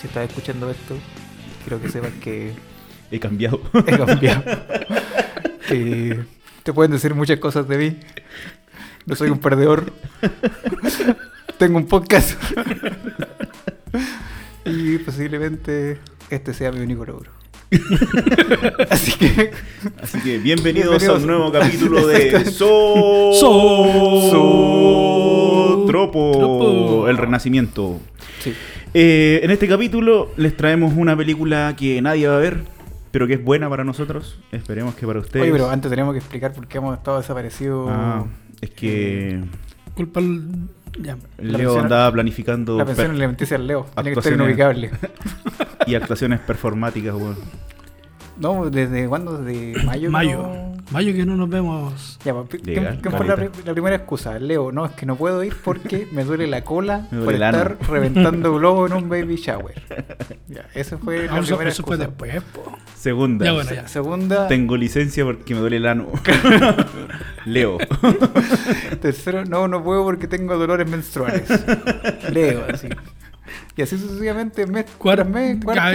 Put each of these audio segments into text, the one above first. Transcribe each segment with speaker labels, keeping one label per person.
Speaker 1: Si estás escuchando esto, quiero que sepas que
Speaker 2: He cambiado.
Speaker 1: he cambiado. te pueden decir muchas cosas de mí. No soy un perdedor. Tengo un podcast. y posiblemente este sea mi único logro. Así que
Speaker 2: Así que bienvenidos,
Speaker 1: Bienvenidos.
Speaker 2: a un nuevo capítulo de. So...
Speaker 3: So-
Speaker 2: Tropo,
Speaker 3: Tropo.
Speaker 2: el renacimiento.
Speaker 1: sí.
Speaker 2: Eh, en este capítulo les traemos una película que nadie va a ver, pero que es buena para nosotros. Esperemos que para ustedes.
Speaker 1: Oye, pero antes tenemos que explicar por qué hemos estado desaparecidos.
Speaker 2: Ah, es que
Speaker 3: Culpa al... Ya.
Speaker 2: Leo
Speaker 1: pensión-
Speaker 2: andaba planificando
Speaker 1: La pensión
Speaker 2: per-
Speaker 1: alimenticia del Leo. Tiene que estar inubicable.
Speaker 2: y actuaciones performáticas, weón.
Speaker 1: No, ¿desde cuándo? ¿Desde mayo?
Speaker 3: Mayo.
Speaker 1: no?
Speaker 3: Mayo que no nos vemos.
Speaker 1: Ya, pues, ¿qué,
Speaker 2: Legal,
Speaker 1: qué fue la, primera excusa? Leo, no, es que no puedo ir porque me duele la cola por estar reventando globos en un baby shower. Ya, esa fue la
Speaker 3: Ah,
Speaker 1: primera
Speaker 3: eso fue
Speaker 1: excusa.
Speaker 3: después, po.
Speaker 2: Segunda.
Speaker 3: Ya, bueno, ya.
Speaker 1: Segunda,
Speaker 2: Tengo licencia porque me duele el ano. Leo.
Speaker 1: tercero, no, no puedo porque tengo dolores menstruales. Leo, así. Y así sucesivamente, mes tras mes, cuarta.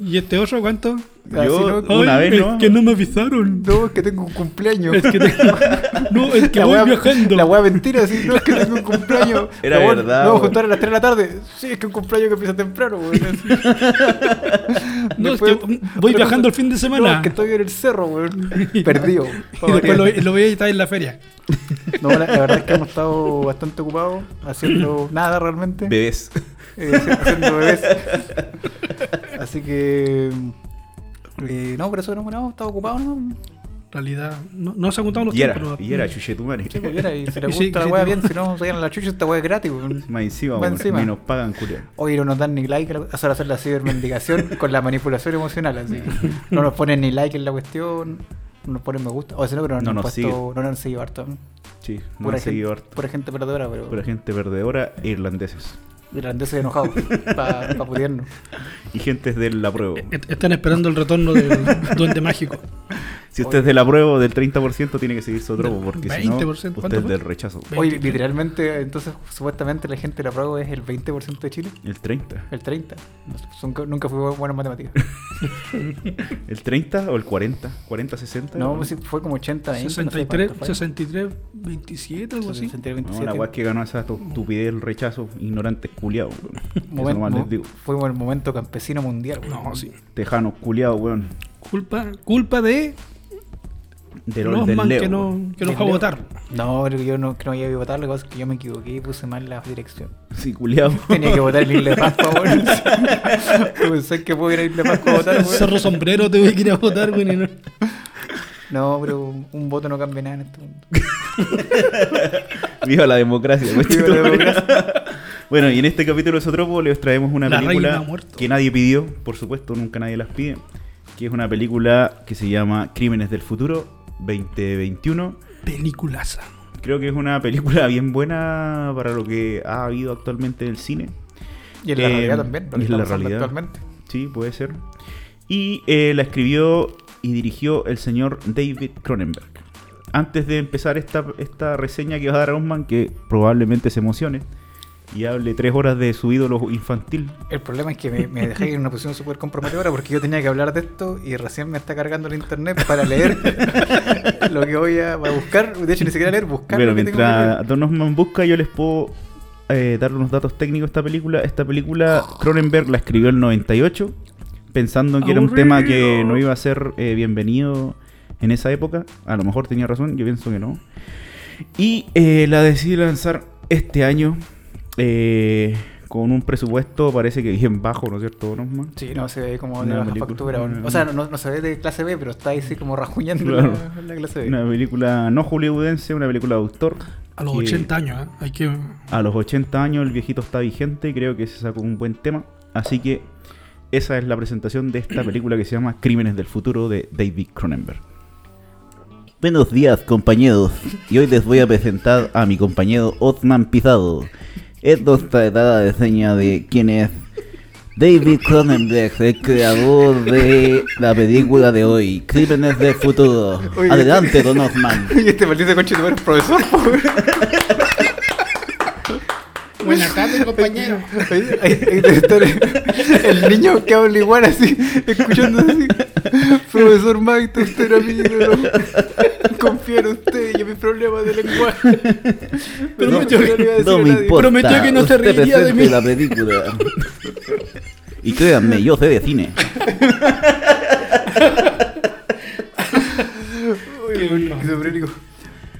Speaker 3: ¿Y este otro cuánto?
Speaker 1: Así
Speaker 2: Yo-
Speaker 1: no,
Speaker 2: Una
Speaker 3: Ay,
Speaker 2: vez,
Speaker 3: es
Speaker 2: ¿no?
Speaker 3: que no me avisaron.
Speaker 1: no, es que tengo un cumpleaños.
Speaker 3: Es que tengo... No, es que
Speaker 1: la
Speaker 3: voy
Speaker 1: wea-
Speaker 3: viajando.
Speaker 1: La wea mentira, así, no es que tengo un cumpleaños.
Speaker 2: Era
Speaker 1: La
Speaker 2: verdad,
Speaker 1: vamos a juntar a las 3 de la tarde. Sí, es que un cumpleaños que empieza temprano, weón.
Speaker 3: No, es que voy viajando
Speaker 1: cosa-
Speaker 3: el fin de
Speaker 1: No,
Speaker 3: semana.
Speaker 1: es que estoy en el cerro, weón. Perdido.
Speaker 3: Y después lo, lo voy a editar en la feria.
Speaker 1: No, la, la verdad es que hemos estado bastante ocupados haciendo nada realmente.
Speaker 2: Bebés.
Speaker 1: Eh, haci- haciendo bebés. Así que. Eh, no, por eso no, no, hemos estado ocupados, ¿no?
Speaker 3: En realidad, no, no se han juntado los
Speaker 2: Y era,
Speaker 3: tiempos. pero-
Speaker 2: y era chuchetumare.
Speaker 1: Sí, pues, era, y si le
Speaker 3: Y sí,
Speaker 1: gusta la
Speaker 3: sí,
Speaker 1: wea bien, si no, se ganan la chucha, esta wea es gratis, weón.
Speaker 2: Más encima,
Speaker 1: Más encima.
Speaker 2: ni nos pagan culiar.
Speaker 1: Hoy no nos dan ni like, ahora hacer la cibermendigación con la manipulación emocional, así. No nos ponen ni like en la cuestión, no nos ponen me gusta, o si no, pero no,
Speaker 2: No
Speaker 1: han
Speaker 2: nos
Speaker 1: puesto, no nos han seguido harto.
Speaker 2: Sí, no
Speaker 1: Pura
Speaker 2: han seguido
Speaker 1: gente,
Speaker 2: harto.
Speaker 1: pura gente perdedora, pero
Speaker 2: Pura gente perdedora e irlandeses.
Speaker 1: Irlandeses enojados para pa putearnos.
Speaker 2: Y gente de la prueba.
Speaker 3: Est- Están esperando el retorno del duende mágico.
Speaker 2: Si usted es de la prueba del 30%, tiene que seguir su drogo, porque si no,
Speaker 3: 20%,
Speaker 2: usted
Speaker 3: ¿cuánto
Speaker 2: es del rechazo.
Speaker 3: 20.
Speaker 1: literalmente, entonces, supuestamente la gente de la prueba es el 20% de Chile,
Speaker 2: El 30.
Speaker 1: el 30%. No sé, son- nunca fui bueno en matemáticas.
Speaker 2: ¿El 30 o el 40? ¿40, 60?
Speaker 1: No, pues sí, fue como 80, 20, no sé
Speaker 3: 63,
Speaker 1: cuánto fue.
Speaker 3: 63, 27, algo así.
Speaker 1: 63,
Speaker 2: No,
Speaker 1: 27.
Speaker 2: la weá que ganó esa tu- estupidez, el rechazo, ignorantes culiados, weón. Eso
Speaker 1: Momento-
Speaker 2: nomás les digo.
Speaker 1: Fuimos el momento campesino mundial. weón.
Speaker 3: No, sí.
Speaker 2: Tejanos culiados, weón.
Speaker 3: Culpa, culpa de
Speaker 2: Del,
Speaker 3: los
Speaker 2: del Leo.
Speaker 3: que no, que no
Speaker 1: Del
Speaker 3: fue a votar.
Speaker 1: No, pero yo no, que no había que votar, la cosa es que yo me equivoqué y puse mal la dirección.
Speaker 2: Sí, culiado.
Speaker 1: Tenía que votar en Isla de Pascua, weón. Pensé que puedo ir a Isla de Pascua a votar,
Speaker 3: El
Speaker 1: weón.
Speaker 3: cerro sombrero te voy a ir a votar, güey. y no-
Speaker 1: No, pero un voto no cambia nada en este mundo.
Speaker 2: Viva la democracia,
Speaker 1: Viva la democracia.
Speaker 2: Bueno, y en este capítulo de Sotropo les traemos una
Speaker 3: La
Speaker 2: película que nadie pidió, por supuesto, nunca nadie las pide, que es una película que se llama Crímenes del Futuro 2021.
Speaker 3: Peliculaza.
Speaker 2: Creo que es una película bien buena para lo que ha habido actualmente en el cine.
Speaker 1: Y en la
Speaker 2: Eh,
Speaker 1: realidad también,
Speaker 2: y en la realidad.
Speaker 1: actualmente.
Speaker 2: Sí, puede ser. Y eh, la escribió y dirigió el señor David Cronenberg. Antes de empezar esta, esta reseña que va a dar a Osman, que probablemente se emocione y hable tres horas de su ídolo infantil.
Speaker 1: El problema es que me, me dejé en una posición súper comprometedora porque yo tenía que hablar de esto y recién me está cargando el internet para leer lo que voy a, buscar. De hecho, ni siquiera leer, buscar. Que
Speaker 2: mientras. Don Osman busca, yo les puedo eh, dar unos datos técnicos de esta película. Esta película, Cronenberg la escribió en el 98, pensando que era un tema que no iba a ser eh, bienvenido en esa época. A lo mejor tenía razón, yo pienso que no. Y eh, la decidí lanzar este año eh, con un presupuesto, parece que bien bajo, ¿no es cierto, Don Osman?
Speaker 1: Sí, no se ve como de baja
Speaker 2: película-
Speaker 1: factura.
Speaker 2: una-
Speaker 1: O sea, no, no se ve de clase B, pero está ahí sí como rajuñando
Speaker 2: Claro.
Speaker 1: la, la clase B.
Speaker 2: Una película no hollywoodense, una película de autor.
Speaker 3: A los
Speaker 2: que
Speaker 3: 80 años, ¿eh? Hay que.
Speaker 2: A los 80 años el viejito está vigente y creo que se sacó un buen tema. Así que esa es la presentación de esta película que se llama Crímenes del Futuro de David Cronenberg. Buenos días compañeros, y hoy les voy a presentar a mi compañero Otman Pizarro. Él nos traerá la reseña de quién es David Cronenberg, el creador de la película de hoy, Crímenes del Futuro.
Speaker 1: Oye,
Speaker 2: Adelante, Don Osman.
Speaker 1: Y este maldito coche de profesor, po, weón.
Speaker 3: Buenas tardes, compañero.
Speaker 1: Ahí, ahí- ahí debe estar el niño que habla igual así, escuchando así. Profesor Maito, usted era mi ídolo. Confía en usted y en mis problemas de lenguaje. Pero
Speaker 3: No,
Speaker 1: yo no le iba a decir
Speaker 2: No
Speaker 1: a
Speaker 2: me
Speaker 1: nadie.
Speaker 2: importa.
Speaker 3: Prometió que no se reiría de mí.
Speaker 2: la película. Y créanme, yo sé de cine.
Speaker 1: Uy, el esquizofrénico.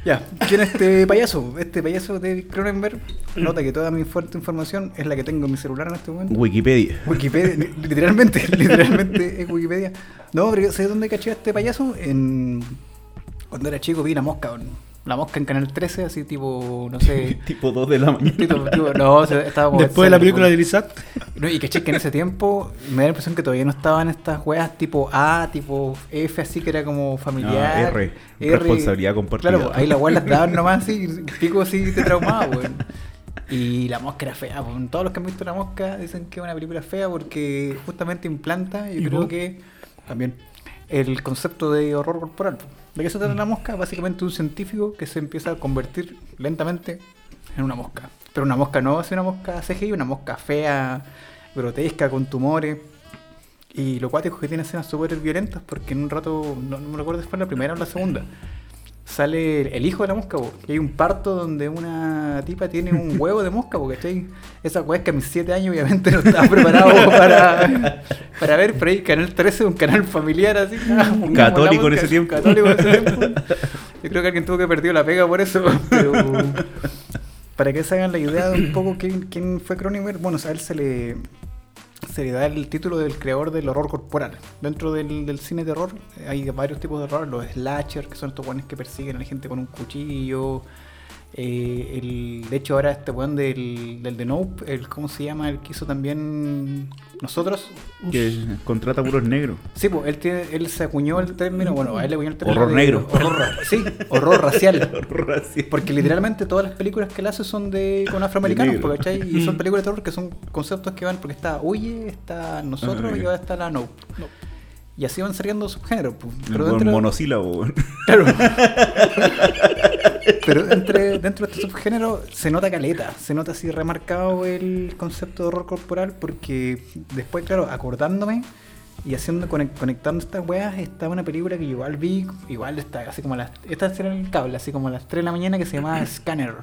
Speaker 1: Ya, ¿quién es este payaso? Este payaso de Cronenberg. Nota que toda mi fuerte información es la que tengo en mi celular en este momento.
Speaker 2: Wikipedia.
Speaker 1: Wikipedia, li- literalmente, literalmente es Wikipedia. No, pero ¿sabes dónde caché a este payaso? En... Cuando era chico vi la mosca, weón. La mosca en Canal 13, así tipo, no sé...
Speaker 2: tipo 2 de la mañana.
Speaker 1: tipo- tipo- no, o sea, estábamos...
Speaker 3: Después de la película de Lizat.
Speaker 1: No, y caché que en ese tiempo me da la impresión que todavía no estaban estas weas tipo A, tipo F, así que era como familiar.
Speaker 2: Ah, R, responsabilidad compartida.
Speaker 1: Claro, ahí las weas las daban nomás así, pico así te traumaba, weón. Y la mosca era fea, weón. Todos los que han visto la mosca dicen que es una película fea porque justamente implanta, yo
Speaker 3: ¿Y
Speaker 1: creo
Speaker 3: vos?
Speaker 1: que también el concepto de horror corporal. po. ¿De qué se trata la mosca? Básicamente un científico que se empieza a convertir lentamente en una mosca. Pero una mosca no es una mosca CGI, una mosca fea, grotesca, con tumores. Y lo cuático que tiene escenas súper violentas porque en un rato, no, no me recuerdo si fue la primera o la segunda, sale el hijo de la mosca, po, y hay un parto donde una tipa tiene un huevo de mosca, porque ¿cachai? Esa weá es que a mis 7 años obviamente no estaba preparado para, para ver, pero ahí Canal 13 un canal familiar así. ah, pongamos la
Speaker 2: Católico en ese tiempo.
Speaker 1: Católico en ese tiempo. Yo creo que alguien tuvo que perder la pega por eso, pero para que se hagan la idea de un poco quién, quién fue Cronenberg, bueno, a él se le, se le da el título del creador del horror corporal. Dentro del, del cine de terror eh, hay varios tipos de horror, los slasher, que son estos weones que persiguen a la gente con un cuchillo. Eh, el, de hecho ahora este weón del, del The Nope, el, ¿cómo se llama? El que hizo también nosotros.
Speaker 2: Que contrata puros negros.
Speaker 1: Sí, pues él, tiene, él se acuñó el término, bueno, a él le acuñó el término
Speaker 2: Horror
Speaker 1: de-
Speaker 2: negro.
Speaker 1: Horror, sí, horror racial.
Speaker 2: Racial.
Speaker 1: Porque literalmente todas las películas que él hace son de con afroamericanos, ¿cachai? Y son
Speaker 3: Mm.
Speaker 1: películas de terror que son conceptos que van, porque está Huye, está Nosotros
Speaker 2: Ah,
Speaker 1: y ahora está la No. Y así van saliendo subgéneros. Pero dentro,
Speaker 2: monosílabo.
Speaker 1: claro. Pero entre, dentro de este subgénero se nota caleta, se nota así remarcado el concepto de horror corporal porque después, claro, acordándome y haciendo conec- conectando estas weas, estaba una película que igual vi, igual está así como a las, esta era el cable, así como a las 3 de la mañana que se llamaba Scanner.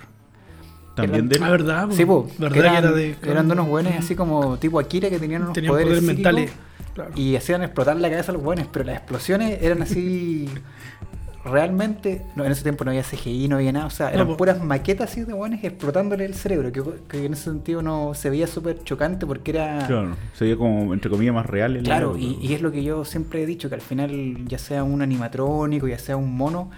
Speaker 2: También de él.
Speaker 3: Ah, ¿verdad?
Speaker 1: Sí, po,
Speaker 3: ¿Verdad
Speaker 1: eran,
Speaker 3: era de.
Speaker 1: eran de unos buenos así como tipo Akira que tenían unos
Speaker 3: Tenían
Speaker 1: poderes,
Speaker 3: mentales. Claro.
Speaker 1: y hacían explotar la cabeza a los buenos, pero las explosiones eran así realmente, no, en ese tiempo no había CGI, no había nada, o sea, eran puras maquetas así de buenos explotándole el cerebro, que, que en ese sentido no se veía súper chocante porque era...
Speaker 2: Claro, se veía como, entre comillas, más real. el
Speaker 1: Claro, y, es lo que yo siempre he dicho, que al final, ya sea un animatrónico, ya sea un mono,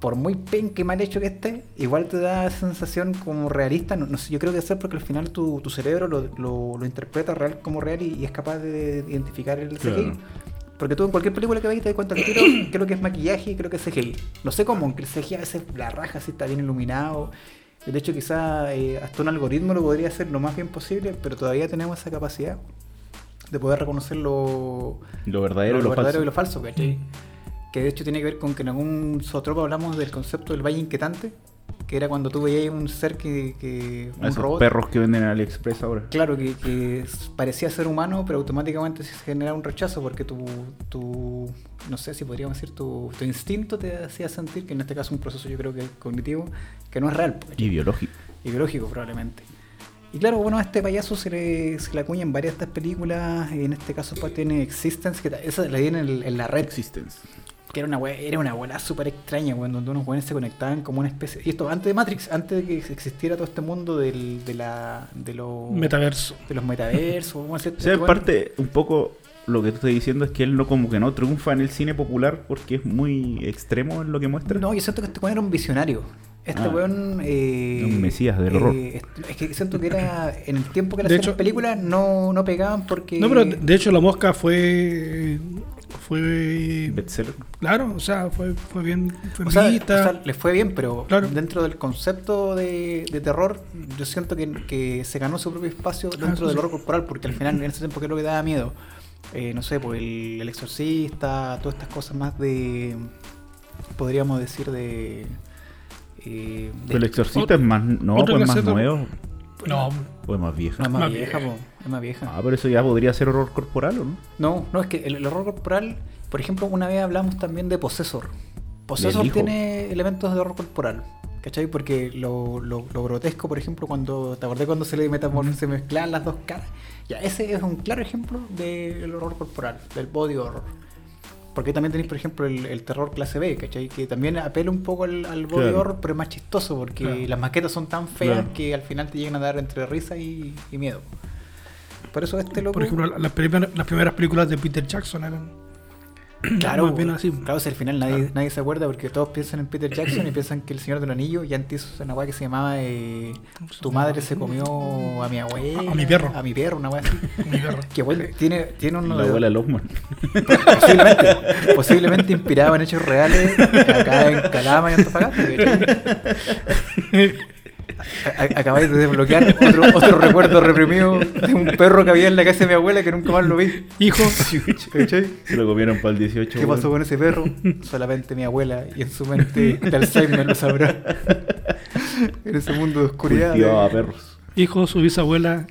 Speaker 1: por muy penque mal hecho que esté, igual te da sensación como realista. No, no sé, yo creo que es porque al final tu, tu cerebro lo, lo- lo interpreta real como real y, y es capaz de identificar el CGI. Porque tú en cualquier película que veas te das cuenta tiro, creo que es maquillaje y creo que es CGI. No sé cómo, el CGI a veces la raja si está bien iluminado. De hecho, quizá eh, hasta un algoritmo lo podría hacer lo más bien posible, pero todavía tenemos esa capacidad de poder reconocer lo,
Speaker 2: Lo verdadero
Speaker 1: lo
Speaker 2: y lo
Speaker 1: verdadero
Speaker 2: falso.
Speaker 1: y lo falso, ¿cachai? Que de hecho tiene que ver con que en algún zootropo hablamos del concepto del valle inquietante, que era cuando tú veías un ser que. que un
Speaker 2: Esos
Speaker 1: robot.
Speaker 2: perros que venden en AliExpress ahora.
Speaker 1: Claro, que, parecía ser humano, pero automáticamente se generaba un rechazo porque tu, tu no sé si podríamos decir, tu, tu instinto te hacía sentir, que en este caso un proceso yo creo que es cognitivo, que no es real, ¿cachai?
Speaker 2: Y biológico.
Speaker 1: y biológico probablemente. Y claro, bueno, a este payaso se le, se le acuña en varias de estas películas, en este caso pues tiene Existence, que esa la vi en, en la red,
Speaker 2: Existence.
Speaker 1: Que era una wea, era una bola súper extraña, weón, donde unos weones se conectaban como una especie. Y esto antes de Matrix, antes de que existiera todo este mundo del, de la. de los.
Speaker 3: Metaverso.
Speaker 1: de los metaversos, vamos a decir,
Speaker 2: O sea, en parte, un poco lo que tú estás diciendo es que él no como que no triunfa en el cine popular porque es muy extremo en lo que muestra.
Speaker 1: No, yo siento que este weón era un visionario. Este
Speaker 2: Ah.
Speaker 1: weón. eh,
Speaker 2: Un mesías del horror.
Speaker 1: eh, es que siento que era. En el tiempo que las películas no, no pegaban porque.
Speaker 3: No, pero de hecho la mosca fue. Fue.
Speaker 2: Bestseller.
Speaker 3: Claro, o sea, fue, fue bien. Fue
Speaker 1: O sea, o sea, les fue bien, pero
Speaker 3: Claro.
Speaker 1: dentro del concepto de, de terror, yo siento que, que se ganó su propio espacio dentro
Speaker 3: Ah, eso
Speaker 1: del
Speaker 3: sí.
Speaker 1: horror corporal, porque al final en ese tiempo, ¿qué es lo que daba miedo? Eh, no sé, pues el, el exorcista, todas estas cosas más de. Podríamos decir de. eh, de-
Speaker 2: Pero el exorcista es más, no, pues más nuevo.
Speaker 3: No,
Speaker 2: ¿O es más vieja?
Speaker 1: No, es más
Speaker 3: Más
Speaker 1: vieja,
Speaker 3: vieja.
Speaker 1: po, es más vieja.
Speaker 2: Ah, pero eso ya podría ser horror corporal, ¿o no?
Speaker 1: No, no, es que el, el horror corporal, por ejemplo, una vez hablamos también de Possessor. Possessor tiene elementos de horror corporal. ¿Cachai? Porque lo, lo, lo grotesco, por ejemplo, cuando. ¿Te acordé cuando se le metamor se mezclan las dos caras? Ya, ese es un claro ejemplo del horror corporal, del body horror. Porque también tenéis, por ejemplo, el, el terror clase B, ¿cachai? Que también apela un poco al, al body
Speaker 2: Claro.
Speaker 1: horror, pero es más chistoso porque
Speaker 3: Claro.
Speaker 1: las maquetas son tan feas
Speaker 2: Claro.
Speaker 1: que al final te llegan a dar entre risa y, y miedo. Por eso este loco.
Speaker 3: por ejemplo, las primeras, las primeras películas de Peter Jackson eran.
Speaker 1: Claro,
Speaker 3: más bien así.
Speaker 1: claro, si al final nadie, nadie se acuerda porque todos piensan en Peter Jackson y piensan que el Señor del Anillo y antes hizo una weá que se llamaba eh, Tu madre se comió a mi abuela.
Speaker 3: A mi perro.
Speaker 1: A mi perro, una weá así.
Speaker 3: Mi perro.
Speaker 1: Que bueno, tiene, tiene uno
Speaker 2: La
Speaker 1: de-
Speaker 2: abuela Lockman.
Speaker 1: posiblemente, posiblemente inspirado en hechos reales acá en Calama y Antofagasta. Acabáis de desbloquear otro, otro recuerdo reprimido de un perro que había en la casa de mi abuela que nunca más lo vi.
Speaker 3: Hijo,
Speaker 1: ¿Cachai?
Speaker 2: Se lo comieron para el 18.
Speaker 1: ¿Qué pasó con ese perro? Solamente mi abuela y en su mente de Alzheimer lo sabrá. En ese mundo de oscuridad.
Speaker 2: Cultivaba
Speaker 1: de-
Speaker 2: perros.
Speaker 3: hijo, su bisabuela.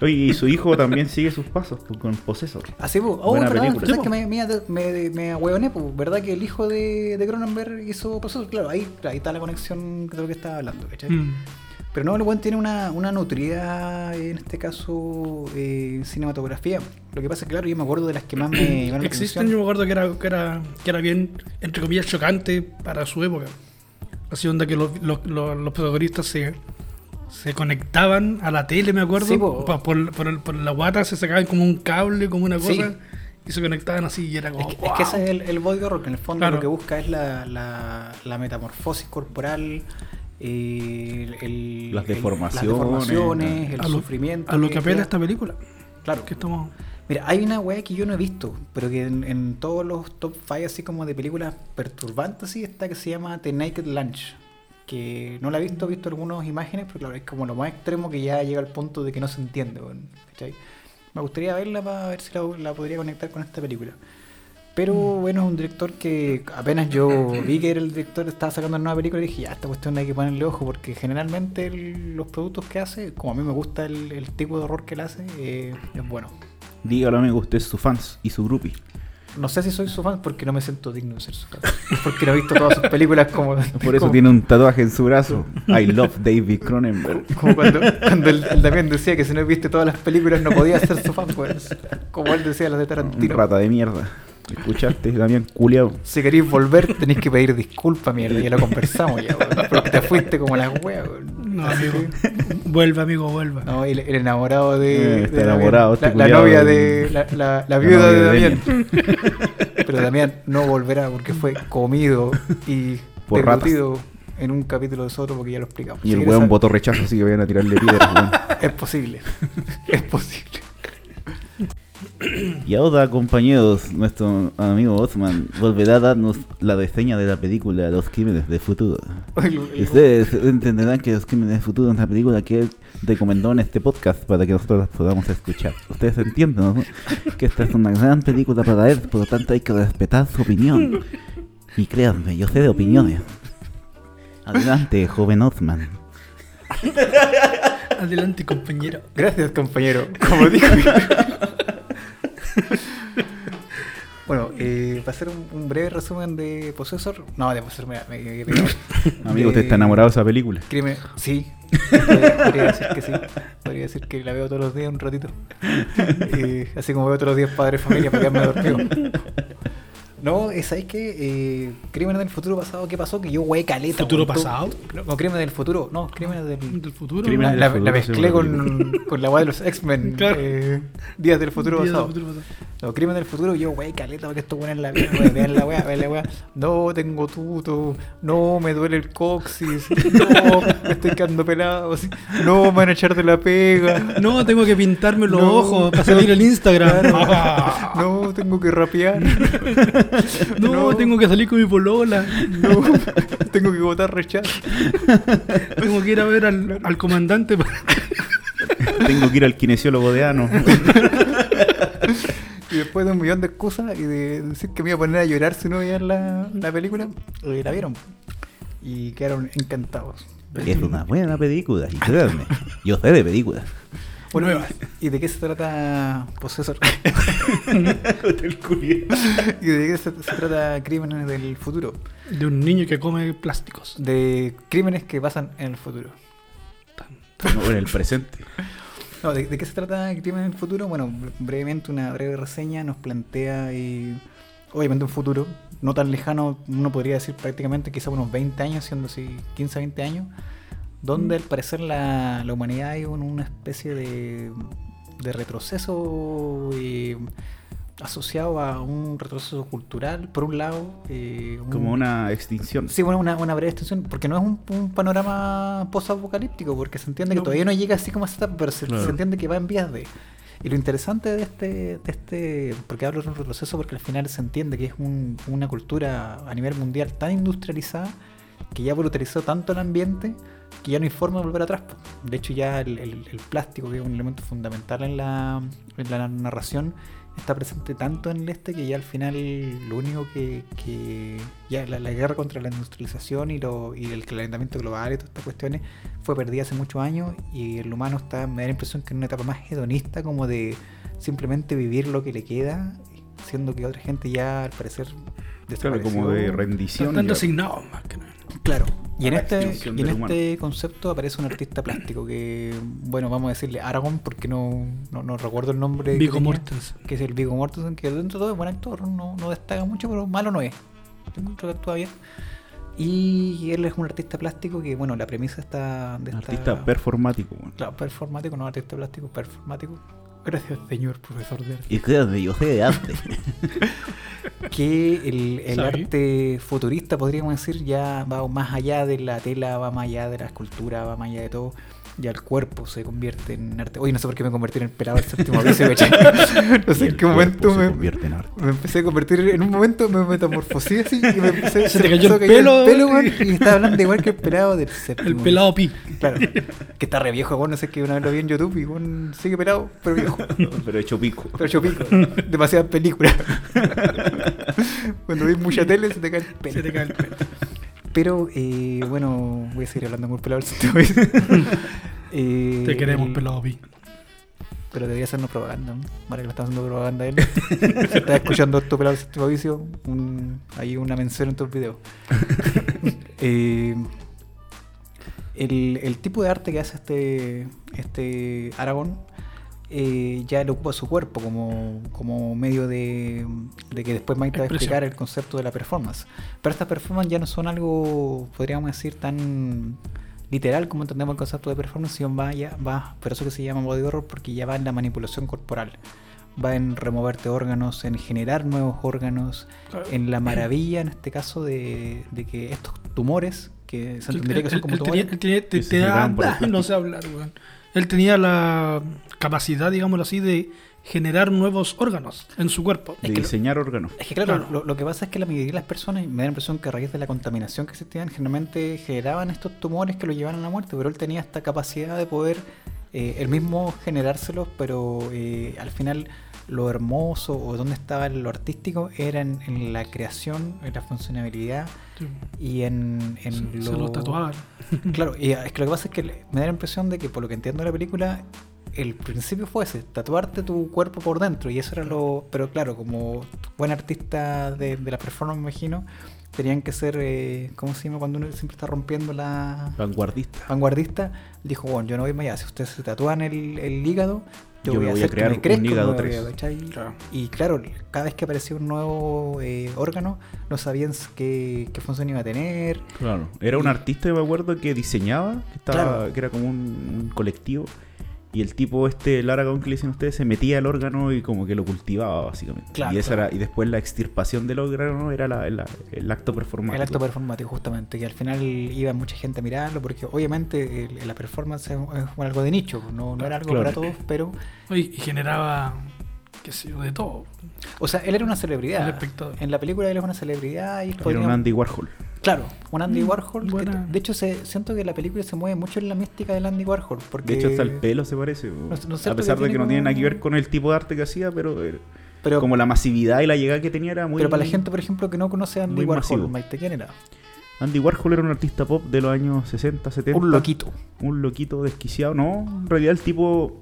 Speaker 2: Oye, y su hijo también sigue sus pasos pues, con Possessor.
Speaker 1: Así, pues. Oh,
Speaker 2: Buena
Speaker 1: verdad,
Speaker 2: película.
Speaker 1: ¿sabes que me, me, me, me ahueoné, pues, ¿verdad? Que el hijo de, de Cronenberg hizo Possessor. Claro, ahí, ahí está la conexión de lo que estaba hablando, ¿cachai?
Speaker 3: Mm.
Speaker 1: Pero no, el buen tiene una, una nutrida, en este caso, eh, cinematografía. Lo que pasa es que, claro, yo me acuerdo de las que más me llamaron la
Speaker 3: Existen, yo me acuerdo que era, que era, que era bien, entre comillas, chocante para su época. Así onda que los, los, los, los protagonistas se, se conectaban a la tele, me acuerdo.
Speaker 1: Sí, po.
Speaker 3: pa- por, por, el- por la guata se sacaban como un cable, como una cosa.
Speaker 1: Sí.
Speaker 3: Y se conectaban así y era como.
Speaker 1: Es que, es que ese es el, el body horror, que en el fondo
Speaker 3: Claro.
Speaker 1: lo que busca es la, la, la metamorfosis corporal, eh, el, el-
Speaker 2: Las
Speaker 1: el-
Speaker 2: deformaciones,
Speaker 1: las deformaciones, el
Speaker 3: a lo,
Speaker 1: sufrimiento.
Speaker 3: a lo
Speaker 1: que
Speaker 3: apela esta película.
Speaker 1: Claro.
Speaker 3: Que estamos.
Speaker 1: Mira, hay una weá que yo no he visto, pero que en, en todos los top 5 así como de películas perturbantes así está que se llama The Naked Lunch. Que no la he visto, he visto algunas imágenes, pero claro, es como lo más extremo que ya llega al punto de que no se entiende. ¿cachai? Me gustaría verla para ver si la, la podría conectar con esta película. Pero bueno, es un director que apenas yo vi que era el director, estaba sacando una nueva película y dije, ya, esta cuestión hay que ponerle ojo porque generalmente el- los productos que hace, como a mí me gusta el, el tipo de horror que él hace, eh, es bueno.
Speaker 2: Dígalo amigo, usted es su fans y su groupie.
Speaker 1: No sé si soy su fan porque no me siento digno de ser su fan. Porque no he visto todas sus películas como.
Speaker 2: Por eso
Speaker 1: como,
Speaker 2: tiene un tatuaje en su brazo. I love David Cronenberg.
Speaker 1: Como cuando, cuando el, el Damián decía que si no viste todas las películas no podía ser su fan, pues. Como él decía las de
Speaker 2: Un
Speaker 1: Tarantino.
Speaker 2: rata de mierda. ¿Escuchaste, Damián Culeado?
Speaker 1: Si queréis volver, tenéis que pedir disculpas, mierda. Ya lo conversamos ya, weón. Porque te fuiste como las weas, weón.
Speaker 3: No, amigo. vuelve, amigo, vuelva.
Speaker 1: No, el, el enamorado de.
Speaker 2: Eh, está
Speaker 1: de
Speaker 2: enamorado, este
Speaker 1: La, la novia
Speaker 2: de-
Speaker 1: de. La, la, la viuda de
Speaker 2: de
Speaker 1: Damián. Pero Damián no volverá porque fue comido y
Speaker 2: Por
Speaker 1: en un capítulo de Soto porque ya lo explicamos.
Speaker 2: Y
Speaker 1: Si
Speaker 2: el weón votó rechazo, así que vayan a tirarle piedras, weón.
Speaker 1: Es posible. es posible.
Speaker 2: Y ahora, compañeros, nuestro amigo Osman volverá a darnos la reseña de la película Los Crímenes del Futuro. Ustedes entenderán que Los Crímenes del Futuro es una película que él recomendó en este podcast para que nosotros la podamos escuchar. Ustedes entienden, ¿no? Que esta es una gran película para él, por lo tanto hay que respetar su opinión. Y créanme, yo sé de opiniones. Adelante, joven Osman.
Speaker 3: Adelante, compañero.
Speaker 1: Gracias, compañero. Como dijo. bueno, eh, para hacer un, un breve resumen de Possessor. No, de Possessor, me, me, me- me-
Speaker 2: Amigo, ¿usted está enamorado de esa película?
Speaker 1: Crimen, sí. Podría, podría decir que sí. Podría decir que la veo todos los días un ratito. Eh, así como veo todos los días Padre Familia para quedarme dormido. No, es ahí que eh, Crímenes del futuro pasado, ¿qué pasó? Que yo güey caleta.
Speaker 3: ¿Futuro pasado?
Speaker 1: No, Crímenes del futuro. No, Crímenes del.
Speaker 3: Del futuro.
Speaker 1: La,
Speaker 2: del
Speaker 1: la- la
Speaker 2: futuro,
Speaker 1: mezclé con, con la weá de los X-Men.
Speaker 3: Claro.
Speaker 1: eh, días del futuro
Speaker 3: del
Speaker 1: pasado.
Speaker 3: futuro pasado.
Speaker 1: Los crímenes del futuro, yo, wey, caleta, para que esto buena en la vida, wey, vean la weá, vean la weá. No, tengo tuto, no, me duele el coxis, no, me estoy quedando pelado, no, me van a echar de la pega.
Speaker 3: No, tengo que pintarme los
Speaker 1: No.
Speaker 3: ojos para salir al Instagram.
Speaker 1: Claro. No, tengo que rapear.
Speaker 3: no,
Speaker 1: no.
Speaker 3: tengo que salir con mi polola.
Speaker 1: No, tengo que votar rechazo.
Speaker 3: Tengo que ir a ver al, al comandante.
Speaker 2: Tengo que ir al kinesiólogo de ano.
Speaker 1: Y después de un millón de excusas y de decir que me iba a poner a llorar si no veían la, la película, eh, la vieron. Y quedaron encantados.
Speaker 2: Es una buena película, y créanme, yo sé de películas.
Speaker 1: Bueno,
Speaker 3: Nuevas.
Speaker 1: ¿y de qué se trata Possessor?
Speaker 2: Hotel.
Speaker 1: ¿Y de qué se, se trata Crímenes del Futuro?
Speaker 3: De un niño que come plásticos.
Speaker 1: De crímenes que pasan en el futuro.
Speaker 2: No, en el presente.
Speaker 1: No, ¿de, de qué se trata Crímenes del Futuro? Bueno, bre- brevemente una breve reseña nos plantea y obviamente un futuro no tan lejano, uno podría decir prácticamente quizá unos 20 años, siendo así 15 20 años, donde al parecer la, la humanidad hay un- una especie de, de retroceso eh, asociado a un retroceso cultural, por un lado. eh, un-
Speaker 2: Como una extinción.
Speaker 1: Sí, bueno, una, una breve extensión, porque no es un, un panorama post-apocalíptico, porque se entiende que todavía no llega así como a esa etapa, pero se,
Speaker 2: Claro.
Speaker 1: se entiende que va en vías de. Y lo interesante de este, de este porque hablo de un retroceso, porque al final se entiende que es un- una cultura a nivel mundial tan industrializada que ya brutalizó tanto el ambiente que ya no hay forma de volver atrás. De hecho, ya el, el- el plástico, que es un elemento fundamental en la, en la narración, está presente tanto en el este que ya al final lo único que, que ya la, la guerra contra la industrialización y, lo, y el calentamiento global y todas estas cuestiones fue perdida hace muchos años y el humano está, me da la impresión que en una etapa más hedonista como de simplemente vivir lo que le queda, siendo que otra gente ya al parecer
Speaker 2: Claro, como de
Speaker 3: Están
Speaker 2: rendición.
Speaker 3: tan
Speaker 2: ya.
Speaker 3: resignados más que nada.
Speaker 1: Claro, y en este, y en este concepto aparece un artista plástico que, bueno, vamos a decirle Aragón porque no, no, no recuerdo el nombre. tenía,
Speaker 3: Mortensen.
Speaker 1: Que es el Vigo Mortensen, que dentro de todo es buen actor, no, no destaca mucho, pero malo no es. Encuentro que actúa bien. Y él es un artista plástico que, bueno, la premisa está de esta...
Speaker 2: Artista performático. bueno.
Speaker 1: Claro, performático, no artista plástico, performático. Gracias, señor profesor de arte.
Speaker 2: Y créanme, yo sé de arte.
Speaker 1: que el, el arte futurista, podríamos decir, ya va más allá de la tela, va más allá de la escultura, va más allá de todo. Ya el cuerpo se convierte en arte. Oye, no sé por qué me convertí en el pelado del séptimo ¿cachai? No sé en qué
Speaker 2: El
Speaker 1: momento
Speaker 2: se
Speaker 1: me,
Speaker 2: convierte en arte.
Speaker 1: me empecé a convertir. En un momento me metamorfosé así y me empecé
Speaker 3: Se te
Speaker 1: me
Speaker 3: cayó
Speaker 1: empezó
Speaker 3: el
Speaker 1: a caer
Speaker 3: pelo,
Speaker 1: weón,
Speaker 3: y-
Speaker 1: estaba hablando igual que el pelado del séptimo.
Speaker 3: El pelado pi.
Speaker 1: Claro. Que está re viejo, weón. No sé, que una vez lo vi en YouTube y weón sigue pelado, pero viejo.
Speaker 2: Pero hecho pico.
Speaker 1: Pero yo pico. Demasiadas películas. Cuando ves mucha tele se te cae el pelo.
Speaker 3: Se te cae el pelo.
Speaker 1: Pero, eh, bueno, voy a seguir hablando muy pelado. Eh,
Speaker 3: Te queremos,
Speaker 1: el-
Speaker 3: pelado pi.
Speaker 1: Pero debería hacernos propaganda. ¿no? Vale, que lo está haciendo propaganda él. si estás escuchando esto pelado vicio, un, hay una mención en tus videos. Eh, el, el tipo de arte que hace este, este Aragón eh, ya le ocupa su cuerpo como, como medio de, de que después Mike te va a explicar el concepto de la performance. Pero estas performances ya no son algo, podríamos decir, tan literal como entendemos el concepto de performance, sino va, ya, va, por eso que se llama body horror, porque ya va en la manipulación corporal. Va en removerte órganos, en generar nuevos órganos,
Speaker 3: Claro.
Speaker 1: en la maravilla, en este caso, de, de que estos tumores, que se entendería que son como tumores,
Speaker 3: te- da-
Speaker 2: plástico.
Speaker 3: no sé hablar, weón. Él tenía la capacidad, digámoslo así, de generar nuevos órganos en su cuerpo.
Speaker 2: De
Speaker 1: Es que lo-
Speaker 2: diseñar órganos.
Speaker 1: Es que claro,
Speaker 3: Claro.
Speaker 1: Lo, lo que pasa es que la mayoría de las personas, me da la impresión que a raíz de la contaminación que existían, generalmente generaban estos tumores que lo llevaban a la muerte, pero él tenía esta capacidad de poder eh, él mismo generárselos, pero eh, al final lo hermoso o donde estaba lo artístico era en, en la creación, en la funcionabilidad
Speaker 3: Sí.
Speaker 1: y en, en
Speaker 3: Se,
Speaker 1: lo...
Speaker 3: se lo tatuaban.
Speaker 1: Claro, y es que lo que pasa es que me da la impresión de que por lo que entiendo de la película, el principio fue ese, tatuarte tu cuerpo por dentro, y eso era lo... Pero claro, como buen artista de, de la performance, me imagino, tenían que ser, eh, ¿cómo se llama? Cuando uno siempre está rompiendo la
Speaker 2: Vanguardista.
Speaker 1: vanguardista, dijo, bueno, yo no voy más allá, si ustedes se tatúan el, el hígado, yo,
Speaker 2: Yo
Speaker 1: voy,
Speaker 2: me
Speaker 1: a
Speaker 2: voy a
Speaker 1: hacer
Speaker 2: crear
Speaker 1: que me
Speaker 2: un hígado
Speaker 1: nuevo
Speaker 2: tres.
Speaker 1: hígado", ¿cachai?
Speaker 3: Claro.
Speaker 1: Y claro, cada vez que aparecía un nuevo eh, órgano, no sabían qué, qué función iba a tener,
Speaker 2: Claro. Era un artista, me acuerdo, que diseñaba, que, estaba,
Speaker 1: Claro.
Speaker 2: que era como un, un colectivo. Y el tipo, este, el Aragón que le dicen ustedes, se metía al órgano y como que lo cultivaba, básicamente.
Speaker 1: Claro,
Speaker 2: y, esa
Speaker 1: claro.
Speaker 2: era, y después la extirpación del órgano era la- la- el acto performático.
Speaker 1: El acto performático, justamente, que al final iba mucha gente a mirarlo, porque obviamente el- la performance es, es algo de nicho, no, no era algo
Speaker 2: Claro.
Speaker 1: para todos, pero.
Speaker 3: Oye, Y generaba, qué sé yo, de todo.
Speaker 1: O sea, él era una celebridad.
Speaker 3: El espectador.
Speaker 1: En la película él es una celebridad y
Speaker 2: Era un
Speaker 1: podríamos-
Speaker 2: Andy Warhol.
Speaker 1: Claro, un Andy
Speaker 3: Mm,
Speaker 1: Warhol. que de hecho, se, siento que la película se mueve mucho en la mística del Andy Warhol. Porque,
Speaker 2: De hecho, hasta el pelo se parece.
Speaker 1: No- no sé,
Speaker 2: a pesar de que no tiene nada que ver con el tipo de arte que hacía, pero eh,
Speaker 1: Pero,
Speaker 2: como la masividad y la llegada que tenía era muy.
Speaker 1: pero para la gente, por ejemplo, que no conoce a Andy
Speaker 2: muy
Speaker 1: Warhol. Maite, ¿quién era?
Speaker 2: Andy Warhol era un artista pop de los años 60, 70.
Speaker 1: Un loquito.
Speaker 2: Un loquito desquiciado. No, en realidad el tipo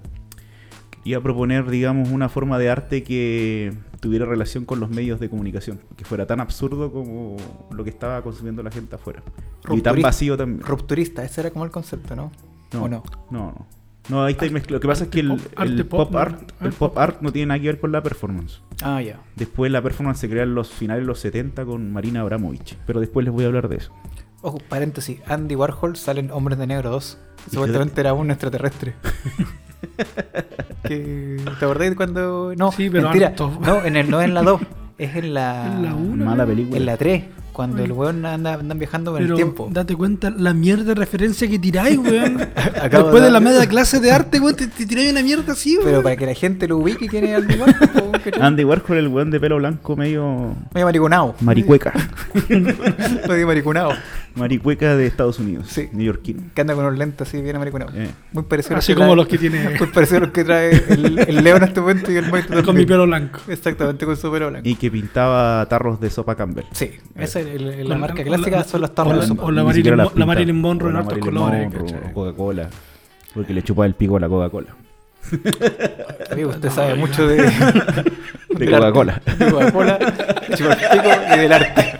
Speaker 2: iba a proponer, digamos, una forma de arte que tuviera relación con los medios de comunicación. Que fuera tan absurdo como lo que estaba consumiendo la gente afuera. Y tan vacío también.
Speaker 1: Rupturista, ese era como el concepto, ¿no?
Speaker 2: No,
Speaker 1: ¿O
Speaker 2: no,
Speaker 1: no?
Speaker 2: no. No, ahí está mezclado. Lo que pasa es que el,
Speaker 3: pop,
Speaker 2: el
Speaker 3: arte
Speaker 2: pop,
Speaker 3: pop,
Speaker 2: art,
Speaker 3: no,
Speaker 2: el pop art no tiene nada que ver con la performance.
Speaker 1: Ah, ya.
Speaker 2: Después la performance se crea en los finales de los 70 con Marina Abramovich. Pero después les voy a hablar de eso.
Speaker 1: Ojo, paréntesis. Andy Warhol sale en Hombres de Negro 2. Supuestamente era un extraterrestre. que, ¿Te acordás de cuando.? No,
Speaker 3: Sí, pero
Speaker 1: mentira.
Speaker 3: harto.
Speaker 1: No, en el, no en la 2. Es en la.
Speaker 3: En la uno,
Speaker 2: Mala película.
Speaker 1: En la 3. Cuando el weón anda, andan viajando
Speaker 3: Pero
Speaker 1: el tiempo.
Speaker 3: date cuenta la mierda de referencia que tiráis, weón. Después de la
Speaker 1: darle-
Speaker 3: media clase de arte, weón, te, te tiráis una mierda así, weón.
Speaker 1: Pero para que la gente lo ubique quién es Andy Warhol.
Speaker 2: Andy Warhol, el weón de pelo blanco medio
Speaker 1: Medio mariconado.
Speaker 2: maricueca.
Speaker 1: Medio mariconado.
Speaker 2: maricueca de Estados Unidos.
Speaker 1: Sí.
Speaker 2: Neoyorquino.
Speaker 1: Que anda con unos lentes así bien mariconados.
Speaker 2: Eh.
Speaker 1: Muy parecido a
Speaker 3: Así
Speaker 1: que
Speaker 3: como
Speaker 1: trae-
Speaker 3: los que tiene
Speaker 1: Muy parecido a los que trae el, el Leo en este momento y el Moito
Speaker 3: con mi pelo blanco.
Speaker 1: Exactamente, con su pelo blanco.
Speaker 2: Y que pintaba tarros de sopa Campbell.
Speaker 1: Sí, esa es el- el- la marca clásica,
Speaker 3: la-
Speaker 1: son los
Speaker 3: o
Speaker 1: tarros
Speaker 3: o la Marilyn la. Marilyn Monroe
Speaker 2: O
Speaker 3: en hartos colores,
Speaker 2: Monroe, Coca-Cola. Porque le chupaba el pico a la Coca-Cola.
Speaker 1: Amigo, usted sabe mucho de.
Speaker 2: Coca-Cola.
Speaker 1: De Coca-Cola, de chupar pico y del arte.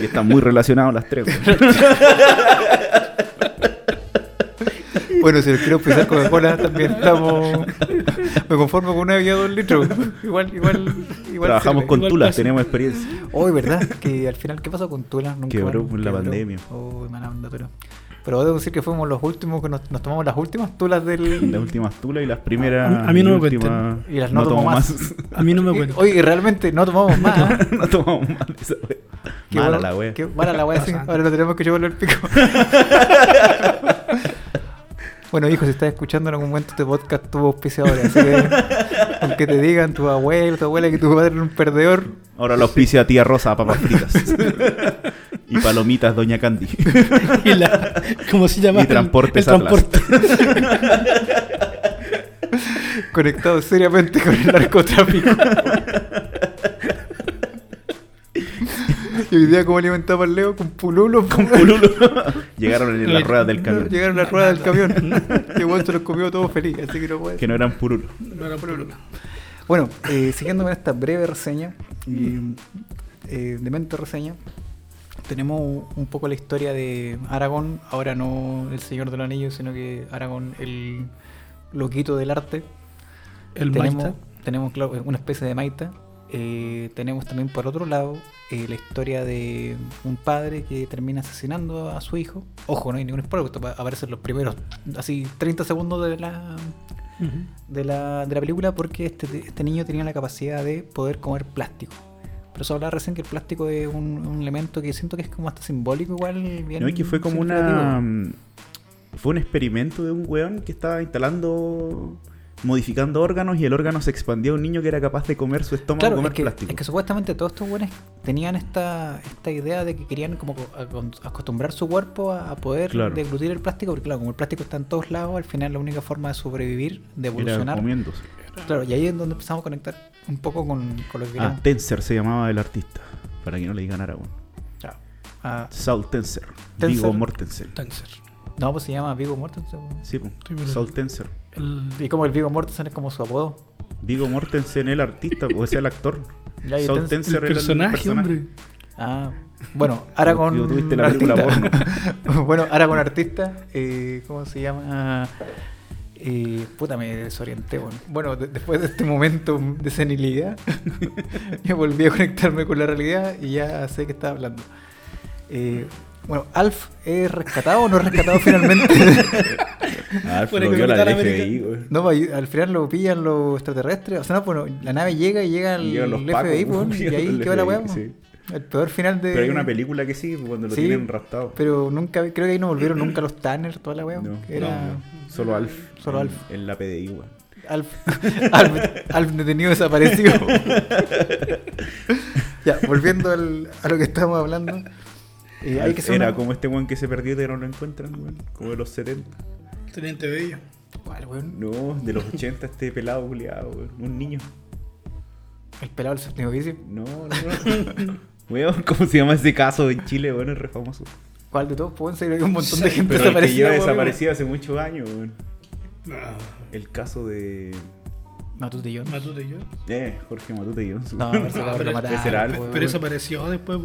Speaker 2: Y están muy relacionados las tres.
Speaker 1: Bueno, si les quiero pisar Coca-Cola, también estamos. Me conformo con una bebida de dos litros. Igual, igual, igual.
Speaker 2: Trabajamos
Speaker 1: sirve.
Speaker 2: con
Speaker 3: Igual
Speaker 2: Tula,
Speaker 3: pasa.
Speaker 2: tenemos experiencia.
Speaker 1: Hoy, ¿verdad? Que al final, ¿qué pasó con Tula? Nunca
Speaker 2: Quebró por la
Speaker 1: quebró.
Speaker 2: pandemia.
Speaker 1: Oh, mala onda, pero. Pero debo decir que fuimos los últimos que nos, nos tomamos las últimas tulas del.
Speaker 2: Las últimas Tula y las primeras.
Speaker 3: A mí no me
Speaker 2: últimas
Speaker 1: Y las no tomo
Speaker 2: tomo
Speaker 1: más.
Speaker 3: A mí no me
Speaker 1: Y-
Speaker 3: cuenta.
Speaker 1: Oye, y realmente no tomamos más. ¿eh?
Speaker 2: no tomamos más de esa wea.
Speaker 1: Qué
Speaker 2: Mala
Speaker 1: bueno-
Speaker 2: la wea.
Speaker 1: qué mala la wea. Ahora no tenemos que llevarlo el pico. bueno, hijo, si estás escuchando en algún momento este podcast, tuvo auspiciadores. Así que, aunque te digan tu abuelo, tu abuela que tu padre era un perdedor,
Speaker 2: Ahora lo auspicia tía Rosa, papas fritas. y palomitas Doña Candy.
Speaker 3: Y la, ¿Cómo se llama?
Speaker 2: Y Transportes
Speaker 3: el, el transporte.
Speaker 1: conectado seriamente con el narcotráfico. y hoy día, ¿cómo alimentaba al Leo? Con pululo.
Speaker 2: Con pululo. Llegaron en las ruedas del camión.
Speaker 1: Llegaron las ruedas del camión. y bueno, se los comió todo feliz, así que no puede
Speaker 2: Que no eran.
Speaker 3: No problema.
Speaker 1: Bueno, eh, siguiendo con esta breve reseña, y, eh, demente reseña, tenemos un poco la historia de Aragón, ahora no el Señor de los Anillos, sino que Aragón, el loquito del arte.
Speaker 3: El
Speaker 1: tenemos,
Speaker 3: Maita.
Speaker 1: tenemos claro, una especie de Maita. Eh, tenemos también por otro lado eh, la historia de un padre que termina asesinando a su hijo. Ojo, no hay ningún spoiler, porque esto aparece en los primeros así 30 segundos de la, de la, de la película porque este, este niño tenía la capacidad de poder comer plástico. Pero eso hablaba recién que el plástico es un, un elemento que siento que es como hasta simbólico igual. Bien
Speaker 2: No, y que fue como una. mm, Fue un experimento de un weón que estaba instalando. Modificando órganos y el órgano se expandía a un niño que era capaz de comer su estómago
Speaker 1: Claro,
Speaker 2: comer
Speaker 1: es que,
Speaker 2: plástico.
Speaker 1: es que supuestamente todos estos buenos tenían esta, esta idea de que querían como acostumbrar su cuerpo a, a poder
Speaker 2: Claro.
Speaker 1: deglutir el plástico, porque claro, como el plástico está en todos lados, al final la única forma de sobrevivir, de
Speaker 2: Era
Speaker 1: evolucionar.
Speaker 2: comiéndose.
Speaker 1: Claro, y ahí es donde empezamos a conectar un poco con, con lo que
Speaker 2: Ah. Tenser se llamaba el artista. Para que no le digan Aragón.
Speaker 1: Claro. Ah,
Speaker 2: Saul Tenser.
Speaker 1: Tenser.
Speaker 2: Vigo Mortensen.
Speaker 3: Tenser.
Speaker 1: no, pues se llama Vigo Mortensen.
Speaker 2: Sí, po.
Speaker 3: Sí,
Speaker 2: Saul Tenser.
Speaker 3: El,
Speaker 1: Y como el Vigo Mortensen es como su apodo.
Speaker 2: Vigo Mortensen, el artista, o sea, el actor.
Speaker 1: Ya, y
Speaker 2: Saul
Speaker 1: Tens-
Speaker 2: Tenser
Speaker 3: el
Speaker 2: era
Speaker 3: personaje, hombre.
Speaker 1: Ah, bueno, Aragón.
Speaker 2: Digo, tuviste la película
Speaker 1: artista. bueno, Aragón artista. Eh, ¿Cómo se llama? Eh, puta, me desorienté. Bueno, bueno de- después de este momento de senilidad, yo volví a conectarme con la realidad y ya sé que estaba hablando. Eh, bueno, Alf es rescatado o no es rescatado finalmente.
Speaker 2: Ah,
Speaker 3: Por
Speaker 2: lo la FBI, güey.
Speaker 1: no, pues, al final lo pillan los extraterrestres. O sea, no, bueno, la nave llega y llega el, FBI,
Speaker 2: pacos,
Speaker 1: bueno, y ahí quedó la weá.
Speaker 2: sí.
Speaker 1: El peor final de.
Speaker 2: Pero hay una película que sí, cuando lo
Speaker 1: Sí,
Speaker 2: tienen raptado.
Speaker 1: Pero nunca, creo que ahí no volvieron nunca los Tanner, toda la weá.
Speaker 2: No,
Speaker 1: que era
Speaker 2: no, no. Solo Alf.
Speaker 1: Solo
Speaker 2: en-
Speaker 1: Alf.
Speaker 2: En la PDI, güey.
Speaker 1: Alf, Alf, Alf detenido desaparecido. ya, volviendo al- a lo que estábamos hablando. eh, hay que
Speaker 2: era
Speaker 1: una-
Speaker 2: como este weón que se perdió y que no lo encuentran, güey. Como de los 70.
Speaker 3: Teniente Bello.
Speaker 1: ¿Cuál, weón?
Speaker 2: No, de los 80, este pelado culiado, güey. Un niño.
Speaker 1: El pelado del séptimo vicio.
Speaker 2: No, no, no. Weón, ¿cómo se llama ese caso en Chile? Bueno, es re famoso.
Speaker 1: ¿Cuál de todos? Pueden ser hay un montón de gente
Speaker 2: Pero el que
Speaker 1: desaparecida.
Speaker 2: lleva
Speaker 1: weón.
Speaker 2: desaparecido hace muchos años, weón.
Speaker 3: Ah,
Speaker 2: El caso de.
Speaker 1: Matute Jones.
Speaker 3: Matute y yo.
Speaker 2: Eh, Jorge Matute Jones.
Speaker 1: No,
Speaker 2: weón.
Speaker 1: ese
Speaker 3: pero-
Speaker 2: era
Speaker 1: weón.
Speaker 2: algo,
Speaker 3: Pero eso apareció después.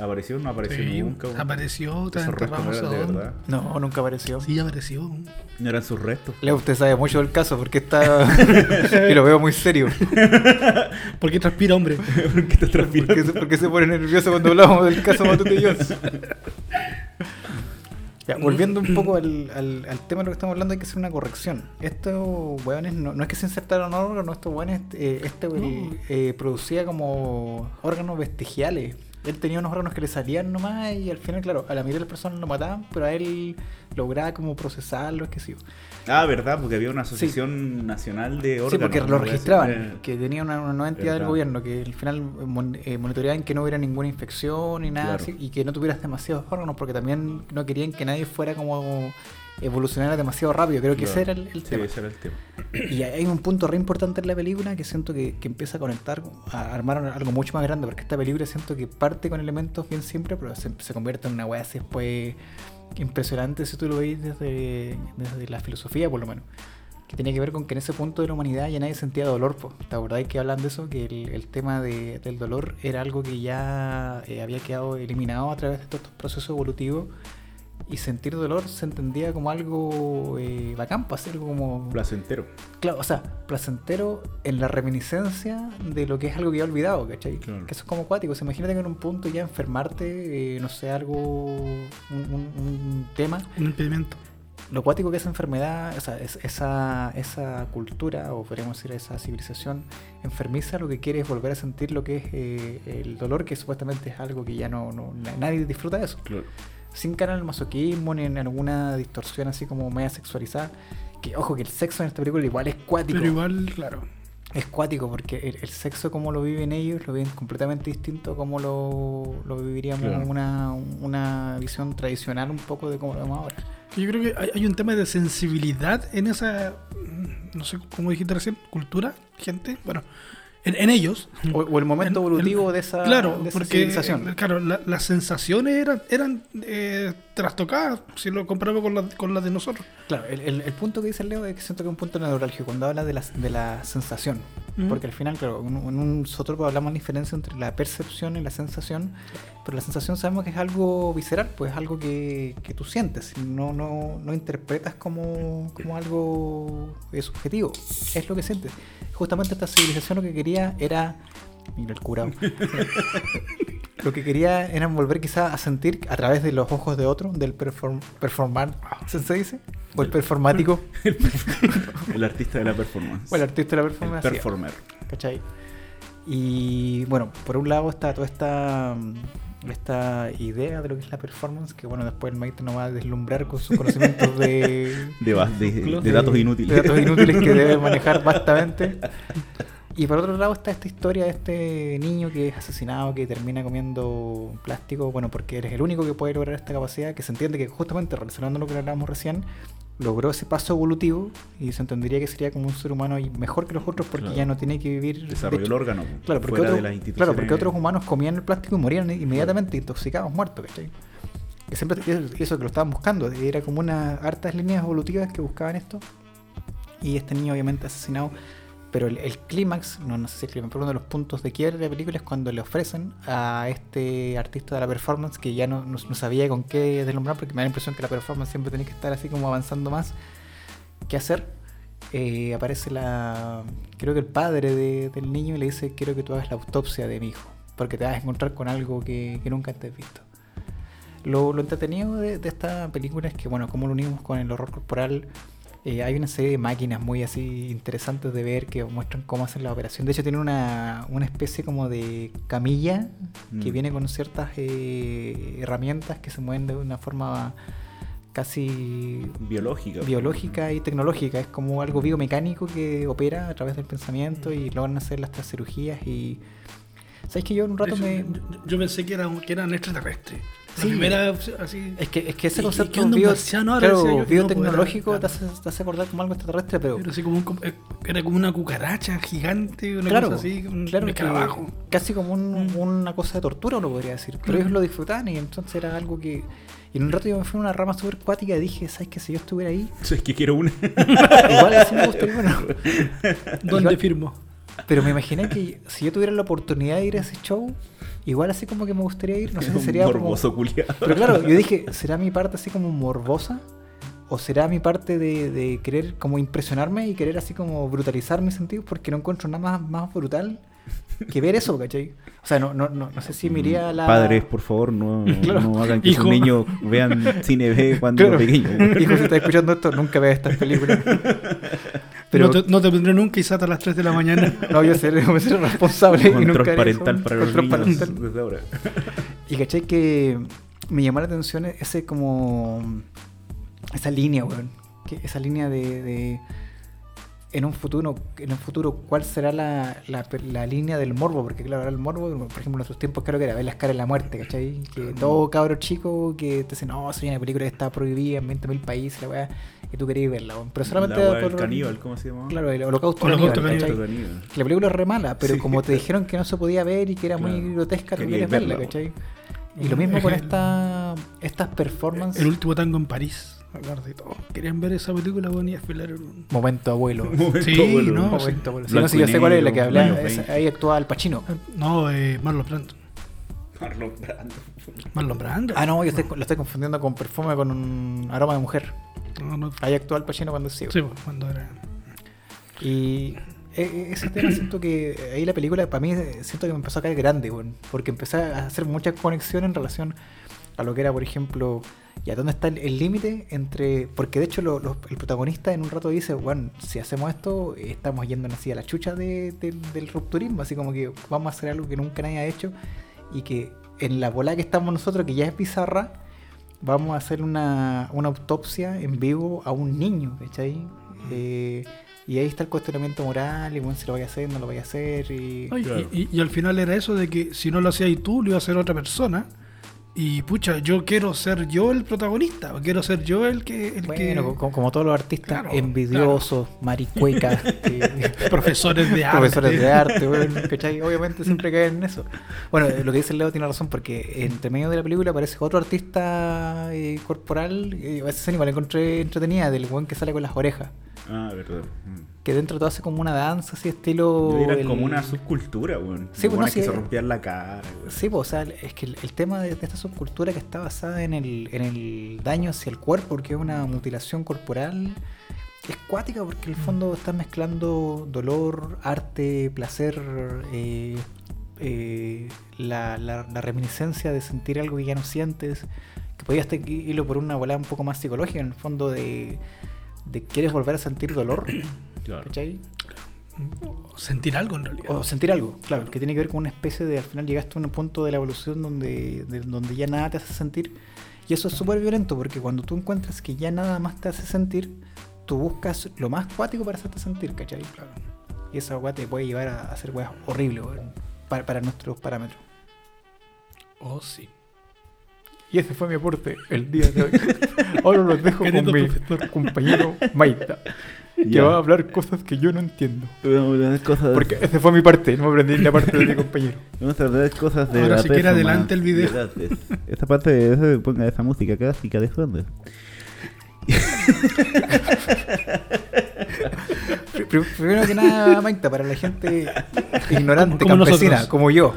Speaker 2: ¿Apareció o no apareció
Speaker 3: Sí,
Speaker 2: nunca?
Speaker 3: apareció,
Speaker 2: Esos restos no eran de verdad.
Speaker 1: No, nunca apareció.
Speaker 3: Sí, apareció.
Speaker 2: No eran sus restos.
Speaker 1: Leo, usted sabe mucho del caso porque está. y lo veo muy serio.
Speaker 3: ¿Por qué transpira, hombre?
Speaker 2: ¿Por qué
Speaker 1: se- por qué se pone nervioso cuando hablamos del caso Matute Jones? Ya, volviendo un poco al, al- al tema de lo que estamos hablando, hay que hacer una corrección. Estos hueones no, no es que se insertaron órganos, estos hueones, eh, este eh, producía como órganos vestigiales. Él tenía unos órganos que le salían nomás y al final, claro, a la mitad de las personas lo mataban, pero a él lograba como procesarlos, qué sé yo.
Speaker 2: Ah, verdad, porque había una asociación nacional de órganos.
Speaker 1: Sí, porque lo registraban,
Speaker 2: Eh,
Speaker 1: que tenía una, una nueva entidad del gobierno, que al final mon- eh, monitoreaban que no hubiera ninguna infección ni nada
Speaker 2: Claro.
Speaker 1: así, y que no tuvieras demasiados órganos, porque también no querían que nadie fuera como evolucionara demasiado rápido. Creo que ese era
Speaker 2: claro.
Speaker 1: el, el
Speaker 2: Sí,
Speaker 1: tema.
Speaker 2: ese era el tema.
Speaker 1: Y hay un punto re importante en la película que siento que, que empieza a conectar, a armar algo mucho más grande, porque esta película siento que parte con elementos bien simples, pero se, se convierte en una weá así después impresionante si tú lo veis desde, desde la filosofía, por lo menos. Que tenía que ver con que en ese punto de la humanidad ya nadie sentía dolor. po. ¿Te acordás que hablan de eso? Que el, el tema de- del dolor era algo que ya eh, había quedado eliminado a través de todos estos procesos evolutivos. Y sentir dolor se entendía como algo eh, bacán, para algo como
Speaker 2: Placentero.
Speaker 1: Claro, o sea, placentero en la reminiscencia de lo que es algo que ya olvidado, ¿cachai?
Speaker 2: Claro.
Speaker 1: Que eso es como acuático. O sea, imagínate que en un punto ya enfermarte, eh, no sé, algo, un, un- un tema,
Speaker 3: Un impedimento.
Speaker 1: lo acuático que esa enfermedad, o sea, es- esa, esa cultura, o podríamos decir esa civilización enfermiza, lo que quiere es volver a sentir lo que es eh, el dolor, que supuestamente es algo que ya no, no na- nadie disfruta de eso
Speaker 2: Claro.
Speaker 1: Sin caer en el masoquismo ni en alguna distorsión así como media sexualizada. Que ojo que el sexo en esta película igual es cuático.
Speaker 3: Pero igual, claro.
Speaker 1: Es cuático porque el, el sexo como lo viven ellos lo viven completamente distinto a como lo, lo viviríamos
Speaker 2: Claro.
Speaker 1: una, una visión tradicional un poco de cómo lo vemos ahora.
Speaker 3: Yo creo que hay, hay un tema de sensibilidad en esa, no sé cómo dijiste recién, cultura, gente, bueno, en, en ellos.
Speaker 1: O, o el momento
Speaker 3: En-
Speaker 1: evolutivo de esa,
Speaker 3: Claro,
Speaker 1: de esa
Speaker 3: porque
Speaker 1: civilización.
Speaker 3: eh, claro, la- las sensaciones eran, eran eh, trastocadas si lo comparamos con las con las de nosotros.
Speaker 1: Claro, el, el- el punto que dice Leo es que siento que es un punto neurálgico cuando habla de la, de la sensación.
Speaker 3: Ujú.
Speaker 1: Porque al final, claro, en, un- nosotros hablamos de la diferencia entre la percepción y la sensación, pero la sensación sabemos que es algo visceral, pues es algo que, que tú sientes, no, no, no interpretas como, como algo eh, subjetivo, es lo que sientes. Justamente esta civilización lo que quería era... Mira el curado. lo que quería era volver quizá a sentir a través de los ojos de otro, del perform, performar, ¿se dice? O el performático,
Speaker 2: El artista de la performance.
Speaker 1: o el artista de la
Speaker 2: El
Speaker 1: performance. sí.
Speaker 2: performer.
Speaker 1: ¿Cachai? Y bueno, por un lado está toda esta, mm, esta idea de lo que es la performance, que bueno, después el maestro nos va a deslumbrar con sus conocimientos de,
Speaker 2: De, datos inútiles.
Speaker 1: de datos inútiles que debe manejar bastante. Y por otro lado está esta historia de este niño que es asesinado, que termina comiendo plástico, bueno, porque eres el único que puede lograr esta capacidad, que se entiende que justamente relacionando lo que hablábamos recién, logró ese paso evolutivo y se entendería que sería como un ser humano mejor que los otros porque
Speaker 2: Claro.
Speaker 1: ya no tiene que vivir... de
Speaker 2: Desarrolló el órgano.
Speaker 1: Claro porque,
Speaker 2: fuera
Speaker 1: otros-
Speaker 2: de las
Speaker 1: claro, porque otros humanos comían el plástico y morían inmediatamente intoxicados, muertos, ¿cachai? Que siempre eso que lo estaban buscando, era como unas hartas líneas evolutivas que buscaban esto. Y este niño obviamente asesinado. Pero el, el clímax, no, sé si el clímax, pero uno de los puntos de quiebre de la película es cuando le ofrecen a este artista de la performance que ya no, no, sabía con qué deslumbrar, porque me da la impresión que la performance siempre tenía que estar así como avanzando más. ¿Qué hacer? Eh, aparece la. Creo que el padre de- del niño y le dice: Quiero que tú hagas la autopsia de mi hijo, porque te vas a encontrar con algo que, que nunca antes visto. Lo, lo entretenido de, de esta película es que, bueno, como lo unimos con el horror corporal, eh, hay una serie de máquinas muy así interesantes de ver que muestran cómo hacen la operación. De hecho, tiene una, una especie como de camilla que
Speaker 2: Mm.
Speaker 1: viene con ciertas eh, herramientas que se mueven de una forma casi
Speaker 2: Biológica.
Speaker 1: biológica y tecnológica. Es como algo biomecánico que opera a través del pensamiento y logran hacer las cirugías y... ¿Sabes que yo en un rato me...
Speaker 3: yo, yo pensé que, era, un- que eran extraterrestres. La primera opción, así.
Speaker 1: Es que, es que ese
Speaker 3: ¿Y- y
Speaker 1: concepto bio-
Speaker 3: marciano ahora?
Speaker 1: claro,
Speaker 3: no,
Speaker 1: biotecnológico te, hace, te hace acordar como algo extraterrestre, pero,
Speaker 3: Era así como un, eh, era como una cucaracha gigante, una
Speaker 1: claro,
Speaker 3: cosa así, un
Speaker 1: claro
Speaker 3: escarabajo.
Speaker 1: casi como un-
Speaker 3: Mm.
Speaker 1: una cosa de tortura uno podría decir, pero
Speaker 3: Mm.
Speaker 1: ellos lo disfrutaban y entonces era algo que... Y en un rato yo me fui a una rama súper cuática y dije, ¿sabes qué? Si yo estuviera ahí,
Speaker 2: Es que quiero una.
Speaker 1: igual así me gustaría, bueno.
Speaker 3: ¿Dónde
Speaker 1: Igual-
Speaker 3: firmo?
Speaker 1: Pero me imaginé que si yo tuviera la oportunidad de ir a ese show, igual así como que me gustaría ir, no sé si sería como...
Speaker 2: morboso culiado.
Speaker 1: Pero claro, yo dije, ¿será mi parte así como morbosa? ¿O será mi parte de, de querer como impresionarme y querer así como brutalizar mis sentidos? Porque no encuentro nada más, más brutal que ver eso, ¿cachai? O sea, no, no, no, no sé si me iría a la...
Speaker 2: Padres, por favor, no,
Speaker 1: Claro.
Speaker 2: no hagan que
Speaker 3: Hijo.
Speaker 2: sus niños vean cine B cuando
Speaker 1: Claro.
Speaker 2: pequeños.
Speaker 1: Hijo, si estás escuchando esto, nunca veas estas películas. Pero
Speaker 3: no, te, no te vendré nunca y sata a las 3 de la mañana.
Speaker 1: no, yo seré, yo seré responsable y nunca
Speaker 2: Control parental
Speaker 1: eso.
Speaker 2: para los
Speaker 1: Control
Speaker 2: niños
Speaker 1: parental.
Speaker 2: desde ahora.
Speaker 1: Y caché que me llamó la atención ese como. Esa línea, weón. Que esa línea de, de- En un futuro, en un futuro, ¿cuál será la, la, la línea del morbo? Porque claro, ahora el morbo, por ejemplo, en nuestros tiempos creo que era ver la escala de la muerte, ¿cachai? Que todo cabro chico que te dice, no, soy una película que está prohibida en 20.000 países, la weá, y tú querías verla. Pero solamente
Speaker 2: La
Speaker 1: por-
Speaker 2: caníbal, ¿cómo se llama?
Speaker 1: Claro, el holocausto,
Speaker 3: Holocausto
Speaker 1: caníbal,
Speaker 3: caníbal.
Speaker 2: Caníbal.
Speaker 1: La película es re mala, pero
Speaker 2: Sí.
Speaker 1: como te dijeron que no se podía ver y que era muy grotesca, tú
Speaker 2: Querías
Speaker 1: quieres verla,
Speaker 2: verla,
Speaker 1: ¿cachai? Y lo mismo con esta, estas performances.
Speaker 3: El último tango en París. y todo. Querían ver esa película, bueno, y un-
Speaker 1: Momento abuelo.
Speaker 2: Momento,
Speaker 3: Sí,
Speaker 2: bueno.
Speaker 3: no,
Speaker 1: Momento abuelo. Sí, no, sí, yo sé cuál es la que hablaba.
Speaker 2: años
Speaker 1: es-
Speaker 2: 20.
Speaker 1: ahí actuaba Al Pacino.
Speaker 3: No, eh, Marlon Brando.
Speaker 2: Marlon Brando.
Speaker 3: Marlon Brando.
Speaker 1: Ah, no, yo estoy, lo estoy confundiendo con perfume con un aroma de mujer.
Speaker 3: No, no.
Speaker 1: Ahí Al Pacino cuando es ciego.
Speaker 3: Sí, pues, cuando era.
Speaker 1: Y e- e- ese tema siento que ahí la película para mí eh, siento que me empezó a caer grande, weón, porque empecé a hacer mucha conexión en relación a lo que era, por ejemplo, y a dónde está el- límite entre, porque de hecho lo- lo- el protagonista en un rato dice, bueno, si hacemos esto, eh, estamos yendo así a la chucha de- de- del rupturismo, así como que vamos a hacer algo que nunca nadie ha hecho y que en la bola que estamos nosotros, que ya es bizarra, vamos a hacer una, una autopsia en vivo a un niño, ¿cachai? Eh, y ahí está el cuestionamiento moral, y bueno, si lo voy a hacer, no lo voy a hacer, y...
Speaker 3: Ay,
Speaker 2: Claro.
Speaker 3: y, y- y al final era eso de que si no lo hacías tú, lo iba a hacer otra persona. Y pucha, yo quiero ser yo el protagonista, o quiero ser yo el que. El
Speaker 1: Bueno,
Speaker 3: que
Speaker 1: como, como todos los artistas
Speaker 3: Claro,
Speaker 1: envidiosos, maricuecas, que-
Speaker 3: profesores de arte.
Speaker 1: profesores de arte, ¿cachai? Obviamente siempre caen en eso. Bueno, eh, lo que dice el Leo tiene razón, porque entre medio de la película aparece otro artista eh, corporal, eh, igual la encontré entretenida, del weón que sale con las orejas.
Speaker 2: Ah, verdad. Mm.
Speaker 1: Que dentro de todo hace como una danza, así estilo...
Speaker 2: Era
Speaker 1: el-
Speaker 2: como una subcultura, weón.
Speaker 1: Sí, pues, no,
Speaker 2: Buenas que
Speaker 1: sí,
Speaker 2: se rompían la cara, weón.
Speaker 1: Sí, pues, o sea, es que el, el tema de, de esta subcultura que está basada en el, en el daño hacia el cuerpo, porque es una mutilación corporal, es cuática porque en el fondo estás mezclando dolor, arte, placer, eh, eh, la, la- la reminiscencia de sentir algo que ya no sientes, que podías irlo por una volada un poco más psicológica, en el fondo de, de quieres volver a sentir dolor,
Speaker 2: Claro.
Speaker 1: ¿cachai?
Speaker 3: Sentir algo en realidad.
Speaker 1: O sentir algo, claro, que tiene que ver con una especie de, al final llegaste a un punto de la evolución donde, de- donde ya nada te hace sentir. Y eso es súper violento porque cuando tú encuentras que ya nada más te hace sentir, tú buscas lo más cuático para hacerte sentir, ¿cachai? Claro. Y esa weá te puede llevar a hacer weas horribles, para, para nuestros parámetros.
Speaker 3: Oh, sí.
Speaker 1: Y ese fue mi aporte el día de hoy. Ahora los dejo con mi
Speaker 3: profesor.
Speaker 1: compañero Maita, que
Speaker 2: Ya.
Speaker 1: va a hablar cosas que yo no entiendo.
Speaker 2: Vamos a hablar de cosas.
Speaker 1: Porque esa fue mi parte, no me aprendí la parte de mi compañero.
Speaker 2: Vamos a hablar de cosas de
Speaker 3: Ahora,
Speaker 2: la
Speaker 3: si quiere, adelante el video.
Speaker 2: Esta parte de ese- ponga esa música clásica de fondo.
Speaker 1: Pri- pri- Primero que nada, Maita, para la gente ignorante,
Speaker 3: Como- como
Speaker 1: campesina,
Speaker 3: nosotros.
Speaker 1: como yo.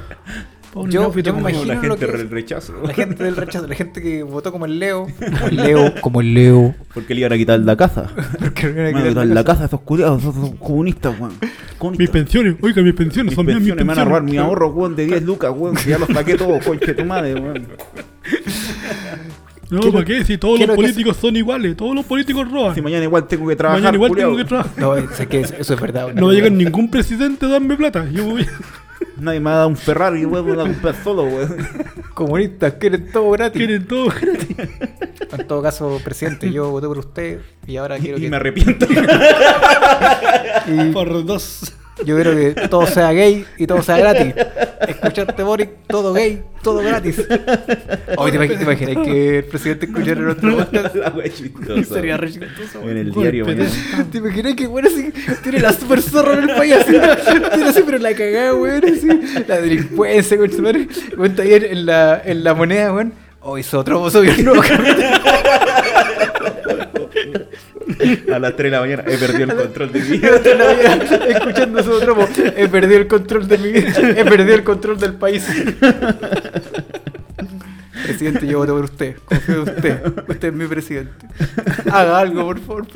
Speaker 3: Pobre
Speaker 1: Yo-
Speaker 3: neófito
Speaker 1: yo me
Speaker 3: como
Speaker 1: imagino
Speaker 2: la gente
Speaker 1: es-
Speaker 2: del rechazo.
Speaker 1: La gente del rechazo, la gente que votó como el Leo. Como el Leo, como el Leo.
Speaker 2: Porque le iban a quitar la casa.
Speaker 1: Porque
Speaker 2: Me van a quitar la casa esos curiados, esos comunistas, weón.
Speaker 3: Mis pensiones, oiga, mis pensiones
Speaker 2: Mis
Speaker 3: son mías, mis
Speaker 2: pensiones, me van a
Speaker 3: pensiones.
Speaker 2: robar mi ahorro, weón, de 10 lucas, weón. Ya los saqué todos, conche tu madre, weón.
Speaker 3: No,
Speaker 1: Quiero-
Speaker 3: ¿para qué? Si todos los políticos son iguales, todos los políticos roban.
Speaker 2: Si mañana igual tengo que trabajar,
Speaker 3: Mañana igual
Speaker 2: culiao.
Speaker 3: tengo que trabajar.
Speaker 1: No, sé que eso eso es verdad.
Speaker 3: No va a llegar ningún presidente a darme plata. Yo voy.
Speaker 2: Nadie me ha dado un Ferrari, weón, me lo comprar solo, weón.
Speaker 1: Comunistas quieren todo gratis.
Speaker 3: Quieren todo gratis.
Speaker 1: En todo caso, presidente, yo voté por usted y ahora quiero
Speaker 2: Y
Speaker 1: que.
Speaker 2: me arrepiento.
Speaker 1: y-
Speaker 3: Por dos.
Speaker 1: Yo quiero que todo sea gay y todo sea gratis. Escucharte Boric, todo gay, todo gratis. Hoy te imag- te imaginas que el presidente escuchara nuestro podcast. Sería re chistoso,
Speaker 2: En el diario mañana.
Speaker 1: ¿Te imaginas que bueno así tiene la super zorra en el país así? Tiene así, pero la cagada, weón, así. La delincuencia, con su madre. Está ahí en, la, en la moneda, weón. Hoy hizo otro voz obvio nuevo
Speaker 2: A las 3 de la mañana he perdido el control de mi vida.
Speaker 1: Escuchando su otro voz. He perdido el control de mi vida. He perdido el control del país. Presidente, yo voto por usted. Confío en usted. Usted es mi presidente. Haga algo, por favor.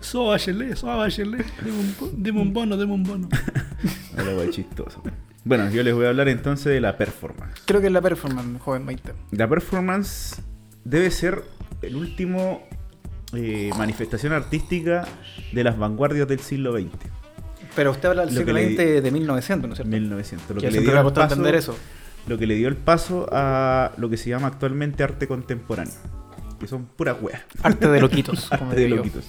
Speaker 3: Soba Bachelet, soba Bachelet. Deme un, bo- deme un bono, deme un bono.
Speaker 2: A la wea chistosa. Bueno, yo les voy a hablar entonces de la performance.
Speaker 1: Creo que es la performance, joven Maite.
Speaker 2: La performance debe ser el último eh, manifestación artística de las vanguardias del siglo XX,
Speaker 1: Pero usted habla del
Speaker 2: Lo
Speaker 1: siglo
Speaker 2: le di-
Speaker 1: XX de 1900, ¿no es cierto?
Speaker 2: 1900. Lo
Speaker 1: Que
Speaker 2: le dio el paso,
Speaker 1: entender eso.
Speaker 2: lo que le dio el paso a lo que se llama actualmente arte contemporáneo, que son puras weas.
Speaker 1: Arte de loquitos. como
Speaker 2: Arte de
Speaker 1: digo yo.
Speaker 2: loquitos.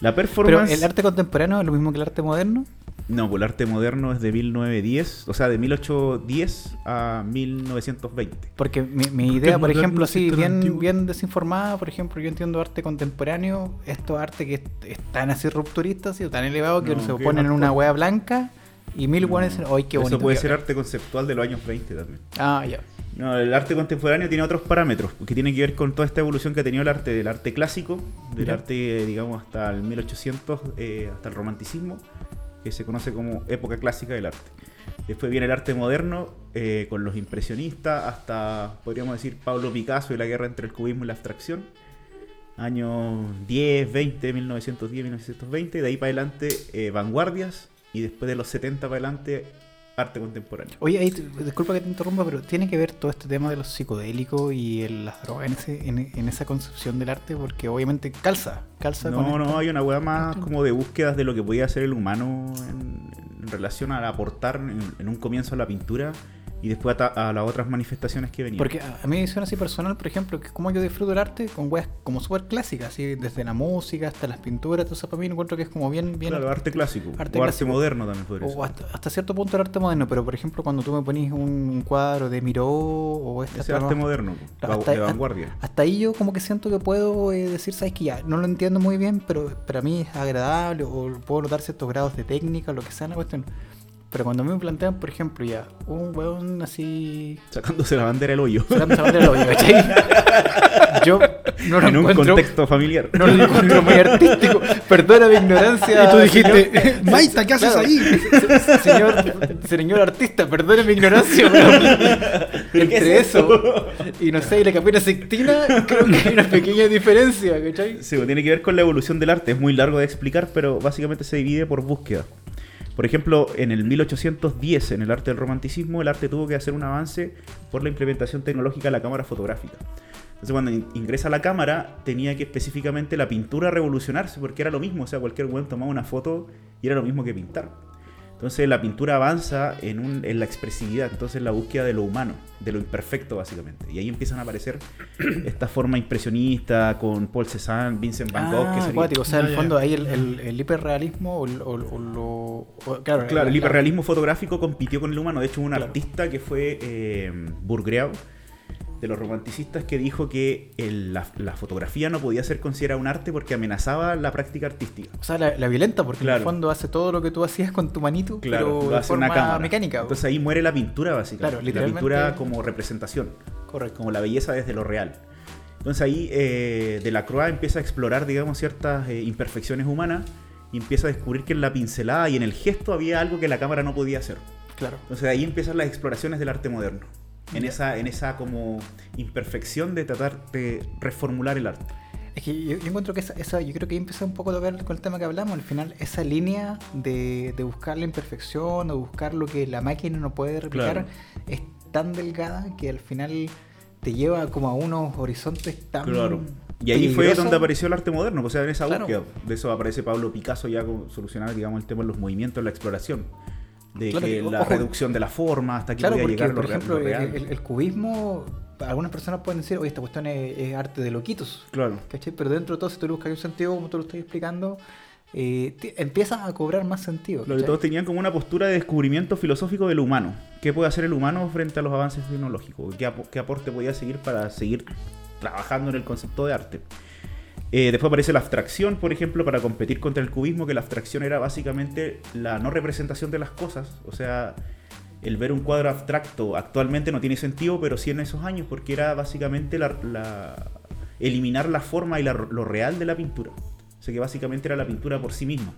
Speaker 2: La
Speaker 1: Pero
Speaker 2: performance.
Speaker 1: el arte contemporáneo es lo mismo que el arte moderno.
Speaker 2: No, pues el arte moderno es de 1910, o sea, de 1810 a 1920.
Speaker 1: Porque mi, mi idea, por
Speaker 3: moderno
Speaker 1: ejemplo,
Speaker 3: tan
Speaker 1: bien,
Speaker 3: antiguo?
Speaker 1: bien desinformada, por ejemplo, yo entiendo arte contemporáneo, esto arte que es, es tan así rupturista, así, o tan elevado que
Speaker 2: No,
Speaker 1: se ponen en una hueá blanca y mil
Speaker 2: No,
Speaker 1: ¡ay, qué bonito!
Speaker 2: Eso puede ser
Speaker 1: habla".
Speaker 2: arte conceptual de los años 20 también.
Speaker 1: Ah, ya.
Speaker 2: No, el arte contemporáneo tiene otros parámetros que tienen que ver con toda esta evolución que ha tenido el arte, del arte clásico, del
Speaker 1: Ya.
Speaker 2: arte, digamos, hasta el 1800, eh, hasta el romanticismo, que se conoce como época clásica del arte. Después viene el arte moderno, eh, con los impresionistas, hasta, podríamos decir, Pablo Picasso y la guerra entre el cubismo y la abstracción. Años 10, 20, 1910, 1920, de ahí para adelante eh, vanguardias, y después de los 70 para adelante arte contemporáneo.
Speaker 1: Oye, ahí, disculpa que te interrumpa, pero ¿tiene que ver todo este tema de los psicodélicos y el- las drogas en, ese, en, en esa concepción del arte? Porque obviamente calza, calza con
Speaker 2: No, no, hay una weá más como de búsquedas de lo que podía hacer el humano en, en relación a aportar en, en un comienzo a la pintura y después a, las otras manifestaciones que venían.
Speaker 1: Porque a mí me suena así personal, por ejemplo, que como yo disfruto el arte con weas como súper clásicas, así desde la música hasta las pinturas, todo eso para mí encuentro que es como bien, bien
Speaker 2: claro, arte clásico.
Speaker 1: arte
Speaker 2: o
Speaker 1: clásico.
Speaker 2: arte moderno también podría
Speaker 1: o
Speaker 2: ser.
Speaker 1: hasta, hasta cierto punto el arte moderno, pero por ejemplo cuando tú me ponís un, cuadro de Miró o este
Speaker 2: Ese arte
Speaker 1: más-
Speaker 2: moderno,
Speaker 1: hasta-
Speaker 2: de vanguardia.
Speaker 1: Hasta ahí yo como que siento que puedo eh, decir, sabes que ya, no lo entiendo muy bien, pero para mí es agradable o puedo notar ciertos grados de técnica, lo que sea la cuestión. Pero cuando a mí me plantean, por ejemplo, ya, un weón así...
Speaker 2: Sacándose la bandera del hoyo.
Speaker 1: sacando esa bandera del hoyo, ¿cachai? Yo no lo
Speaker 2: en un contexto familiar.
Speaker 1: No lo encuentro muy artístico. Perdona mi ignorancia.
Speaker 3: Y tú dijiste, Maita, ¿qué haces ahí?
Speaker 1: se- se- Señor, señor artista, perdone mi ignorancia, pero
Speaker 2: ¿Qué
Speaker 1: entre
Speaker 2: es
Speaker 1: eso y no sé, y la capilla sextina, creo que hay una pequeña diferencia, ¿cachai?
Speaker 2: Sí, pues, tiene que ver con la evolución del arte. Es muy largo de explicar, pero básicamente se divide por búsqueda. Por ejemplo, en el 1810, en el arte del romanticismo, el arte tuvo que hacer un avance por la implementación tecnológica de la cámara fotográfica. Entonces, cuando in- ingresa la cámara, tenía que específicamente la pintura revolucionarse, porque era lo mismo. O sea, cualquier weón tomaba una foto y era lo mismo que pintar. Entonces, la pintura avanza en, un- en la expresividad, entonces la búsqueda de lo humano, de lo imperfecto, básicamente. Y ahí empiezan a aparecer esta forma impresionista con Paul Cézanne, Vincent Van Gogh, que
Speaker 1: Ah,
Speaker 2: sería-
Speaker 1: acuático, o sea, en el fondo ahí el, el, el hiperrealismo o, o- o lo... o- claro,
Speaker 2: Claro,
Speaker 1: la-
Speaker 2: el
Speaker 1: la-
Speaker 2: hiperrealismo fotográfico compitió con el humano. De hecho, hubo un
Speaker 1: Claro.
Speaker 2: artista que fue eh, Bourgeois, de los romanticistas, que dijo que el- la, la fotografía no podía ser considerada un arte porque amenazaba la práctica artística.
Speaker 1: O sea, la, la violenta, porque en
Speaker 2: Claro.
Speaker 1: el fondo hace todo lo que tú hacías con tu manito,
Speaker 2: Claro,
Speaker 1: pero de forma
Speaker 2: una cámara.
Speaker 1: mecánica.
Speaker 2: Entonces ahí muere la pintura, básicamente.
Speaker 1: Claro,
Speaker 2: la pintura como representación,
Speaker 1: Correcto.
Speaker 2: como la belleza desde lo real. Entonces ahí eh, Delacroix empieza a explorar, digamos, ciertas eh, imperfecciones humanas y empieza a descubrir que en la pincelada y en el gesto había algo que la cámara no podía hacer.
Speaker 1: Claro.
Speaker 2: Entonces ahí empiezan las exploraciones del arte moderno. En esa, en esa como imperfección de tratar de reformular el arte.
Speaker 1: Es que yo, yo encuentro que esa, esa- yo creo que ahí empecé un poco a tocar con el tema que hablamos, al final esa línea de, de buscar la imperfección o buscar lo que la máquina no puede replicar
Speaker 2: Claro.
Speaker 1: es tan delgada que al final te lleva como a unos horizontes tan
Speaker 2: Claro. Y ahí fue donde apareció el arte moderno, o sea, en esa
Speaker 1: Claro.
Speaker 2: búsqueda. De eso aparece Pablo Picasso ya solucionar, digamos, el tema de los movimientos, la exploración. De
Speaker 1: Claro,
Speaker 2: que la
Speaker 1: ojo,
Speaker 2: reducción de la forma hasta que
Speaker 1: Claro,
Speaker 2: podía
Speaker 1: porque
Speaker 2: llegar
Speaker 1: por
Speaker 2: lo,
Speaker 1: ejemplo
Speaker 2: lo real.
Speaker 1: el, cubismo, algunas personas pueden decir, oye, esta cuestión es, es arte de loquitos.
Speaker 2: Claro.
Speaker 1: ¿Cachai? Pero dentro de todo, si tú le buscas un sentido, como tú lo estás explicando, eh, empieza a cobrar más sentido.
Speaker 2: Lo que todos tenían como una postura de descubrimiento filosófico del humano. ¿Qué puede hacer el humano frente a los avances tecnológicos? ¿Qué, apo- qué aporte podía seguir para seguir trabajando en el concepto de arte? Eh, después aparece la abstracción, por ejemplo, para competir contra el cubismo, que la abstracción era básicamente la no representación de las cosas. O sea, el ver un cuadro abstracto actualmente no tiene sentido, pero sí en esos años, porque era básicamente la, la- eliminar la forma y la- lo real de la pintura. O sea, que básicamente era la pintura por sí misma.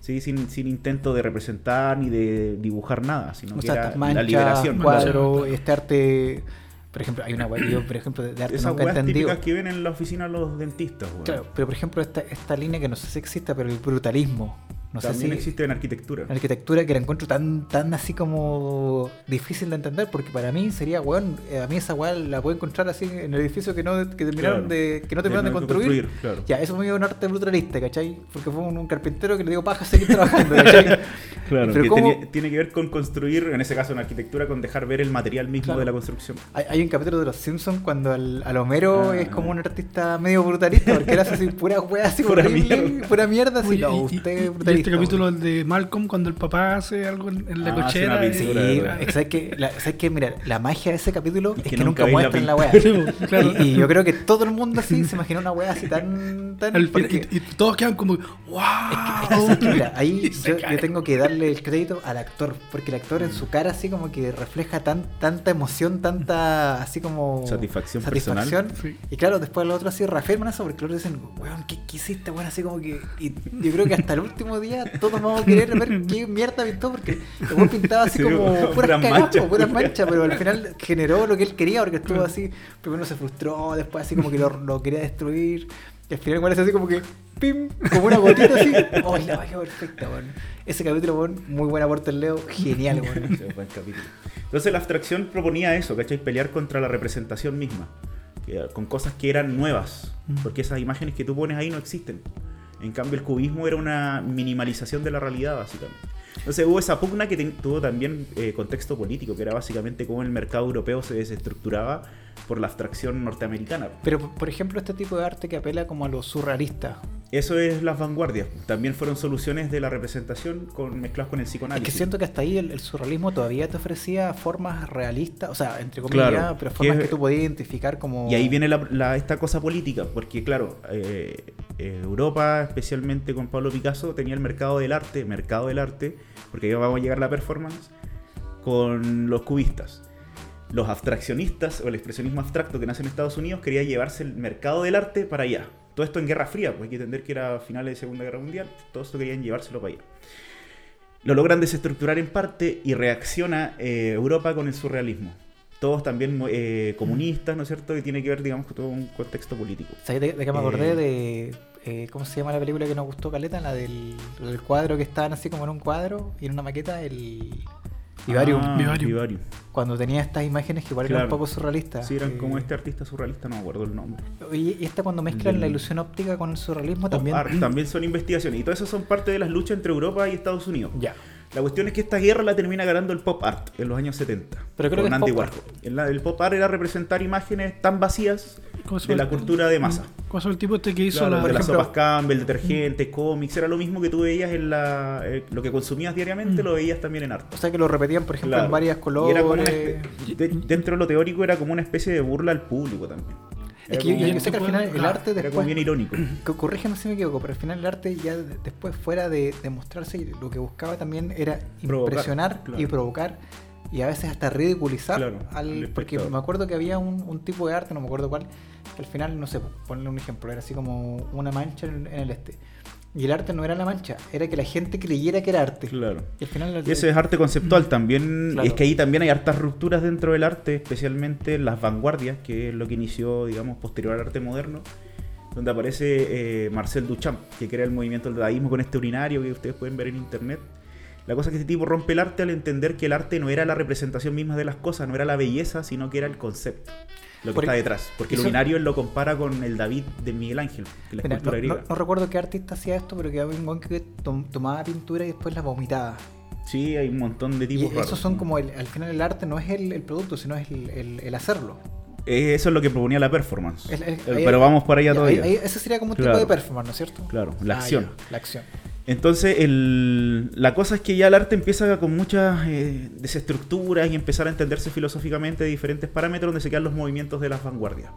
Speaker 2: ¿sí? Sin, sin intento de representar ni de dibujar nada, sino
Speaker 1: O
Speaker 2: que
Speaker 1: sea,
Speaker 2: era la liberación.
Speaker 1: cuadro, este arte. Por ejemplo, hay una wea que yo, por ejemplo, de arte
Speaker 2: Esas
Speaker 1: nunca
Speaker 2: weas típicas que ven en la oficina los dentistas, weón.
Speaker 1: Claro, pero por ejemplo, esta, esta línea que no sé si exista, pero el brutalismo. No sé
Speaker 2: También
Speaker 1: si.
Speaker 2: existe en arquitectura.
Speaker 1: La arquitectura que la encuentro tan, tan así como difícil de entender, porque para mí sería, weón, eh, a mí esa weá la puedo encontrar así en el edificio que no, que terminaron
Speaker 2: Claro.
Speaker 1: de, que no terminaron de,
Speaker 2: De
Speaker 1: construir.
Speaker 2: construir, claro.
Speaker 1: Ya, eso me dio un arte brutalista, ¿cachai? Porque fue un, un carpintero que le dio paja seguir trabajando, ¿cachai?
Speaker 2: Claro,
Speaker 1: Pero
Speaker 2: que
Speaker 1: ¿cómo-
Speaker 2: tenía- tiene que ver con construir, en ese caso en arquitectura, con dejar ver el material mismo
Speaker 1: Claro.
Speaker 2: de la construcción.
Speaker 1: Hay, hay un capítulo de Los Simpsons cuando al, al Homero
Speaker 2: Ah.
Speaker 1: es como un artista medio brutalista, porque él hace así pura weá así
Speaker 2: Pura
Speaker 1: horrible,
Speaker 2: mierda.
Speaker 1: pura mierda, así,
Speaker 3: Oye,
Speaker 1: no,
Speaker 3: y- y-
Speaker 1: usted
Speaker 3: y-
Speaker 1: es
Speaker 3: y
Speaker 1: brutalista.
Speaker 3: este capítulo el de Malcolm cuando el papá hace algo en, en la
Speaker 2: Ah,
Speaker 3: cochera.
Speaker 2: una
Speaker 3: y- y-.
Speaker 1: ¿sabes que, la, ¿sabes que, Mira, la magia de ese capítulo
Speaker 2: Y
Speaker 1: es
Speaker 2: que
Speaker 1: que,
Speaker 2: nunca la
Speaker 1: muestran la weá.
Speaker 3: pintura. Claro.
Speaker 1: Y, y yo creo que todo el mundo así se imaginó una weá así tan. tan
Speaker 3: fin-
Speaker 1: porque-
Speaker 3: y, y todos quedan como, wow.
Speaker 1: es que, ¿sabes qué? Mira, ahí yo, yo tengo que darle el crédito al actor, porque el actor en su cara así como que refleja tan, tanta emoción, tanta así como
Speaker 2: Satisfacción
Speaker 1: satisfacción.
Speaker 3: Sí.
Speaker 1: Y claro, después los otros así reafirman eso, porque los otros dicen, weón, ¿qué, qué hiciste, weón? Así como que. Y yo creo que hasta el último día todos vamos a querer ver qué mierda pintó, porque el weón pintaba así
Speaker 2: Sí,
Speaker 1: como
Speaker 2: puras manchas,
Speaker 1: puras manchas, pero al final generó lo que él quería, porque estuvo así, primero se frustró, después así como que lo, lo quería destruir. Y al final parece así como que, pim, como una gotita así. ¡Oh, la magia perfecta, weón! Ese capítulo, weón, muy buen aporte el Leo, genial, weón.
Speaker 2: Sí, buen capítulo. Entonces la abstracción proponía eso, ¿cachai? Pelear contra la representación misma, que- con cosas que eran nuevas,
Speaker 3: Mm.
Speaker 2: porque esas imágenes que tú pones ahí no existen. En cambio el cubismo era una minimalización de la realidad, básicamente. Entonces hubo esa pugna que tuvo también eh, contexto político, que era básicamente cómo el mercado europeo se desestructuraba por la abstracción norteamericana.
Speaker 1: Pero, por ejemplo, este tipo de arte que apela como a lo surrealista.
Speaker 2: Eso es las vanguardias. También fueron soluciones de la representación con, mezcladas con el
Speaker 1: Es
Speaker 2: psicoanálisis.
Speaker 1: que siento que hasta ahí el, el surrealismo todavía te ofrecía formas realistas, o sea, entre comillas,
Speaker 2: Claro,
Speaker 1: pero
Speaker 2: que
Speaker 1: formas
Speaker 2: es-
Speaker 1: que tú podías identificar como...
Speaker 2: Y ahí viene la- la- esta cosa política, porque claro, eh, eh, Europa, especialmente con Pablo Picasso, tenía el mercado del arte, mercado del arte, porque ya vamos a llegar a la performance, con los cubistas. Los abstraccionistas o el expresionismo abstracto que nace en Estados Unidos quería llevarse el mercado del arte para allá. Todo esto en Guerra Fría, pues hay que entender que era finales de Segunda Guerra Mundial, todo esto querían llevárselo para allá. Lo logran desestructurar en parte y reacciona eh, Europa con el surrealismo. Todos también eh, comunistas, ¿no es cierto? Que tiene que ver, digamos, con todo un contexto político.
Speaker 1: ¿Sabes de, de qué me acordé?
Speaker 2: Eh,
Speaker 1: de... eh, ¿Cómo se llama la película que nos gustó, Caleta? La del, del cuadro que estaban así como en un cuadro y en una maqueta, el... Vivarium.
Speaker 2: Ah,
Speaker 3: Vivarium.
Speaker 2: Vivarium.
Speaker 1: Cuando tenía estas imágenes que igual eran un
Speaker 2: Claro.
Speaker 1: poco surrealistas.
Speaker 2: Sí, eran
Speaker 1: eh,
Speaker 2: como este artista surrealista, no me acuerdo el nombre.
Speaker 1: Y, y esta cuando mezclan
Speaker 2: Del-
Speaker 1: la ilusión óptica con el surrealismo también...
Speaker 2: art, también son investigaciones. Y todo eso son parte de las luchas entre Europa y Estados Unidos.
Speaker 1: Ya.
Speaker 2: La cuestión es que esta guerra la termina ganando el pop art en los años 70.
Speaker 1: Pero creo
Speaker 2: con
Speaker 1: que
Speaker 2: Andy
Speaker 1: pop
Speaker 2: Warhol. El, el pop art era representar imágenes tan vacías
Speaker 3: ¿Cómo se
Speaker 2: de la cultura de masa.
Speaker 3: ¿Cómo se llama el tipo este que hizo
Speaker 2: Claro,
Speaker 3: la,
Speaker 2: de las sopas Campbell, detergentes, cómics, era lo mismo que tú veías en la, eh, lo que consumías diariamente,
Speaker 3: Mm.
Speaker 2: lo veías también en arte.
Speaker 1: O sea que lo repetían, por ejemplo,
Speaker 2: Claro.
Speaker 1: en varias
Speaker 2: Y
Speaker 1: colores.
Speaker 2: era como una espe- de- dentro de lo teórico era como una especie de burla al público también.
Speaker 1: Es
Speaker 2: Era
Speaker 1: que yo, sé que al final el
Speaker 3: Claro,
Speaker 1: arte
Speaker 2: era
Speaker 1: después...
Speaker 2: bien irónico.
Speaker 1: Co- Corrígeme si me equivoco, pero al final el arte ya de- después fuera de, de mostrarse, lo que buscaba también era
Speaker 2: Provocar,
Speaker 1: impresionar
Speaker 2: claro.
Speaker 1: y provocar y a veces hasta ridiculizar
Speaker 2: Claro,
Speaker 1: al, porque me acuerdo que había un, un tipo de arte, no me acuerdo cuál, que al final, no sé, ponle un ejemplo, era así como una mancha en, en el este. Y el arte no era la mancha, era que la gente creyera que era arte.
Speaker 2: Claro.
Speaker 1: Y al final
Speaker 2: Y ese es arte conceptual también.
Speaker 1: Claro.
Speaker 2: Y es que ahí también hay hartas rupturas dentro del arte, especialmente en las vanguardias, que es lo que inició, digamos, posterior al arte moderno, donde aparece eh, Marcel Duchamp, que crea el movimiento del dadaísmo con este urinario que ustedes pueden ver en internet. La cosa es que este tipo rompe el arte al entender que el arte no era la representación misma de las cosas, no era la belleza, sino que era el concepto. Lo que
Speaker 1: Por-
Speaker 2: está detrás. Porque el
Speaker 1: eso-
Speaker 2: urinario él lo compara con el David de Miguel Ángel, que la
Speaker 1: Mira,
Speaker 2: escultura
Speaker 1: no,
Speaker 2: griega.
Speaker 1: no recuerdo qué artista hacía esto, pero que había un que tom- tomaba pintura y después la vomitaba.
Speaker 2: Sí, hay un montón de
Speaker 1: Y
Speaker 2: tipos raros.
Speaker 1: esos son como, el, al final el arte no es el, el producto, sino es el, hacerlo.
Speaker 2: Eh, Eso es lo que proponía la performance. Eh, Pero vamos para allá
Speaker 1: Ya,
Speaker 2: todavía.
Speaker 1: ahí- ahí- ese sería como un
Speaker 2: Claro.
Speaker 1: tipo de performance, ¿no es cierto?
Speaker 2: Claro, la
Speaker 1: Ah,
Speaker 2: acción.
Speaker 1: ya, la acción.
Speaker 2: Entonces, la cosa es que ya el arte empieza con muchas eh, desestructuras y empezar a entenderse filosóficamente de diferentes parámetros donde se quedan los movimientos de las vanguardias.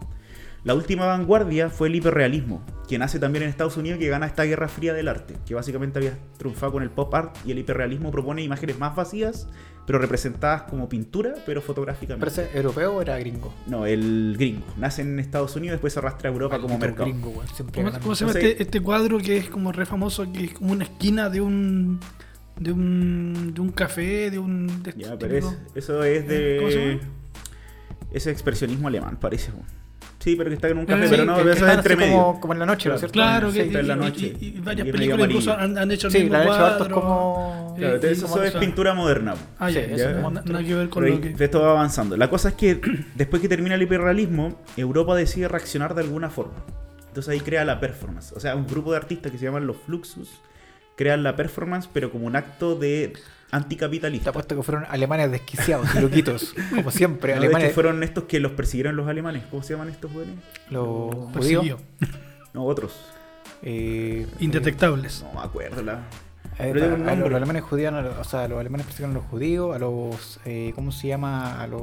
Speaker 2: La última vanguardia fue el hiperrealismo, que nace también en Estados Unidos que gana esta guerra fría del arte, que básicamente había triunfado con el pop art y el hiperrealismo propone imágenes más vacías, pero representadas como pintura, pero fotográficamente.
Speaker 1: ¿Pero ese europeo o era gringo?
Speaker 2: No, el gringo. Nace en Estados Unidos, después se arrastra a Europa como mercado.
Speaker 1: gringo,
Speaker 3: ¿Cómo, se llama
Speaker 2: Entonces-
Speaker 3: este, este cuadro que es como re famoso, que es como una esquina de un de un, de un café, de un... de
Speaker 2: Ya,
Speaker 3: este
Speaker 2: pero es- eso es
Speaker 3: ¿Eh? ¿Cómo se
Speaker 2: de.
Speaker 3: llama?
Speaker 2: Ese expresionismo alemán, parece. Sí, pero que está en un café,
Speaker 3: sí,
Speaker 2: pero no,
Speaker 1: que-
Speaker 2: pero
Speaker 1: que
Speaker 2: eso es entre medio.
Speaker 1: Como, como en la noche, ¿no es cierto?
Speaker 3: Claro,
Speaker 1: Sí,
Speaker 3: que
Speaker 2: está en la
Speaker 3: y-
Speaker 2: noche.
Speaker 3: y, y- y varias películas incluso han, han hecho el
Speaker 1: Sí,
Speaker 3: mismo
Speaker 1: la han hecho
Speaker 3: cuadro.
Speaker 1: como...
Speaker 3: Eh,
Speaker 2: Claro, entonces
Speaker 3: y
Speaker 2: eso
Speaker 3: como
Speaker 2: es pintura moderna.
Speaker 3: Ah, ya,
Speaker 1: Sí,
Speaker 3: ya,
Speaker 1: eso
Speaker 3: no-
Speaker 1: no-
Speaker 3: nada que ver con
Speaker 2: Pero
Speaker 3: lo que...
Speaker 2: esto va avanzando. La cosa es que después que termina el hiperrealismo, Europa decide reaccionar de alguna forma. Entonces ahí crea la performance. O sea, un grupo de artistas que se llaman los Fluxus crean la performance, pero como un acto de
Speaker 1: Te
Speaker 2: anticapitalista.
Speaker 1: apuesto que fueron alemanes desquiciados, loquitos, como siempre.
Speaker 2: No, de hecho,
Speaker 1: alemanes,
Speaker 2: fueron estos que los persiguieron los alemanes. ¿Cómo se llaman estos jóvenes?
Speaker 1: los judíos.
Speaker 2: No, otros.
Speaker 1: eh,
Speaker 3: Indetectables.
Speaker 2: No me acuerdo. La... Pero un
Speaker 1: a- a los alemanes judíos, o sea, los alemanes persiguieron a los judíos, a los, eh, ¿cómo se llama? A los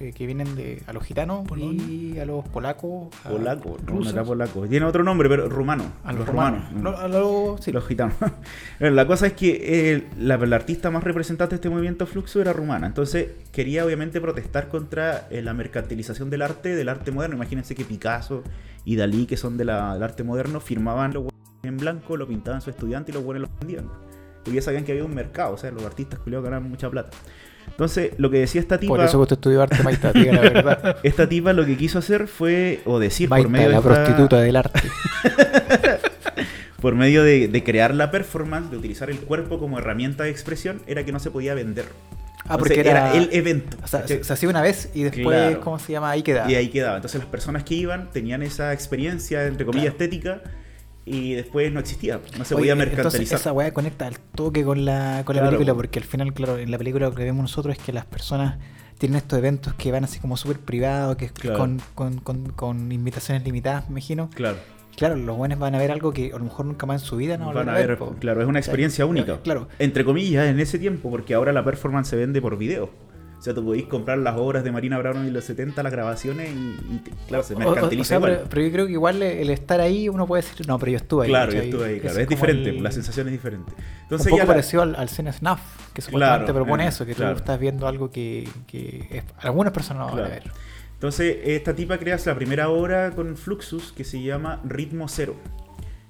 Speaker 1: eh, que vienen de, a los gitanos
Speaker 3: Polonia.
Speaker 1: y a los polacos. a
Speaker 2: Polaco, no, no
Speaker 1: rusos,
Speaker 2: era polaco. Tiene otro nombre, pero rumano.
Speaker 1: a los romanos. No, a los, sí,
Speaker 2: Los gitanos. Bueno, la cosa es que eh, la, la artista más representante de este movimiento fluxo era rumana. Entonces quería obviamente protestar contra eh, la mercantilización del arte, del arte moderno. Imagínense que Picasso y Dalí, que son de la- del arte moderno, firmaban los hueones en blanco, lo pintaban su estudiante y los buenos los vendían. Porque ya sabían que había un mercado, o sea, los artistas culiados ganaban mucha plata. Entonces, lo que decía esta tipa,
Speaker 1: Por eso usted estudió arte, Maita, diga la verdad.
Speaker 2: esta tipa lo que quiso hacer fue, o decir por medio de
Speaker 1: la
Speaker 2: esta-
Speaker 1: prostituta del arte.
Speaker 2: por medio de, de crear la performance, de utilizar el cuerpo como herramienta de expresión, era que no se podía vender.
Speaker 1: Ah,
Speaker 2: Entonces,
Speaker 1: porque era,
Speaker 2: el evento.
Speaker 1: O sea,
Speaker 2: ¿cachai?
Speaker 1: se, se hacía una vez y después,
Speaker 2: Claro.
Speaker 1: ¿cómo se llama? Ahí queda.
Speaker 2: y ahí quedaba. Entonces las personas que iban tenían esa experiencia, entre comillas,
Speaker 1: Claro.
Speaker 2: estética, y después no existía, no se
Speaker 1: Oye,
Speaker 2: podía
Speaker 1: Entonces
Speaker 2: mercantilizar.
Speaker 1: esa weá conecta al toque con la, con la película, porque al final, claro, en la película lo que vemos nosotros es que las personas tienen estos eventos que van así como súper privados, que es
Speaker 2: Claro.
Speaker 1: con, con, con, con invitaciones limitadas, me imagino.
Speaker 2: Claro,
Speaker 1: Claro, los buenos van a ver algo que a lo mejor nunca más en su vida no
Speaker 2: van a
Speaker 1: ver, po.
Speaker 2: claro, es una experiencia única.
Speaker 1: Eh, Claro.
Speaker 2: Entre comillas, en ese tiempo, porque ahora la performance se vende por video. O sea, tú podéis comprar las obras de Marina Brown en los 70, las grabaciones, y, y claro, se
Speaker 1: O- o-
Speaker 2: mercantiliza
Speaker 1: o sea,
Speaker 2: igual.
Speaker 1: pero, pero yo creo que igual el estar ahí uno puede decir, no, pero yo estuve ahí.
Speaker 2: Claro, yo estuve ahí, claro. Es
Speaker 1: como
Speaker 2: diferente,
Speaker 1: el-
Speaker 2: la sensación es diferente.
Speaker 1: un
Speaker 2: Entonces
Speaker 1: poco
Speaker 2: ya la-
Speaker 1: parecido al, al cine Snuff, que supuestamente
Speaker 2: Claro,
Speaker 1: propone
Speaker 2: eh,
Speaker 1: eso, que
Speaker 2: claro.
Speaker 1: tú estás viendo algo que, que es- algunas personas no van a ver.
Speaker 2: Entonces, esta tipa crea la primera obra con Fluxus que se llama Ritmo Cero,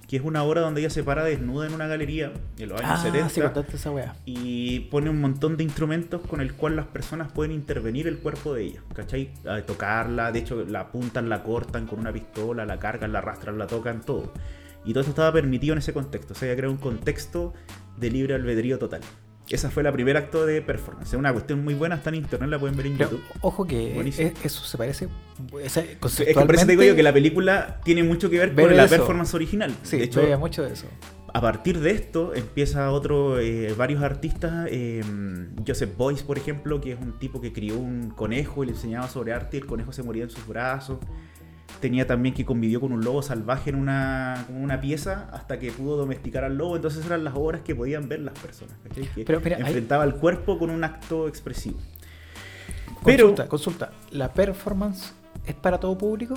Speaker 2: que es una obra donde ella se para desnuda en una galería en los años
Speaker 1: Ah,
Speaker 2: 70
Speaker 1: sí, esa weá.
Speaker 2: y pone un montón de instrumentos con el cual las personas pueden intervenir el cuerpo de ella, ¿cachai? A tocarla, de hecho la apuntan, la cortan con una pistola, la cargan, la arrastran, la tocan, todo. Y todo eso estaba permitido en ese contexto, o sea, ella crea un contexto de libre albedrío total. Esa fue la primer acto de performance. Es una cuestión muy buena, está en internet, la pueden ver en
Speaker 1: Pero,
Speaker 2: YouTube.
Speaker 1: ojo que es- eso se parece. sea,
Speaker 2: Es que por eso te digo yo que la película tiene mucho que ver con la
Speaker 1: eso.
Speaker 2: performance original.
Speaker 1: Sí,
Speaker 2: de hecho,
Speaker 1: mucho de eso.
Speaker 2: a partir de esto empieza otro, eh, varios artistas, eh, Joseph Boyce por ejemplo, que es un tipo que crió un conejo y le enseñaba sobre arte y el conejo se moría en sus brazos. Tenía también que convivió con un lobo salvaje en una, como una pieza hasta que pudo domesticar al lobo. Entonces eran las obras que podían ver las personas. ¿cachai? Que
Speaker 1: Pero mira,
Speaker 2: enfrentaba el cuerpo con un acto expresivo. Pero
Speaker 1: Consulta, consulta. ¿La performance es para todo público?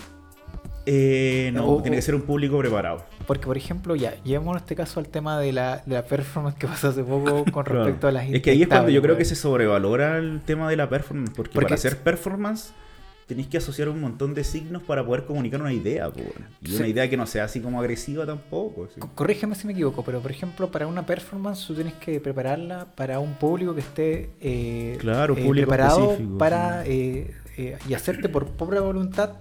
Speaker 2: eh, no,
Speaker 1: O-
Speaker 2: tiene que ser un público preparado.
Speaker 1: Porque, por ejemplo, ya, llevemos en este caso al tema de la, de la performance que pasó hace poco con respecto a las
Speaker 2: Es que ahí es cuando yo creo que se sobrevalora el tema de la performance, porque,
Speaker 1: Porque
Speaker 2: para
Speaker 1: es-
Speaker 2: hacer performance tenéis que asociar un montón de signos para poder comunicar una idea, po, y
Speaker 1: Sí.
Speaker 2: una idea que no sea así como agresiva tampoco. sí.
Speaker 1: Corrígeme si me equivoco, pero por ejemplo, para una performance tú tienes que prepararla para un público que esté eh,
Speaker 2: Claro,
Speaker 1: eh,
Speaker 2: público
Speaker 1: preparado para
Speaker 2: sí.
Speaker 1: eh, y hacerte por pobre voluntad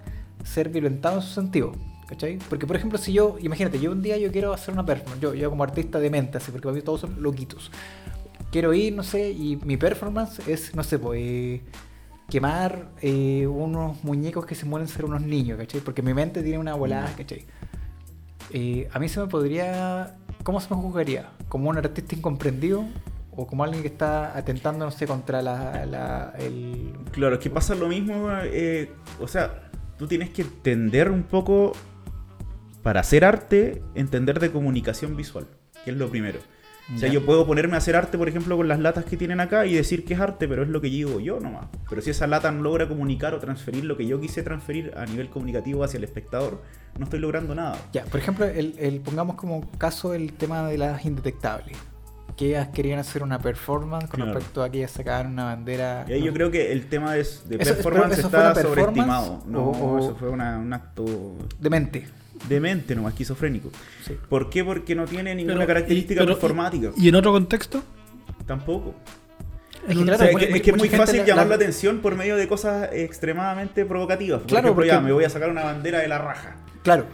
Speaker 1: ser violentado en su sentido. ¿Cachai? Porque, por ejemplo, si yo, imagínate, yo un día yo quiero hacer una performance, yo, yo como artista de mente, así, porque para mí todos son loquitos. Quiero ir, no sé, y mi performance es, no sé, pues, quemar eh, unos muñecos que se mueren ser unos niños, ¿cachai? Porque mi mente tiene una volada, ¿cachai? Eh, a mí se me podría. ¿Cómo se me juzgaría? ¿Como un artista incomprendido? ¿O como alguien que está atentando, no sé, contra la, la- el.
Speaker 2: Claro, es que pasa lo mismo, eh, o sea, tú tienes que entender un poco, para hacer arte, entender de comunicación visual, que es lo primero. O sea, yo puedo ponerme a hacer arte, por ejemplo, con las latas que tienen acá y decir que es arte, pero es lo que digo yo nomás. Pero si esa lata no logra comunicar o transferir lo que yo quise transferir a nivel comunicativo hacia el espectador, no estoy logrando nada.
Speaker 1: Ya, por ejemplo, el, el- pongamos como caso el tema de las indetectables. Que ellas querían hacer una performance con
Speaker 2: Claro.
Speaker 1: respecto a que ellas sacaban una bandera.
Speaker 2: Y ahí yo creo que el tema de, de
Speaker 1: Eso-
Speaker 2: performance está
Speaker 1: performance
Speaker 2: sobreestimado. No,
Speaker 1: o- o-
Speaker 2: eso fue una- un acto
Speaker 1: Demente.
Speaker 2: Demente, no esquizofrénico.
Speaker 1: Sí.
Speaker 2: ¿Por qué? Porque no tiene ninguna
Speaker 3: Pero-
Speaker 2: característica
Speaker 3: y- pero-
Speaker 2: performática.
Speaker 3: ¿Y en otro contexto?
Speaker 2: Tampoco.
Speaker 1: Es que
Speaker 2: O sea, es que, es que es muy fácil
Speaker 1: la-
Speaker 2: llamar
Speaker 1: la-
Speaker 2: la atención por medio de cosas extremadamente provocativas. Por
Speaker 1: Claro,
Speaker 2: ejemplo, ya me voy a sacar una bandera de la raja.
Speaker 1: Claro,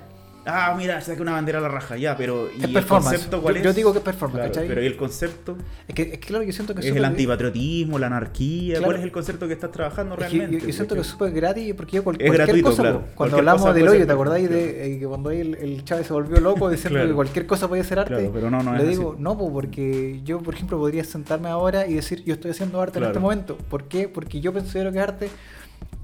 Speaker 2: Ah, mira, saqué una bandera de la raja, ya, pero. ¿y
Speaker 1: es
Speaker 2: el
Speaker 1: performance.
Speaker 2: concepto cuál
Speaker 1: yo,
Speaker 2: es?
Speaker 1: yo digo que es performance,
Speaker 2: Claro,
Speaker 1: ¿cachai?
Speaker 2: pero ¿y el concepto?
Speaker 1: Es que, es que claro, yo siento que
Speaker 2: ¿Es
Speaker 1: súper-
Speaker 2: el antipatriotismo, la anarquía?
Speaker 1: Claro.
Speaker 2: ¿Cuál es el concepto que estás trabajando
Speaker 1: Es que
Speaker 2: realmente?
Speaker 1: yo, yo siento que es súper gratis porque yo cual-
Speaker 2: Es
Speaker 1: cualquier
Speaker 2: gratuito,
Speaker 1: cosa,
Speaker 2: claro.
Speaker 1: cuando
Speaker 2: Cualquier
Speaker 1: hablamos
Speaker 2: cosa
Speaker 1: del hoyo, ¿te acordáis de eh, que cuando ahí el, el Chávez se volvió loco diciendo que cualquier cosa podía ser arte?
Speaker 2: Claro, pero no, no
Speaker 1: Le
Speaker 2: es
Speaker 1: digo,
Speaker 2: así.
Speaker 1: no, po, porque yo, por ejemplo, podría sentarme ahora y decir, yo estoy haciendo arte en este momento. ¿Por qué? Porque yo considero que es arte,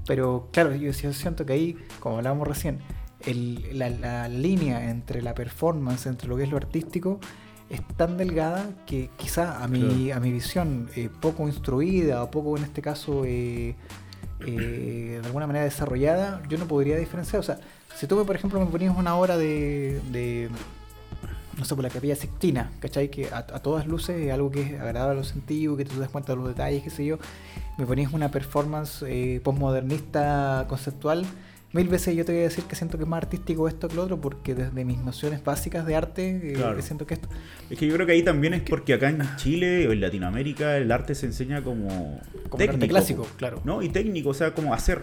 Speaker 1: pero claro, yo, yo siento que ahí, como hablábamos recién, el- la, la línea entre la performance, entre lo que es lo artístico, es tan delgada que quizá a mi, a mi visión eh, poco instruida o poco en este caso eh, eh, de alguna manera desarrollada, yo no podría diferenciar. O sea, si tú, por ejemplo, me ponías una hora de, de, no sé, por la capilla Sixtina, ¿cachai? Que a, a todas luces es algo que es agradable a los sentidos, que tú te das cuenta de los detalles, qué sé yo. Me ponías una performance eh, postmodernista conceptual. Mil veces yo te voy a decir que siento que es más artístico esto que lo otro, porque desde mis nociones básicas de arte, eh,
Speaker 2: Claro.
Speaker 1: siento que esto.
Speaker 2: Es que yo creo que ahí también es porque acá en Chile o en Latinoamérica el arte se enseña como,
Speaker 1: Como el arte clásico, claro.
Speaker 2: ¿no? Y técnico, o sea, como hacer.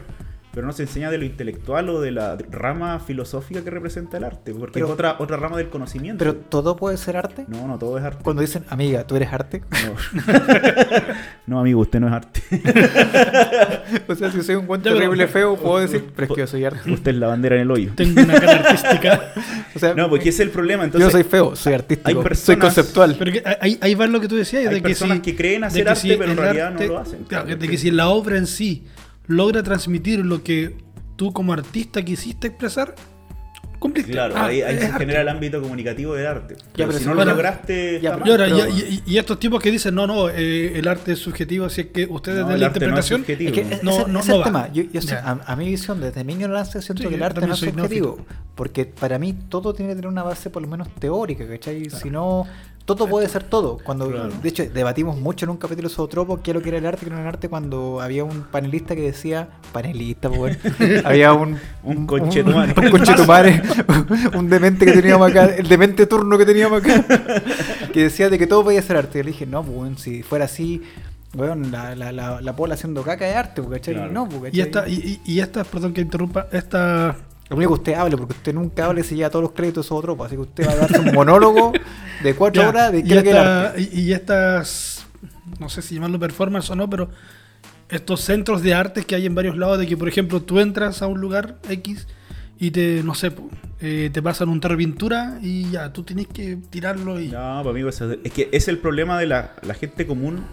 Speaker 2: Pero no se enseña de lo intelectual o de la rama filosófica que representa el arte, porque
Speaker 1: Pero-
Speaker 2: es otra, otra rama del conocimiento.
Speaker 1: Pero todo puede ser arte.
Speaker 2: no, no, todo es arte.
Speaker 1: Cuando dicen, amiga, tú eres arte.
Speaker 2: No. no, amigo, usted no es arte.
Speaker 1: o sea, si soy un buen terrible feo, puedo decir, pero es que yo soy arte.
Speaker 2: usted es la bandera en el hoyo.
Speaker 3: Tengo una cara artística.
Speaker 1: O sea,
Speaker 2: No, porque ese es el problema. Entonces,
Speaker 1: yo soy feo, soy artístico,
Speaker 2: hay
Speaker 1: soy conceptual.
Speaker 3: Pero que ahí, ahí va lo que tú decías,
Speaker 2: Hay
Speaker 3: de que
Speaker 2: personas
Speaker 3: si,
Speaker 2: que creen hacer
Speaker 3: que
Speaker 2: arte,
Speaker 3: si
Speaker 2: pero en realidad
Speaker 3: arte-
Speaker 2: no lo hacen.
Speaker 3: claro, de que si la obra en sí logra transmitir lo que tú como artista quisiste expresar, cumpliste.
Speaker 2: Claro,
Speaker 3: Ah,
Speaker 2: ahí, ahí se
Speaker 3: arte.
Speaker 2: genera el ámbito comunicativo del arte. Pero,
Speaker 1: pero
Speaker 2: si no lo
Speaker 3: fuera-
Speaker 2: lograste,
Speaker 1: Ya,
Speaker 3: Y ahora,
Speaker 1: Pero-
Speaker 3: y, y- y estos tipos que dicen, no, no, eh, el arte es subjetivo, así es que ustedes
Speaker 2: No,
Speaker 3: de
Speaker 2: el
Speaker 3: la
Speaker 2: arte no es
Speaker 3: interpretación.
Speaker 2: subjetivo.
Speaker 1: Es que ese,
Speaker 3: No,
Speaker 1: ese
Speaker 3: no,
Speaker 1: es
Speaker 3: no
Speaker 1: tema. Yo, yo sé-
Speaker 3: Ya.
Speaker 1: a, a mi visión, desde mi ignorancia, siento
Speaker 3: Sí,
Speaker 1: que el arte no es subjetivo.
Speaker 3: neófito.
Speaker 1: Porque para mí todo tiene que tener una base por lo menos teórica, ¿cachai? Si no, todo puede ser todo. Cuando,
Speaker 2: Claro.
Speaker 1: De hecho, debatimos mucho en un capítulo sobre Tropo qué es lo que era el arte y qué no era el arte cuando había un panelista que decía, panelista, pues, bueno, había un...
Speaker 2: Un conchetumare.
Speaker 1: Un, conchetumare, un demente que teníamos acá, el demente turno que teníamos acá, que decía de que todo podía ser arte. Yo le dije, no, pues, bueno, si fuera así... Bueno, la, la, la, la pola haciendo caca de arte, pues, ¿cachai?
Speaker 2: Claro.
Speaker 1: No, pues, ¿cachai?
Speaker 3: Y esta, y, y y esta, perdón que interrumpa, esta
Speaker 1: Lo único que usted hable, porque usted nunca hable si lleva todos los créditos a otro, así que usted va a darse un monólogo de cuatro
Speaker 3: Ya,
Speaker 1: horas de
Speaker 3: y
Speaker 1: qué es es el
Speaker 3: esta-
Speaker 1: arte.
Speaker 3: y, y estas, no sé si llamarlo performance o no, pero estos centros de arte que hay en varios lados, de que por ejemplo tú entras a un lugar X y te, no sé, eh, te pasan un tarro de pintura y ya, tú tienes que tirarlo y...
Speaker 2: No, pues amigo, eso- es que es el problema de la, la gente común.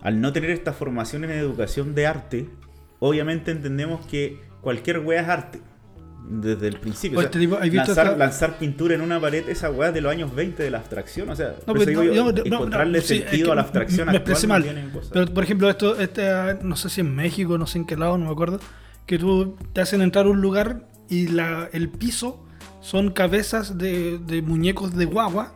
Speaker 2: Al no tener esta formación en educación de arte, obviamente entendemos que cualquier wea es arte. Desde el principio.
Speaker 3: Oye,
Speaker 2: O sea,
Speaker 3: te digo, ¿has visto
Speaker 2: lanzar,
Speaker 3: esta-
Speaker 2: lanzar pintura en una pared, esa es de los años 20 de la abstracción. O sea,
Speaker 3: No,
Speaker 2: digo
Speaker 3: no,
Speaker 2: yo,
Speaker 3: no,
Speaker 2: encontrarle
Speaker 3: no, sí, es
Speaker 2: sentido
Speaker 3: que
Speaker 2: a la abstracción
Speaker 3: me
Speaker 2: actual
Speaker 3: mal.
Speaker 2: tiene.
Speaker 3: Pero por ejemplo, esto, este, ah, no sé si en México, no sé en qué lado, no me acuerdo, que tú te hacen entrar a un lugar y la, el piso son cabezas de, de muñecos de guagua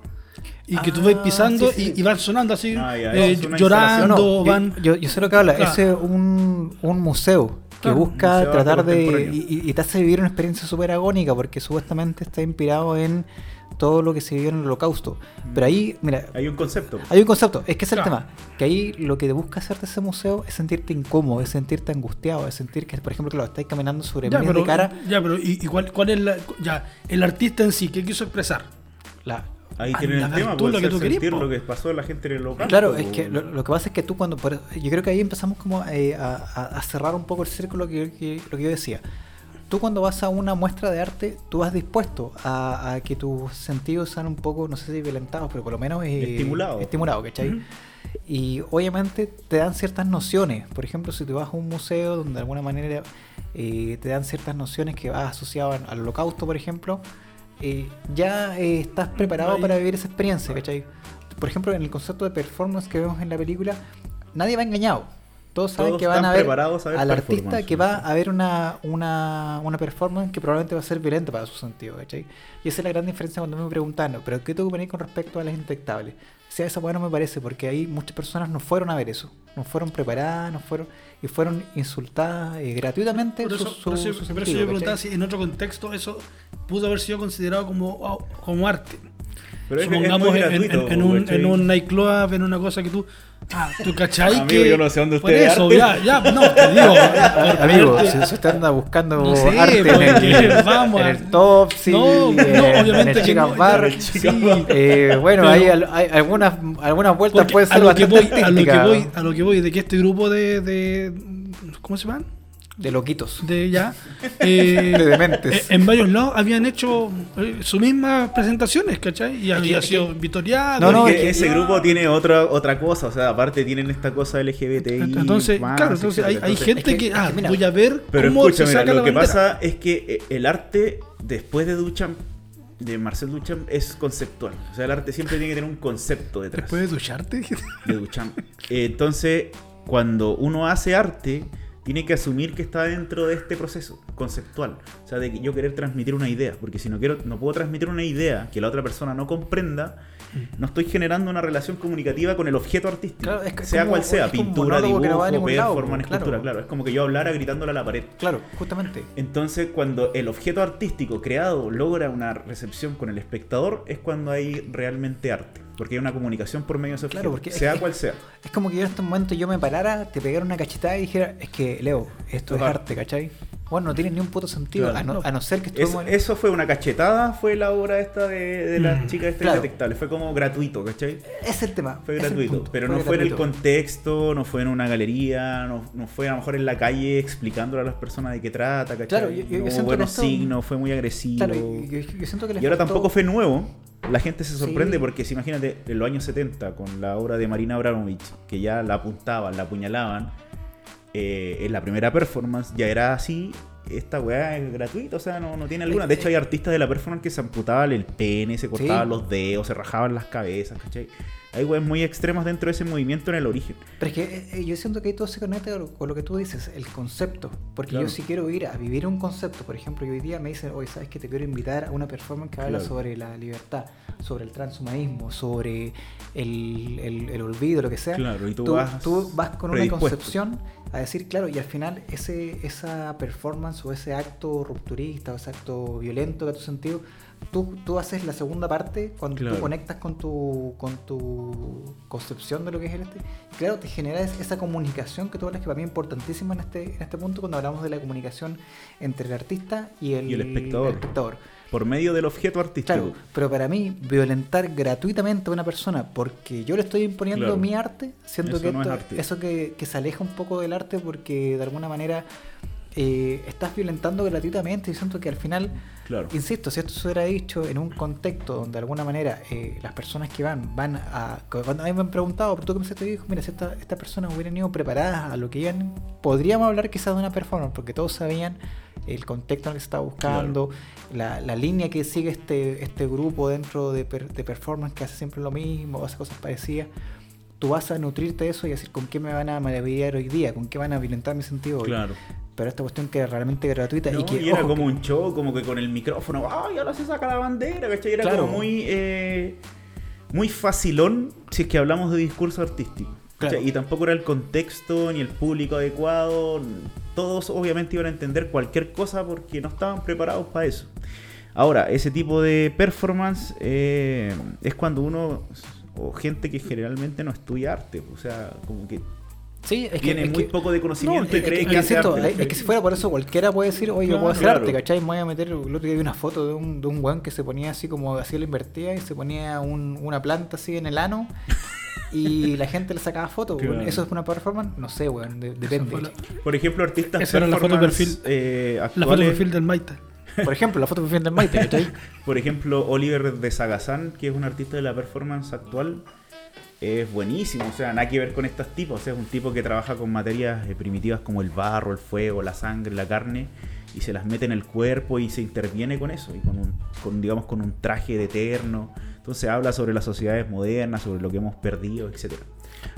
Speaker 3: y que tú vas
Speaker 1: Ah,
Speaker 3: pisando
Speaker 1: sí, sí.
Speaker 3: y, y van sonando así,
Speaker 2: Ah, ya,
Speaker 3: eh, llorando,
Speaker 1: No,
Speaker 3: van...
Speaker 1: yo, yo sé lo que habla,
Speaker 3: Claro.
Speaker 1: ese es un, un museo que
Speaker 3: Claro,
Speaker 1: busca tratar de... Y, y- te hace vivir una experiencia súper agónica porque supuestamente está inspirado en todo lo que se vivió en el holocausto. Pero ahí, mira,
Speaker 2: Hay un concepto.
Speaker 1: Hay un concepto, es que es el
Speaker 3: Claro.
Speaker 1: tema, que ahí lo que te busca hacerte ese museo es sentirte incómodo, es sentirte angustiado, es sentir que, por ejemplo, lo estáis caminando sobre
Speaker 3: Ya, pero,
Speaker 1: de cara.
Speaker 3: ya, pero ¿y, y cuál, cuál es la, ya, el artista en sí? ¿Qué quiso expresar?
Speaker 1: La,
Speaker 2: Ahí
Speaker 3: Ah,
Speaker 2: tienen el tema,
Speaker 3: tú lo que
Speaker 2: sentir lo que pasó a la gente en el local.
Speaker 1: Claro, es que lo, lo que pasa es que tú cuando... yo creo que ahí empezamos como eh, a, cerrar un poco el círculo que, que- lo que yo decía. Tú cuando vas a una muestra de arte, tú vas dispuesto a, a que tus sentidos sean un poco, no sé si violentados, pero por lo menos... eh,
Speaker 2: Estimulados.
Speaker 1: Estimulados, ¿cachai? Y obviamente te dan ciertas nociones. Por ejemplo, si te vas a un museo donde de alguna manera eh, te dan ciertas nociones que vas asociado al holocausto, por ejemplo, eh, ya eh, estás preparado
Speaker 3: Ahí.
Speaker 1: para vivir esa experiencia, ¿cachai? Por ejemplo, en el concepto de performance que vemos en la película, nadie va engañado. Todos saben
Speaker 2: Todos
Speaker 1: que van a ver
Speaker 2: a ver
Speaker 1: al artista que va a ver una, una, una performance que probablemente va a ser violenta para su sentido, ¿cachai? Y esa es la gran diferencia cuando me preguntan, ¿pero qué tengo que poner con respecto a las indetectables? O sea, esa bueno me parece, porque ahí muchas personas no fueron a ver eso, no fueron preparadas, no fueron y fueron insultadas eh, gratuitamente.
Speaker 3: Por eso,
Speaker 1: su- su-
Speaker 3: por eso-
Speaker 1: su
Speaker 3: por eso
Speaker 1: sentido,
Speaker 3: yo preguntaba si en otro contexto eso pudo haber sido considerado como, como arte.
Speaker 2: Pero es, es
Speaker 3: Supongamos
Speaker 2: muy
Speaker 3: en,
Speaker 2: gratuito,
Speaker 3: en- en un, en un nightclub, en una cosa que tú. Ah, tú cachai
Speaker 2: Amigo,
Speaker 3: que.
Speaker 2: yo no sé dónde
Speaker 3: por
Speaker 2: usted
Speaker 3: eso,
Speaker 2: arte.
Speaker 3: ya, ya, no, te digo.
Speaker 1: Amigo, si, usted anda buscando
Speaker 3: No sé,
Speaker 1: arte en el,
Speaker 3: vamos
Speaker 1: en
Speaker 3: a-
Speaker 1: el top, sí,
Speaker 3: No,
Speaker 1: en, el
Speaker 3: que no,
Speaker 1: Bar,
Speaker 2: el
Speaker 1: sí, eh, bueno,
Speaker 3: Pero-
Speaker 1: hay, al- hay algunas, algunas vueltas pueden
Speaker 3: a
Speaker 1: ser
Speaker 3: lo que
Speaker 1: bastante
Speaker 3: voy, a lo que
Speaker 1: artísticas,
Speaker 3: voy, a lo que voy, de que este grupo de, de ¿cómo se llaman?
Speaker 1: De loquitos,
Speaker 3: De ya, eh,
Speaker 1: de dementes.
Speaker 3: eh, en varios lados habían hecho eh, sus mismas presentaciones, ¿cachai? Y había
Speaker 1: que-
Speaker 3: sido vitoriado.
Speaker 1: No, no, es que-
Speaker 2: ese grupo tiene otra otra cosa, o sea, aparte tienen esta cosa LGBTI.
Speaker 3: Entonces,
Speaker 2: más,
Speaker 3: claro, entonces hay,
Speaker 2: etcétera.
Speaker 3: hay
Speaker 2: Entonces,
Speaker 3: gente
Speaker 1: es que-
Speaker 3: ah,
Speaker 1: mira,
Speaker 3: voy a ver
Speaker 2: Pero
Speaker 3: cómo
Speaker 2: escucha,
Speaker 3: se
Speaker 2: mira,
Speaker 3: saca
Speaker 2: lo
Speaker 3: la
Speaker 2: que pasa es que eh, el arte, después de Duchamp, de Marcel Duchamp, es conceptual. O sea, el arte siempre tiene que tener un concepto detrás
Speaker 3: Después de ducharte,
Speaker 2: de Duchamp. Eh, Entonces, cuando uno hace arte, tiene que asumir que está dentro de este proceso conceptual. O sea, de que yo querer transmitir una idea. Porque si no quiero, no puedo transmitir una idea que la otra persona no comprenda, no estoy generando una relación comunicativa con el objeto artístico.
Speaker 1: Claro, es que
Speaker 2: sea
Speaker 1: como-
Speaker 2: cual sea,
Speaker 1: es
Speaker 2: pintura,
Speaker 1: no
Speaker 2: dibujo, performance,
Speaker 1: claro.
Speaker 2: escultura, claro. Es como que yo hablara gritándole a la pared.
Speaker 1: Claro, justamente.
Speaker 2: Entonces, cuando el objeto artístico creado logra una recepción con el espectador, es cuando hay realmente arte. Porque hay una comunicación por medio de ese objeto,
Speaker 1: Claro, porque es
Speaker 2: sea
Speaker 1: que-
Speaker 2: cual sea.
Speaker 1: Es como que yo en este momento yo me parara, te pegara una cachetada y dijera, es que Leo, esto es arte, ¿cachai? Bueno, no tiene ni un puto sentido,
Speaker 2: Claro.
Speaker 1: a, no, a no ser que
Speaker 2: Eso,
Speaker 1: estuvimos...
Speaker 2: eso fue una cachetada, fue la obra esta de, de las
Speaker 3: Mm,
Speaker 2: chicas este
Speaker 1: claro.
Speaker 2: indetectables. Fue como gratuito, ¿cachai?
Speaker 1: Es el tema.
Speaker 2: Fue
Speaker 1: es
Speaker 2: gratuito.
Speaker 1: punto,
Speaker 2: pero no fue en el contexto, no fue en una galería, no, no fue a lo mejor en la calle explicándole a las personas de qué trata, ¿cachai?
Speaker 1: Claro, yo- yo- yo
Speaker 2: no hubo
Speaker 1: siento que
Speaker 2: buenos
Speaker 1: esto-
Speaker 2: signos, fue muy agresivo.
Speaker 1: Claro, y- yo, yo siento que
Speaker 2: Y ahora
Speaker 1: faltó-
Speaker 2: tampoco fue nuevo. La gente se sorprende
Speaker 1: Sí.
Speaker 2: porque si imagínate en los años 70 con la obra de Marina Abramovich, que ya la apuntaban, la apuñalaban, eh, en la primera performance ya era así. Esta weá es gratuita, o sea, no, no tiene alguna. De hecho, hay artistas de la performance que se amputaban el pene, se cortaban
Speaker 1: Sí.
Speaker 2: los dedos, se rajaban las cabezas, ¿cachai? Hay weas muy extremas dentro de ese movimiento en el origen.
Speaker 1: Pero es que eh, eh, yo siento que ahí todo se conecta con- lo que tú dices, el concepto. Porque
Speaker 2: Claro.
Speaker 1: yo si quiero ir a vivir un concepto, por ejemplo, yo hoy día me dicen, oye, ¿sabes que te quiero invitar a una performance que habla
Speaker 2: Claro.
Speaker 1: sobre la libertad, sobre el transhumanismo, sobre el, el- el olvido, lo que sea?
Speaker 2: Claro, y tú
Speaker 1: tú,
Speaker 2: vas
Speaker 1: tú vas con una
Speaker 2: predispuesto.
Speaker 1: concepción a decir, claro, y al final ese, esa performance o ese acto rupturista o ese acto violento que a tu sentido, tú, tú haces la segunda parte cuando
Speaker 2: Claro.
Speaker 1: tú conectas con tu, con tu concepción de lo que es el este. Claro, te genera es- esa comunicación que tú hablas que para mí es importantísima en este, en este punto cuando hablamos de la comunicación entre el artista y el,
Speaker 2: Y el espectador.
Speaker 1: espectador.
Speaker 2: Por medio del objeto artístico.
Speaker 1: Claro, pero para mí, violentar gratuitamente a una persona porque yo le estoy imponiendo
Speaker 2: Claro.
Speaker 1: mi arte, siento
Speaker 2: Eso
Speaker 1: que
Speaker 2: no es
Speaker 1: esto-
Speaker 2: arte.
Speaker 1: eso que, que se aleja un poco del arte porque de alguna manera eh, estás violentando gratuitamente y siento que al final,
Speaker 2: Claro.
Speaker 1: insisto, si esto se hubiera dicho en un contexto donde de alguna manera eh, las personas que van, van a... Cuando a mí me han preguntado, pero tú que me te dijo, mira, si esta- estas personas hubieran ido preparadas a lo que iban, podríamos hablar quizás de una performance porque todos sabían el contexto en el que se estaba buscando, la, la línea que sigue este, este grupo dentro de, per- de performance que hace siempre lo mismo, hace cosas parecidas. Tú vas a nutrirte de eso y decir con qué me van a maravillar hoy día, con qué van a violentar mi sentido hoy.
Speaker 2: Claro.
Speaker 1: Pero esta cuestión que es realmente gratuita
Speaker 2: No,
Speaker 1: y que.
Speaker 2: y era
Speaker 1: ojo,
Speaker 2: como un show, como que con el micrófono, ¡ay, ahora se saca la bandera! ¿cachai? Era
Speaker 1: Claro.
Speaker 2: como muy, eh, muy facilón si es que hablamos de discurso artístico. Y tampoco era el contexto ni el público adecuado. Todos obviamente iban a entender cualquier cosa porque no estaban preparados para eso. Ahora, ese tipo de performance eh, es cuando uno, o gente que generalmente no estudia arte, o sea, como que
Speaker 1: Sí, es que.
Speaker 2: tiene
Speaker 1: es
Speaker 2: muy
Speaker 1: que-
Speaker 2: poco de conocimiento
Speaker 1: No,
Speaker 2: y
Speaker 1: es
Speaker 2: cree
Speaker 1: que,
Speaker 2: que, hace
Speaker 1: insisto,
Speaker 2: arte.
Speaker 1: es que si fuera por eso cualquiera puede decir, oye, yo puedo hacer
Speaker 2: Claro.
Speaker 1: arte, ¿cachai? Me voy a meter, el otro día vi una foto de un, de un weón que se ponía así como hacía la invertida y se ponía un- una planta así en el ano y la gente le sacaba fotos. ¿Eso es una performance? No sé, weón, de- depende.
Speaker 2: Por ejemplo, artistas
Speaker 3: Esa era la foto de
Speaker 2: performance,
Speaker 3: perfil.
Speaker 2: eh,
Speaker 3: La foto de perfil del Maita.
Speaker 1: Por ejemplo, la foto de perfil del Maite, ¿cachai?
Speaker 2: Por ejemplo, Oliver de Sagazán, que es un artista de la performance actual, es buenísimo, o sea, nada que ver con estos tipos, o sea, es un tipo que trabaja con materias eh, primitivas como el barro, el fuego, la sangre, la carne, y se las mete en el cuerpo y se interviene con eso, y con un, con, digamos, con un traje de eterno. Entonces habla sobre las sociedades modernas, sobre lo que hemos perdido, etcétera.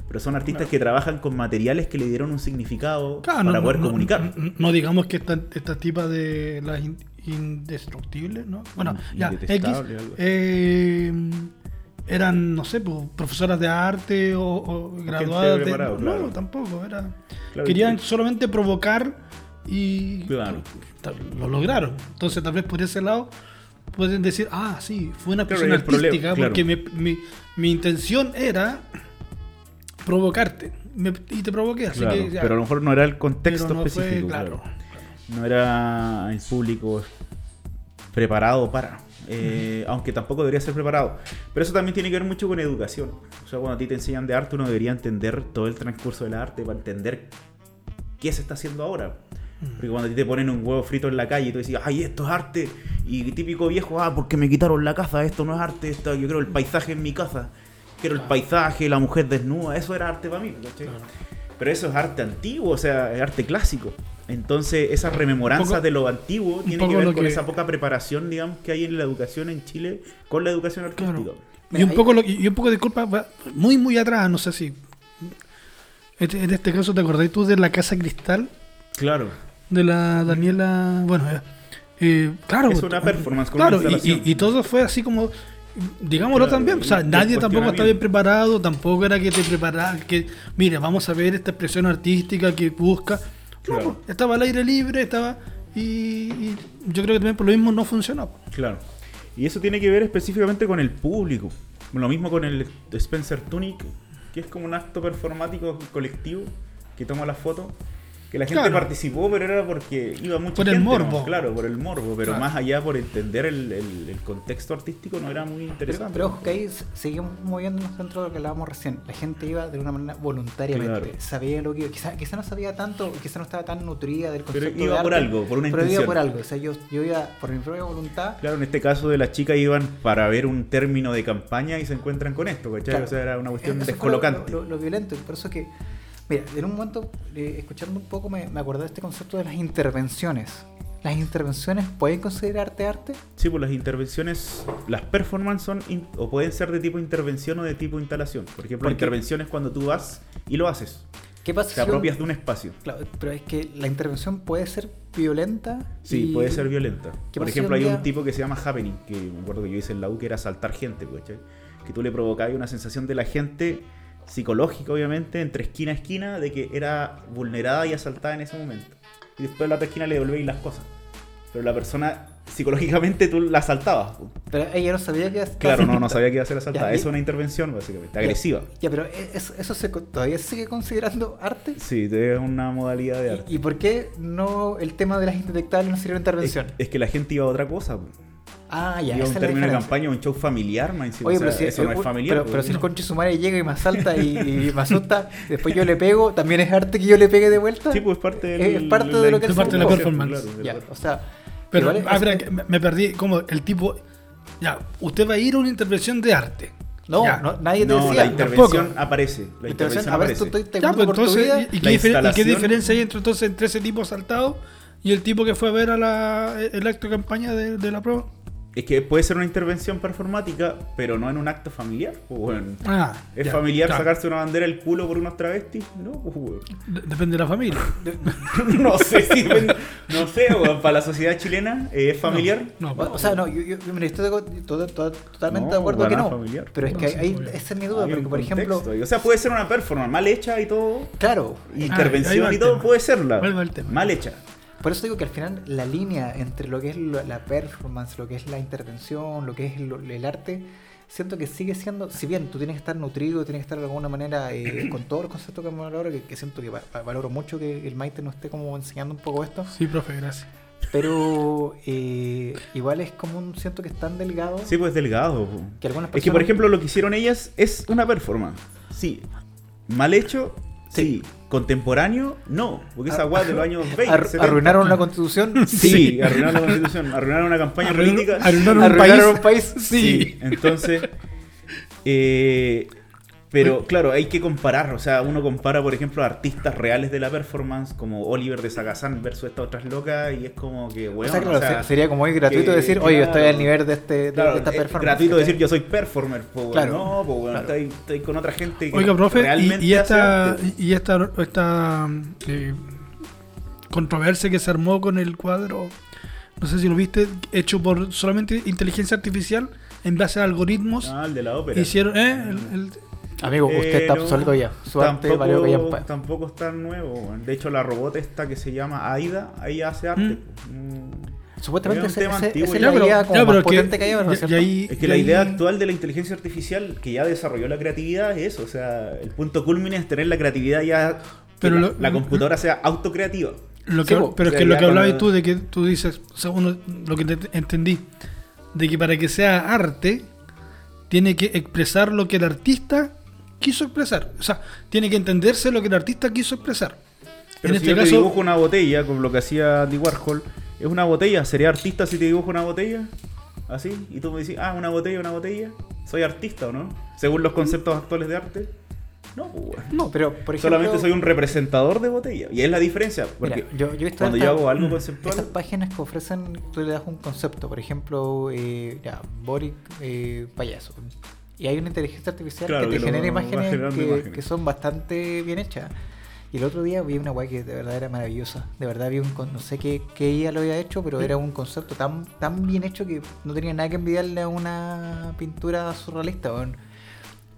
Speaker 2: Pero son artistas que trabajan con materiales que le dieron un significado
Speaker 3: Claro,
Speaker 2: para
Speaker 3: no,
Speaker 2: poder
Speaker 3: no,
Speaker 2: comunicar.
Speaker 3: No, no digamos que esta, esta tipa de las in- indestructibles, ¿no? Bueno, ya, X, eh, eran, no sé, pues, profesoras de arte o, o graduadas de... No, tampoco, era... Querían
Speaker 2: que-
Speaker 3: solamente provocar y ta- lo lograron. Entonces, tal vez por ese lado pueden decir, ah, sí, fue una
Speaker 2: Claro, el problema,
Speaker 3: artística
Speaker 2: claro.
Speaker 3: porque mi, mi- mi intención era provocarte. Me- y te provoqué, así
Speaker 2: Claro,
Speaker 3: que... ya.
Speaker 2: pero a lo mejor no era el contexto
Speaker 3: no
Speaker 2: específico.
Speaker 3: claro.
Speaker 2: claro. No era el público preparado para. eh, Aunque tampoco debería ser preparado. Pero eso también tiene que ver mucho con educación. O sea, cuando a ti te enseñan de arte, uno debería entender todo el transcurso del arte para entender qué se está haciendo ahora. Porque cuando a ti te ponen un huevo frito en la calle y tú decís, ay, esto es arte. Y típico viejo, ah, porque me quitaron la casa, esto no es arte, esto, yo quiero el paisaje en mi casa. Quiero el paisaje, la mujer desnuda, eso era arte para mí. ¿cachai? Pero eso es arte antiguo, o sea, es arte clásico. Entonces, esa rememoranza
Speaker 3: Un poco-
Speaker 2: de lo antiguo tiene
Speaker 3: poco
Speaker 2: que ver con
Speaker 3: que-
Speaker 2: esa poca preparación, digamos, que hay en la educación en Chile con la educación artística.
Speaker 3: Claro. Y un, poco lo, y un poco de culpa, va muy, muy atrás, no sé si. Este- en este caso, ¿te acordás tú de la Casa Cristal?
Speaker 2: Claro.
Speaker 3: De la Daniela. Bueno, eh, eh, claro.
Speaker 2: Es una performance con
Speaker 3: Claro,
Speaker 2: una
Speaker 3: y, y- y todo fue así como. Digámoslo
Speaker 2: Claro,
Speaker 3: también, o sea, nadie tampoco estaba bien preparado, tampoco era que te preparara, que, mire, vamos a ver esta expresión artística que busca. No,
Speaker 2: Claro.
Speaker 3: pues, estaba al aire libre, estaba. Y, y yo creo que también por lo mismo no funcionó.
Speaker 2: Claro. Y eso tiene que ver específicamente con el público. Lo mismo con el Spencer Tunic, que es como un acto performático colectivo que toma la foto. Que la gente
Speaker 3: Claro.
Speaker 2: participó, pero era porque iba mucha
Speaker 3: Por el
Speaker 2: gente,
Speaker 3: morbo.
Speaker 2: ¿no? Claro, por el morbo. Pero
Speaker 3: Claro.
Speaker 2: más allá por entender el, el- el contexto artístico no era muy
Speaker 1: Pero,
Speaker 2: interesante.
Speaker 1: pero ojo que ahí seguimos moviéndonos dentro de lo que hablábamos recién. La gente iba de una manera voluntariamente.
Speaker 2: Claro.
Speaker 1: Sabía lo que iba. Quizá, quizá no sabía tanto, quizá no estaba tan nutrida del
Speaker 2: Pero
Speaker 1: concepto
Speaker 2: iba
Speaker 1: de
Speaker 2: por
Speaker 1: arte,
Speaker 2: algo, por una
Speaker 1: pero
Speaker 2: intención.
Speaker 1: iba por algo. O sea, yo, yo iba por mi propia voluntad.
Speaker 2: Claro, en este caso de las chicas iban para ver un término de campaña y se encuentran con esto, ¿cachai?
Speaker 1: Claro.
Speaker 2: O sea, era una cuestión
Speaker 1: Eso
Speaker 2: descolocante.
Speaker 1: Lo, lo- lo violento. Por eso que, mira, en un momento, eh, escuchando un poco, me, me acordé de este concepto de las intervenciones. ¿Las intervenciones pueden considerarte arte?
Speaker 2: Sí, pues las intervenciones, las performances son in- o pueden ser de tipo intervención o de tipo instalación. Por ejemplo, la
Speaker 1: Porque-
Speaker 2: intervención es cuando tú vas y lo haces.
Speaker 1: ¿Qué pasa
Speaker 2: Te apropias de un espacio.
Speaker 1: Claro, pero es que la intervención puede ser violenta.
Speaker 2: Sí,
Speaker 1: y-
Speaker 2: puede ser violenta.
Speaker 1: ¿Qué
Speaker 2: Por ejemplo, hay un tipo que se llama Happening, que me acuerdo que yo hice en la U, que era asaltar gente, pues, ¿cachai? Que tú le provocabas una sensación de la gente psicológica, obviamente, entre esquina a esquina, de que era vulnerada y asaltada en ese momento. Y después la otra esquina le devolvéis las cosas. Pero la persona, psicológicamente, tú la asaltabas.
Speaker 1: Pero ella no sabía que estaba
Speaker 2: Claro, no, no sabía que iba a ser asaltada.
Speaker 1: Ya, y-
Speaker 2: Es una intervención, básicamente,
Speaker 1: Ya,
Speaker 2: agresiva.
Speaker 1: Ya, pero e- eso, eso se, todavía se sigue considerando arte.
Speaker 2: Sí, es una modalidad de arte.
Speaker 1: ¿Y, y por qué no el tema de las indetectables no sería una
Speaker 2: Es,
Speaker 1: intervención?
Speaker 2: es que la gente iba a otra cosa.
Speaker 1: Ah, ya, esa
Speaker 2: un término de campaña, un show familiar, encima.
Speaker 1: Oye,
Speaker 2: O sea,
Speaker 1: pero si,
Speaker 2: eso no
Speaker 1: eh,
Speaker 2: es familiar.
Speaker 1: pero,
Speaker 2: po.
Speaker 1: pero si el conche su madre llega y me asalta y, y me asusta, después yo le pego, ¿también es arte que yo le pegue de vuelta?
Speaker 2: Sí, pues es parte, del,
Speaker 1: Es parte de lo que
Speaker 3: es parte de la
Speaker 1: performance.
Speaker 2: Claro,
Speaker 1: Ya, o sea,
Speaker 3: Pero,
Speaker 1: igual es-
Speaker 3: ah, espera, me, me perdí. Como el tipo. Ya, usted va a ir a una intervención de arte.
Speaker 1: no,
Speaker 3: Ya.
Speaker 1: no, nadie te
Speaker 2: No,
Speaker 1: decía.
Speaker 2: la intervención
Speaker 3: tampoco.
Speaker 2: aparece. La
Speaker 1: intervención, tú
Speaker 2: aparece.
Speaker 1: estoy
Speaker 3: Ya, pues entonces. ¿y, y qué y qué diferencia hay entre, entonces, entre ese tipo asaltado y el tipo que fue a ver a la, el acto de campaña de, de la prueba?
Speaker 2: Es que puede ser una intervención performática, pero no en un acto familiar. pues.
Speaker 3: Ah,
Speaker 2: ¿Es
Speaker 3: ya,
Speaker 2: familiar sacarse una bandera del culo por unos travestis? No, pues,
Speaker 3: Depende de la familia.
Speaker 2: no sé si no sé, weón, para la sociedad chilena eh, es familiar.
Speaker 3: No,
Speaker 1: O, o sea, no, yo, yo, estoy de- todo- todo- totalmente
Speaker 2: No,
Speaker 1: de acuerdo que no.
Speaker 2: familiar.
Speaker 1: Pero es
Speaker 3: No,
Speaker 1: que
Speaker 3: muy bien.
Speaker 1: esa es mi duda,
Speaker 2: Hay
Speaker 1: porque por ejemplo.
Speaker 2: O sea, puede ser una performance mal hecha y todo.
Speaker 1: claro,
Speaker 2: Intervención y todo
Speaker 3: tema.
Speaker 2: puede serla.
Speaker 3: Va el tema.
Speaker 2: Mal hecha.
Speaker 1: Por eso digo que al final la línea entre lo que es la performance, lo que es la intervención, lo que es el arte, siento que sigue siendo, si bien tú tienes que estar nutrido, tienes que estar de alguna manera eh, con todos los conceptos que me valoro, que, que siento que va- va- valoro mucho que el Maite nos esté como enseñando un poco esto,
Speaker 3: Sí, profe, gracias.
Speaker 1: pero eh, igual es como un, siento que es tan delgado
Speaker 2: Sí, pues delgado. po.
Speaker 1: que algunas
Speaker 2: Es que, por ejemplo, lo que hicieron ellas es una performance. Sí. Mal hecho, sí. Contemporáneo, no. Porque esa guay de los años 20.
Speaker 1: Ar-
Speaker 2: 70.
Speaker 1: arruinaron la constitución,
Speaker 2: Sí, arruinaron la constitución, arruinaron una campaña política.
Speaker 3: arruinaron un
Speaker 1: arruinaron
Speaker 3: país.
Speaker 1: un país,
Speaker 2: Sí, entonces. eh, Pero claro, hay que comparar, o sea, uno compara, por ejemplo, artistas reales de la performance, como Oliver de Sagazán versus estas otras locas, y es como que,
Speaker 1: O
Speaker 2: bueno,
Speaker 1: sea, claro, sería como muy gratuito
Speaker 2: que-
Speaker 1: decir, oye, yo estoy
Speaker 2: claro.
Speaker 1: al nivel de, este, de,
Speaker 2: Claro,
Speaker 1: esta
Speaker 2: es
Speaker 1: performance.
Speaker 2: gratuito decir yo soy performer, pues
Speaker 1: Claro,
Speaker 2: no, pues bueno,
Speaker 1: claro.
Speaker 2: estoy, estoy con otra gente que
Speaker 3: Oiga, profe, y,
Speaker 2: realmente
Speaker 3: y esta, y esta, esta eh, controversia que se armó con el cuadro, no sé si lo viste, hecho por solamente inteligencia artificial en base a algoritmos,
Speaker 2: Ah, el de la ópera.
Speaker 3: hicieron, ¿eh? El- el-
Speaker 1: Amigo, usted está
Speaker 2: Pero
Speaker 1: absuelto ya. Su arte
Speaker 2: tampoco,
Speaker 1: valió callampa.
Speaker 2: tampoco es tan nuevo. De hecho, la robot esta que se llama Aida, ahí hace arte.
Speaker 3: Mm.
Speaker 2: pues. Mm.
Speaker 1: Supuestamente
Speaker 2: Es
Speaker 1: ese-
Speaker 2: antiguo
Speaker 1: esa es la
Speaker 3: pero-
Speaker 1: idea como más
Speaker 3: pero que-
Speaker 1: potente que hay ahora, ¿no es
Speaker 3: y- y
Speaker 1: cierto?
Speaker 3: ahí-
Speaker 2: Es que la
Speaker 3: ahí-
Speaker 2: idea actual de la inteligencia artificial que ya desarrolló la creatividad es eso. O sea, el punto culmine es tener la creatividad ya. que
Speaker 3: Pero
Speaker 2: la,
Speaker 3: lo-
Speaker 2: la computadora sea autocreativa.
Speaker 3: Lo que,
Speaker 1: Sí,
Speaker 3: pero es que lo que hablabas
Speaker 2: cuando-
Speaker 3: tú de que tú dices, o sea, uno, lo que te entendí, de que para que sea arte, tiene que expresar lo que el artista quiso expresar. O sea, tiene que entenderse lo que el artista quiso expresar.
Speaker 2: Pero
Speaker 3: en
Speaker 2: si
Speaker 3: este
Speaker 2: yo te
Speaker 3: caso,
Speaker 2: dibujo una botella, como lo que hacía Andy Warhol, es una botella. ¿Sería artista si te dibujo una botella? Así. Y tú me dices, ah, una botella, una botella. ¿Soy artista o no? Según los conceptos actuales de arte. No, pues.
Speaker 1: No, pero por ejemplo.
Speaker 2: Solamente soy un representador de botella. Y es la diferencia. Porque
Speaker 1: Mira, yo, yo
Speaker 2: cuando yo hago algo
Speaker 1: mm,
Speaker 2: conceptual.
Speaker 1: Estas páginas que ofrecen, tú le das un concepto, por ejemplo, eh, ya, Boric eh, payaso. Y hay una inteligencia artificial
Speaker 2: Claro,
Speaker 1: que te genera imágenes que,
Speaker 2: imágenes.
Speaker 1: que son bastante bien hechas. Y el otro día vi una guay que de verdad era maravillosa. De verdad vi un, con- no sé qué, qué ella lo había hecho, pero era un concepto tan, tan bien hecho que no tenía nada que envidiarle a una pintura surrealista. weón.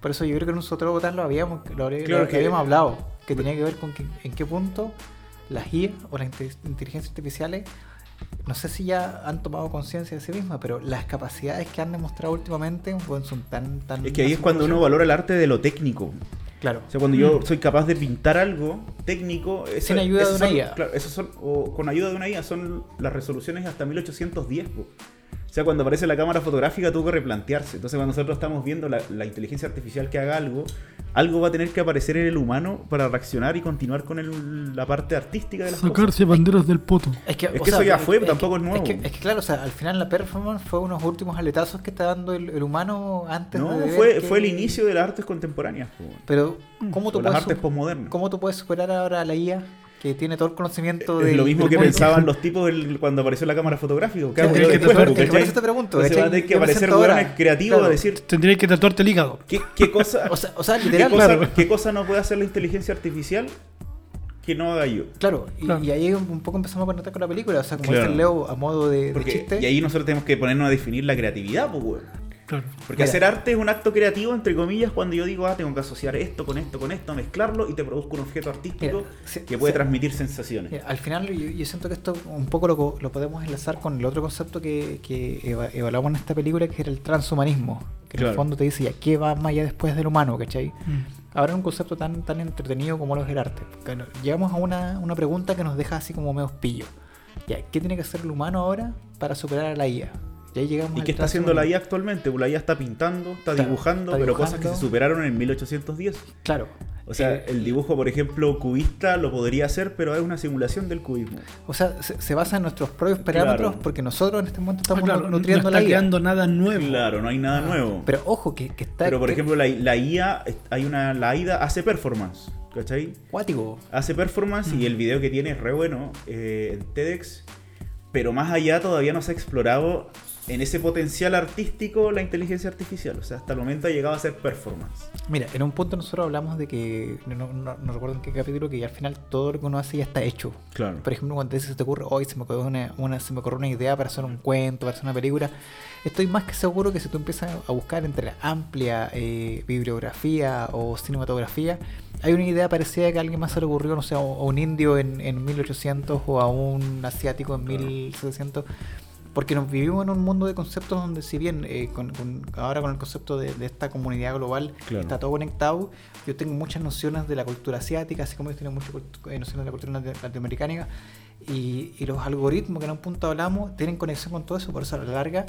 Speaker 1: Por eso yo creo que nosotros botán lo habíamos, lo, habría-
Speaker 2: Claro
Speaker 1: lo
Speaker 2: que-
Speaker 1: habíamos hablado, que tenía que ver con que- en qué punto las IA o las inte- inteligencias artificiales, no sé si ya han tomado conciencia de sí mismas, pero las capacidades que han demostrado últimamente bueno, son tan, tan...
Speaker 2: Es que ahí es cuando uno valora el arte de lo técnico.
Speaker 1: Claro.
Speaker 2: O sea, cuando yo soy capaz de pintar algo técnico. eso-
Speaker 1: Sin ayuda de una
Speaker 2: son-
Speaker 1: IA.
Speaker 2: Claro, son, o con ayuda de una IA son las resoluciones hasta 1810. po. O sea, cuando aparece la cámara fotográfica tuvo que replantearse. Entonces, cuando nosotros estamos viendo la, la inteligencia artificial que haga algo, algo va a tener que aparecer en el humano para reaccionar y continuar con el- la parte artística de las cosas.
Speaker 3: sacarse banderas del poto.
Speaker 1: Es que,
Speaker 2: Es eso ya fue,
Speaker 1: que-
Speaker 2: tampoco es nuevo.
Speaker 1: que, es que claro, o sea, al final la performance fue unos últimos aletazos que está dando el, el humano antes
Speaker 2: No,
Speaker 1: de ver
Speaker 2: fue,
Speaker 1: que-
Speaker 2: fue el inicio de las artes contemporáneas. po.
Speaker 1: Pero, ¿cómo tú,
Speaker 2: las
Speaker 1: puedes,
Speaker 2: artes.
Speaker 1: ¿cómo tú puedes superar ahora a la IA que tiene todo el conocimiento del-
Speaker 2: lo mismo que
Speaker 1: mundo?
Speaker 2: pensaban los tipos el- cuando apareció la cámara fotográfica. ¿Qué
Speaker 1: Sí,
Speaker 2: hago
Speaker 1: es
Speaker 2: yo
Speaker 1: que
Speaker 2: después,
Speaker 1: te-
Speaker 2: po,
Speaker 1: es que por
Speaker 2: ¿cachai?
Speaker 1: eso te pregunto,
Speaker 2: Entonces
Speaker 1: ¿cachai?
Speaker 2: va a tener que aparecer creativos
Speaker 1: claro.
Speaker 2: a decir
Speaker 3: tatuarte el hígado.
Speaker 2: ¿qué, qué cosa,
Speaker 1: O sea, o sea,
Speaker 2: qué,
Speaker 1: literal,
Speaker 2: cosa,
Speaker 3: claro.
Speaker 2: qué cosa no puede hacer la inteligencia artificial que no haga yo?
Speaker 1: Claro, y,
Speaker 3: Claro.
Speaker 1: y ahí un, poco empezamos a conectar con la película. O sea, como
Speaker 2: Claro.
Speaker 1: dice el Leo, a modo de, de chiste.
Speaker 2: y ahí nosotros tenemos que ponernos a definir la creatividad, pues, weón.
Speaker 3: Claro.
Speaker 2: Porque
Speaker 1: Mira.
Speaker 2: hacer arte es un acto creativo, entre comillas, cuando yo digo, ah, tengo que asociar esto con esto, con esto, mezclarlo y te produzco un objeto artístico
Speaker 1: Mira,
Speaker 2: que puede transmitir sensaciones.
Speaker 1: Mira, al final yo, yo siento que esto un poco lo, lo podemos enlazar con el otro concepto que, que eva- evaluamos en esta película, que era el transhumanismo. Que en el fondo te dice, ya, ¿qué va más allá después del humano? ¿Cachai?
Speaker 3: Mm.
Speaker 1: Ahora es un concepto tan, tan entretenido como lo es el arte. Llegamos a una, una pregunta que nos deja así como medio pillo. Ya, ¿qué tiene que hacer el humano ahora para superar a la IA? Y ahí llegamos
Speaker 2: ¿Y
Speaker 1: al
Speaker 2: qué está haciendo la IA actualmente? Pues la IA está pintando, está
Speaker 1: Claro,
Speaker 2: dibujando,
Speaker 1: está
Speaker 2: pero cosas que se superaron en 1810.
Speaker 1: Claro.
Speaker 2: O sea,
Speaker 1: Eh,
Speaker 2: el dibujo, por ejemplo, cubista lo podría hacer, pero es una simulación del cubismo.
Speaker 1: O sea, se, se basa en nuestros propios parámetros
Speaker 2: Claro.
Speaker 1: porque nosotros en este momento
Speaker 3: Ah,
Speaker 1: estamos
Speaker 3: claro,
Speaker 1: nu-
Speaker 3: no
Speaker 1: nutriendo
Speaker 3: está
Speaker 1: la IA.
Speaker 3: creando nada nuevo.
Speaker 2: Claro, no hay nada nuevo.
Speaker 1: Ah, Pero ojo, que, que está.
Speaker 2: Pero por
Speaker 1: que-
Speaker 2: ejemplo, la, la IA, hay una, la AIDA hace performance, ¿cachai?
Speaker 1: Cuático.
Speaker 2: Hace performance y el video que tiene es re bueno eh, en TEDx. Pero más allá todavía no se ha explorado en ese potencial artístico la inteligencia artificial. O sea, hasta el momento ha llegado a ser performance.
Speaker 1: Mira, en un punto nosotros hablamos de que, no, no- no recuerdo en qué capítulo, que al final todo lo que uno hace ya está hecho.
Speaker 2: Claro.
Speaker 1: Por ejemplo, cuando se te ocurre, hoy se me ocurrió una, una- se me ocurrió una idea para hacer un cuento, para hacer una película, estoy más que seguro que si tú empiezas a buscar entre la amplia eh, bibliografía o cinematografía, hay una idea parecida que a alguien más se le ocurrió, no sé, a un indio en, en 1800 o a un asiático en 1700. Porque nos vivimos en un mundo de conceptos donde si bien eh, con- con- ahora con el concepto de, de esta comunidad global
Speaker 2: Claro.
Speaker 1: está todo conectado, yo tengo muchas nociones de la cultura asiática, así como ellos tienen muchas eh, nociones de la cultura lati- latinoamericana, y, y los algoritmos que en un punto hablamos tienen conexión con todo eso, por eso a la larga,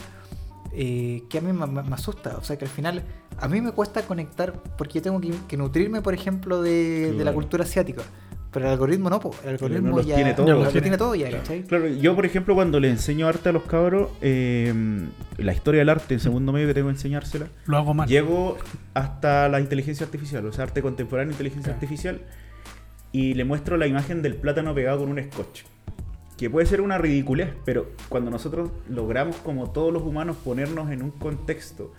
Speaker 1: eh, que a mí me, me- me asusta, o sea que al final a mí me cuesta conectar porque yo tengo que, que nutrirme, por ejemplo, de, de la cultura asiática. Pero el algoritmo no, po. el algoritmo
Speaker 2: los
Speaker 1: ya
Speaker 2: tiene
Speaker 3: los
Speaker 1: todo ya, ¿cachai?
Speaker 2: Claro, yo por ejemplo cuando le enseño arte a los cabros, eh, la historia del arte, en segundo medio que tengo que enseñársela,
Speaker 3: Lo hago mal.
Speaker 2: llego hasta la inteligencia artificial, o sea, arte contemporáneo, inteligencia
Speaker 3: Claro.
Speaker 2: artificial, y le muestro la imagen del plátano pegado con un scotch. Que puede ser una ridiculez, pero cuando nosotros logramos, como todos los humanos, ponernos en un contexto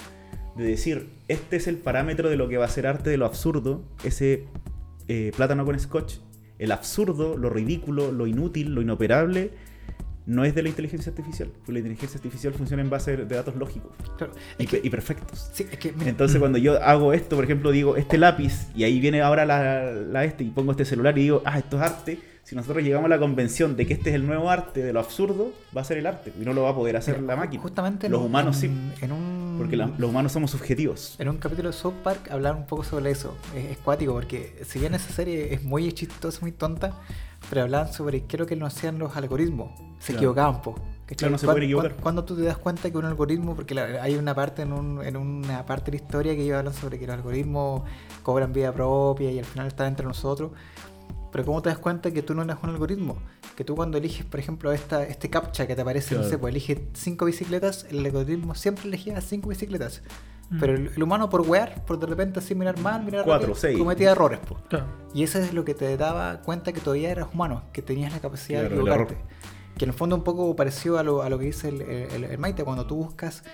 Speaker 2: de decir, este es el parámetro de lo que va a ser arte de lo absurdo, ese eh, plátano con scotch, el absurdo, lo ridículo, lo inútil, lo inoperable, no es de la inteligencia artificial. Porque la inteligencia artificial funciona en base de datos lógicos
Speaker 1: Claro.
Speaker 2: y,
Speaker 1: que-
Speaker 2: perfectos.
Speaker 1: sí, es que, mira,
Speaker 2: Entonces cuando yo hago esto, por ejemplo, digo este lápiz y ahí viene ahora la, la este y pongo este celular y digo, ah, esto es arte. Si nosotros llegamos a la convención de que este es el nuevo arte de lo absurdo, va a ser el arte y no lo va a poder hacer la máquina.
Speaker 1: Justamente en
Speaker 2: Los humanos sí,
Speaker 1: en, en un,
Speaker 2: porque la- los humanos somos subjetivos.
Speaker 1: En un capítulo de South Park hablaron un poco sobre eso. Es, es cuático porque si bien esa serie es muy chistosa, muy tonta, pero hablaban sobre qué lo que no hacían los algoritmos. Se
Speaker 2: Claro.
Speaker 1: equivocaban, po.
Speaker 2: Claro, no se pueden equivocar.
Speaker 1: cuan- Cuando tú te das cuenta que un algoritmo, porque hay una parte en, un- en una parte de la historia que ellos hablan sobre que los algoritmos cobran vida propia y al final están entre nosotros. Pero ¿cómo te das cuenta que tú no eres un algoritmo? Que tú cuando eliges, por ejemplo, esta, este captcha que te aparece, no
Speaker 2: Claro.
Speaker 1: sé, pues elige cinco bicicletas, el algoritmo siempre elegía cinco bicicletas.
Speaker 3: Mm.
Speaker 1: Pero el, el humano por wear, por de repente así mirar mal, mirar
Speaker 2: Cuatro,
Speaker 1: rápido,
Speaker 2: seis.
Speaker 1: cometía errores. po.
Speaker 3: Claro.
Speaker 1: Y eso es lo que te daba cuenta que todavía eras humano, que tenías la capacidad
Speaker 2: Claro,
Speaker 1: de equivocarte. Que en el fondo un poco pareció a lo, a lo que dice el, el, el Maite, cuando tú buscas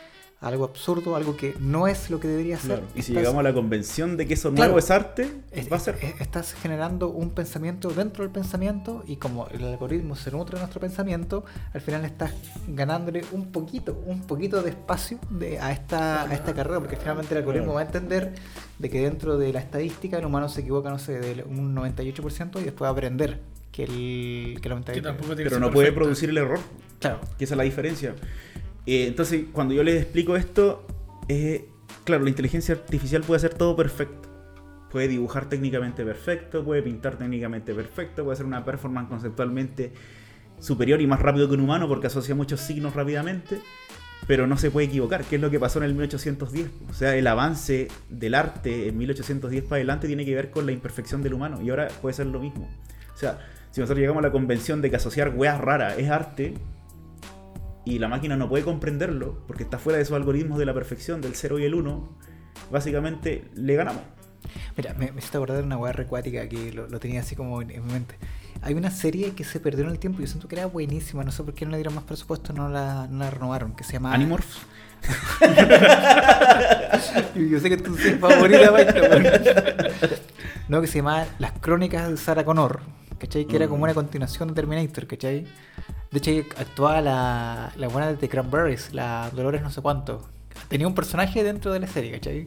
Speaker 1: algo absurdo, algo que no es lo que debería ser.
Speaker 2: Claro. Y si
Speaker 1: estás-
Speaker 2: llegamos a la convención de que eso
Speaker 1: Claro.
Speaker 2: nuevo es arte,
Speaker 1: es-
Speaker 2: va a ser.
Speaker 1: es- estás generando un pensamiento dentro del pensamiento y como el algoritmo se nutre de nuestro pensamiento, al final estás ganándole un poquito, un poquito de espacio de, a, esta, a esta carrera, porque finalmente el algoritmo
Speaker 2: Claro.
Speaker 1: va a entender de que dentro de la estadística el humano se equivoca, no sé, de un 98% y después va a aprender que el, que el 98%.
Speaker 3: Que tampoco tiene
Speaker 2: Pero no puede producir el error.
Speaker 1: Claro.
Speaker 2: Que esa es la diferencia. Eh, entonces, cuando yo les explico esto, eh, claro, la inteligencia artificial puede hacer todo perfecto. Puede dibujar técnicamente perfecto, puede pintar técnicamente perfecto, puede hacer una performance conceptualmente superior y más rápido que un humano porque asocia muchos signos rápidamente, pero no se puede equivocar, que es lo que pasó en el 1810. O sea, el avance del arte en 1810 para adelante tiene que ver con la imperfección del humano y ahora puede ser lo mismo. O sea, si nosotros llegamos a la convención de que asociar weas raras es arte, y la máquina no puede comprenderlo porque está fuera de sus algoritmos de la perfección, del 0 y el 1, básicamente le ganamos.
Speaker 1: Mira, me, me acordar de una weá recuática que lo, lo tenía así como en, en mi mente. Hay una serie que se perdió en el tiempo y yo siento que era buenísima, no sé por qué no le dieron más presupuesto, no la, no la renovaron, que se llama...
Speaker 2: Animorphs.
Speaker 1: Yo, sé que tu serie favorita. No, que se llama Las Crónicas de Sarah Connor, ¿cachai? Que era como
Speaker 2: Mm.
Speaker 1: una continuación de Terminator, ¿cachai? De hecho, ahí actuaba la, la buena de The Cranberries, la Dolores no sé cuánto. Tenía un personaje dentro de la serie, ¿cachai?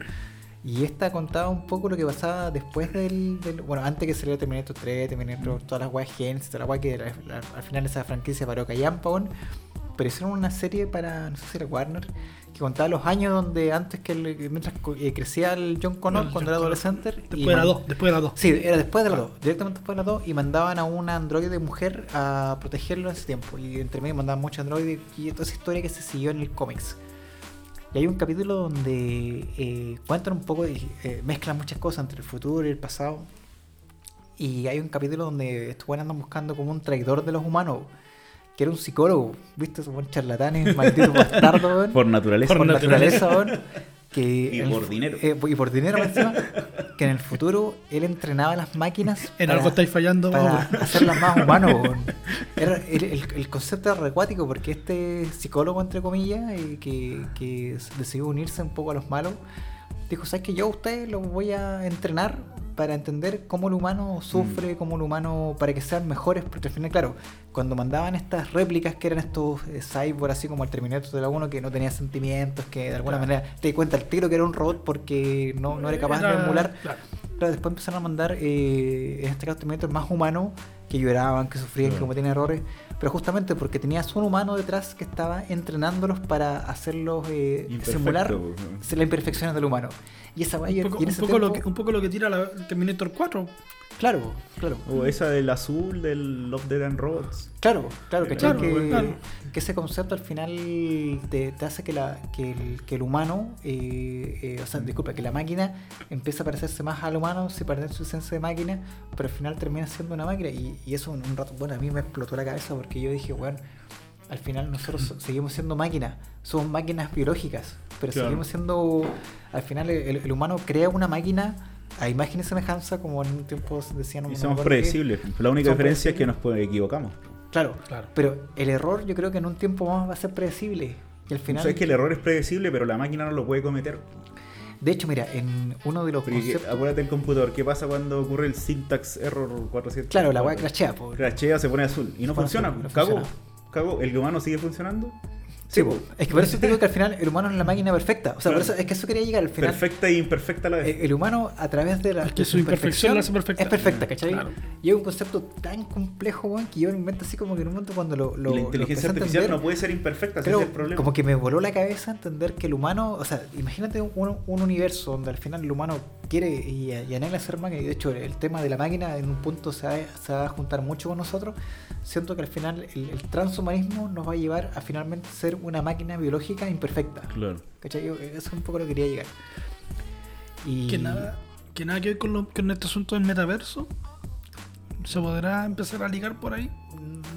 Speaker 1: Y esta contaba un poco lo que pasaba después del, del- Bueno, antes que saliera Terminator 3, Terminator, todas las weas Genesis, toda la wea que la- la- al final esa franquicia paró callampa. Pero hicieron una serie para, no sé si era Warner, que contaba los años donde antes que el- mientras eh, crecía el John Connor
Speaker 3: El
Speaker 1: cuando
Speaker 3: John
Speaker 1: era adolescente.
Speaker 3: Después de la
Speaker 1: man-
Speaker 3: 2, después de la 2.
Speaker 1: Sí, era después de las dos, directamente después de las dos, y mandaban a un androide mujer a protegerlo en ese tiempo. Y entre medio mandaban muchos androides y toda esa historia que se siguió en el cómics. Y hay un capítulo donde eh, cuentan un poco, y eh, mezclan muchas cosas entre el futuro y el pasado. Y hay un capítulo donde estos andan buscando como un traidor de los humanos, que era un psicólogo, ¿viste? Esos buenos charlatanes, malditos bastardos,
Speaker 2: Por naturaleza.
Speaker 1: por
Speaker 3: Por
Speaker 1: naturaleza, que
Speaker 2: Y
Speaker 1: en el
Speaker 2: por dinero.
Speaker 1: eh, y por dinero encima, que en el futuro él entrenaba las máquinas
Speaker 3: En
Speaker 1: para-
Speaker 3: algo estáis fallando.
Speaker 1: para hacerlas más humanos weón. Era- el, el- el concepto era recuático porque este psicólogo entre comillas eh, que, que decidió unirse un poco a los malos dijo sabes que yo a ustedes los voy a entrenar para entender cómo el humano sufre,
Speaker 2: Mm.
Speaker 1: cómo el humano, para que sean mejores, porque al final, claro, cuando mandaban estas réplicas que eran estos eh, cyborg, así como el Terminator de la 1, que no tenía sentimientos, que de alguna
Speaker 3: Claro.
Speaker 1: manera te di cuenta el tiro que era un robot porque no, no era capaz de emular.
Speaker 3: claro.
Speaker 1: Claro, después empezaron a mandar, eh, en este caso, Terminator más humanos, que lloraban, que sufrían, que cometían errores, pero justamente porque tenías un humano detrás que estaba entrenándolos para hacerlos eh, simular
Speaker 2: ¿no?
Speaker 1: las imperfecciones del humano. Y esa
Speaker 3: Un
Speaker 1: vaya,
Speaker 3: poco, un
Speaker 1: ese
Speaker 3: poco lo
Speaker 1: tiempo-
Speaker 3: que, un poco lo que tira la Terminator 4.
Speaker 1: Claro, Claro.
Speaker 2: O esa del azul del Love Dead and Robots.
Speaker 1: Claro, claro, ¿cachai?
Speaker 3: Claro,
Speaker 1: que,
Speaker 3: claro.
Speaker 1: Que ese concepto al final te, te hace que, la, que, el, que el humano, eh, eh, o sea, disculpa, que la máquina empieza a parecerse más al humano, se pierde su esencia de máquina, pero al final termina siendo una máquina. Y, y eso un rato, bueno, a mí me explotó la cabeza porque yo dije, bueno, al final nosotros so- seguimos siendo máquinas, somos máquinas biológicas, pero
Speaker 2: Claro.
Speaker 1: seguimos siendo, al final el, el humano crea una máquina a imagen y semejanza, como en un tiempo decían...
Speaker 2: Y somos predecibles. La única diferencia es que nos equivocamos.
Speaker 1: Claro,
Speaker 3: Claro.
Speaker 1: pero el error yo creo que en un tiempo más va a ser predecible. Y al final,
Speaker 2: O sea, es que el error es predecible, pero la máquina no lo puede cometer.
Speaker 1: de hecho, mira, en uno de los
Speaker 2: Porque
Speaker 1: conceptos...
Speaker 2: acuérdate del computador, ¿qué pasa cuando ocurre el syntax error 400?
Speaker 1: Claro, la weá crashea, po.
Speaker 2: Crashea, se pone azul. Y no funciona.
Speaker 1: azul, no
Speaker 2: cagó.
Speaker 1: funciona.
Speaker 2: Cagó. ¿El humano sigue funcionando?
Speaker 1: Sí,
Speaker 2: po.
Speaker 1: Es que por eso te digo que al final el humano es la máquina perfecta. O sea, por
Speaker 2: Claro.
Speaker 1: eso es que eso quería llegar al final.
Speaker 2: Perfecta e imperfecta a la vez.
Speaker 1: El humano a través de la
Speaker 3: Es que su imperfección la hace perfecta.
Speaker 1: Es perfecta, ¿cachai?
Speaker 3: Claro.
Speaker 1: Y es un concepto tan complejo, weón, que yo me invento así como que en un momento cuando lo, lo
Speaker 2: la
Speaker 1: lo
Speaker 2: inteligencia
Speaker 1: a
Speaker 2: artificial
Speaker 1: entender,
Speaker 2: no puede ser imperfecta, ese es el problema.
Speaker 1: como que me voló la cabeza entender que el humano, o sea, imagínate un, un universo donde al final el humano quiere y, y anhela ser máquina, y de hecho el tema de la máquina en un punto se va, se va a juntar mucho con nosotros, siento que al final el, el transhumanismo nos va a llevar a finalmente ser una máquina biológica imperfecta.
Speaker 2: Claro.
Speaker 1: ¿Cachai? Yo- Eso es un poco lo que quería llegar. Y
Speaker 3: Que nada, que nada que ver con, lo- con este asunto del metaverso. ¿Se podrá empezar a ligar por ahí?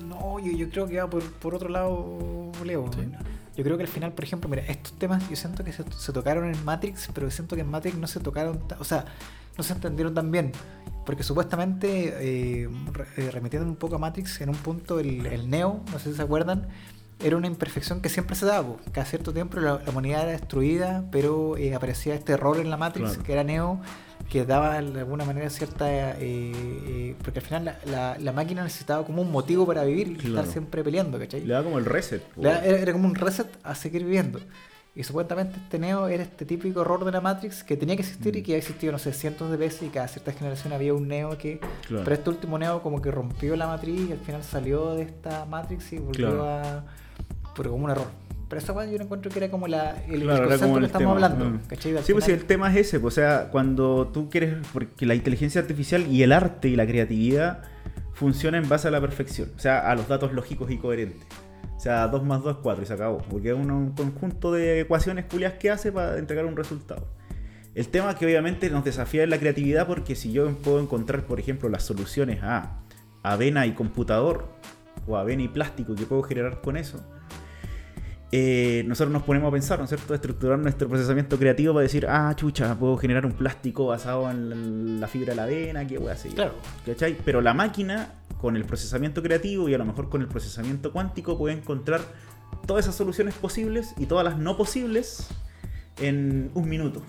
Speaker 1: No, yo, yo creo que va por, por otro lado, Leo.
Speaker 3: Sí.
Speaker 1: Yo creo que al final, por ejemplo, mira, estos temas yo siento que se, se tocaron en Matrix, pero siento que en Matrix no se tocaron, o sea, no se entendieron tan bien. Porque supuestamente, eh, eh, remitiendo un poco a Matrix, en un punto el, el Neo, no sé si se acuerdan, era una imperfección que siempre se daba. po. Cada cierto tiempo la, la humanidad era destruida, pero eh, aparecía este error en la Matrix,
Speaker 2: Claro.
Speaker 1: que era Neo, que daba de alguna manera cierta... eh, eh, porque al final la, la- la máquina necesitaba como un motivo para vivir y
Speaker 2: Claro.
Speaker 1: estar siempre peleando, ¿cachai?
Speaker 2: Le da como el reset.
Speaker 1: da- era, era como un reset a seguir viviendo. Y supuestamente este Neo era este típico error de la Matrix que tenía que existir y
Speaker 2: Mm.
Speaker 1: que ha existido, no sé, cientos de veces y cada cierta generación había un Neo que...
Speaker 2: Claro.
Speaker 1: Pero este último Neo como que rompió la matriz y al final salió de esta Matrix y volvió
Speaker 2: Claro.
Speaker 1: a... Pero como un error. Pero esa weá yo no encuentro que era como la, el,
Speaker 2: Claro, era como
Speaker 1: que
Speaker 2: el
Speaker 1: estamos
Speaker 2: tema.
Speaker 1: hablando.
Speaker 2: Mm. pues sí,
Speaker 1: final-
Speaker 2: el tema es ese. pues, o sea, cuando tú quieres. Porque la inteligencia artificial y el arte y la creatividad funcionan en base a la perfección. O sea, a los datos lógicos y coherentes. O sea, 2 más 2 es 4 y se acabó. Porque es un, un conjunto de ecuaciones culias que hace para entregar un resultado. El tema que obviamente nos desafía es la creatividad porque si yo puedo encontrar, por ejemplo, las soluciones a avena y computador o avena y plástico que puedo generar con eso, eh, nosotros nos ponemos a pensar, ¿no es cierto? Estructurar nuestro procesamiento creativo para decir, ah, chucha, puedo generar un plástico basado en la, fibra de la avena, qué voy a hacer.
Speaker 1: Claro.
Speaker 2: ¿Cachai? Pero la máquina, con el procesamiento creativo y a lo mejor con el procesamiento cuántico, puede encontrar todas esas soluciones posibles y todas las no posibles en un minuto.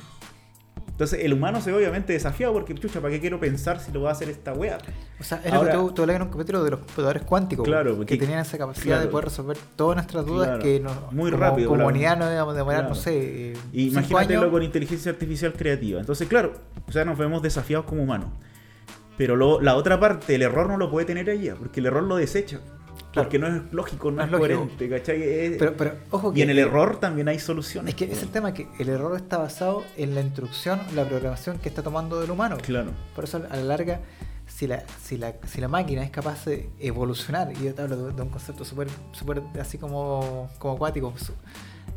Speaker 2: Entonces el humano se ve obviamente desafiado porque, chucha, ¿para qué quiero pensar si lo va a hacer esta wea?
Speaker 1: O sea, era
Speaker 2: Ahora-
Speaker 1: lo que tú, hablabas en un capítulo de los computadores cuánticos,
Speaker 2: Claro,
Speaker 1: que
Speaker 2: porque-
Speaker 1: tenían esa capacidad
Speaker 2: claro.
Speaker 1: de poder resolver todas nuestras dudas
Speaker 2: Claro,
Speaker 1: que nos,
Speaker 2: muy
Speaker 1: como
Speaker 2: rápido,
Speaker 1: comunidad no debíamos demorar, no sé,
Speaker 2: Y imagínatelo
Speaker 1: años.
Speaker 2: con inteligencia artificial creativa. Entonces, claro, o sea, nos vemos desafiados como humanos. Pero lo- la otra parte, el error no lo puede tener ella, porque el error lo desecha.
Speaker 1: Claro.
Speaker 2: Porque no es lógico, no,
Speaker 1: No
Speaker 2: es,
Speaker 1: lógico.
Speaker 2: coherente, ¿cachai? Es-
Speaker 1: Pero, pero ojo que
Speaker 2: y en el error también hay soluciones.
Speaker 1: Es que es el tema que el error está basado en la instrucción, la programación que está tomando del humano.
Speaker 2: Claro.
Speaker 1: Por eso a la larga, si la, si la, si la máquina es capaz de evolucionar, y yo te hablo de, de un concepto súper súper así como, como acuático, su-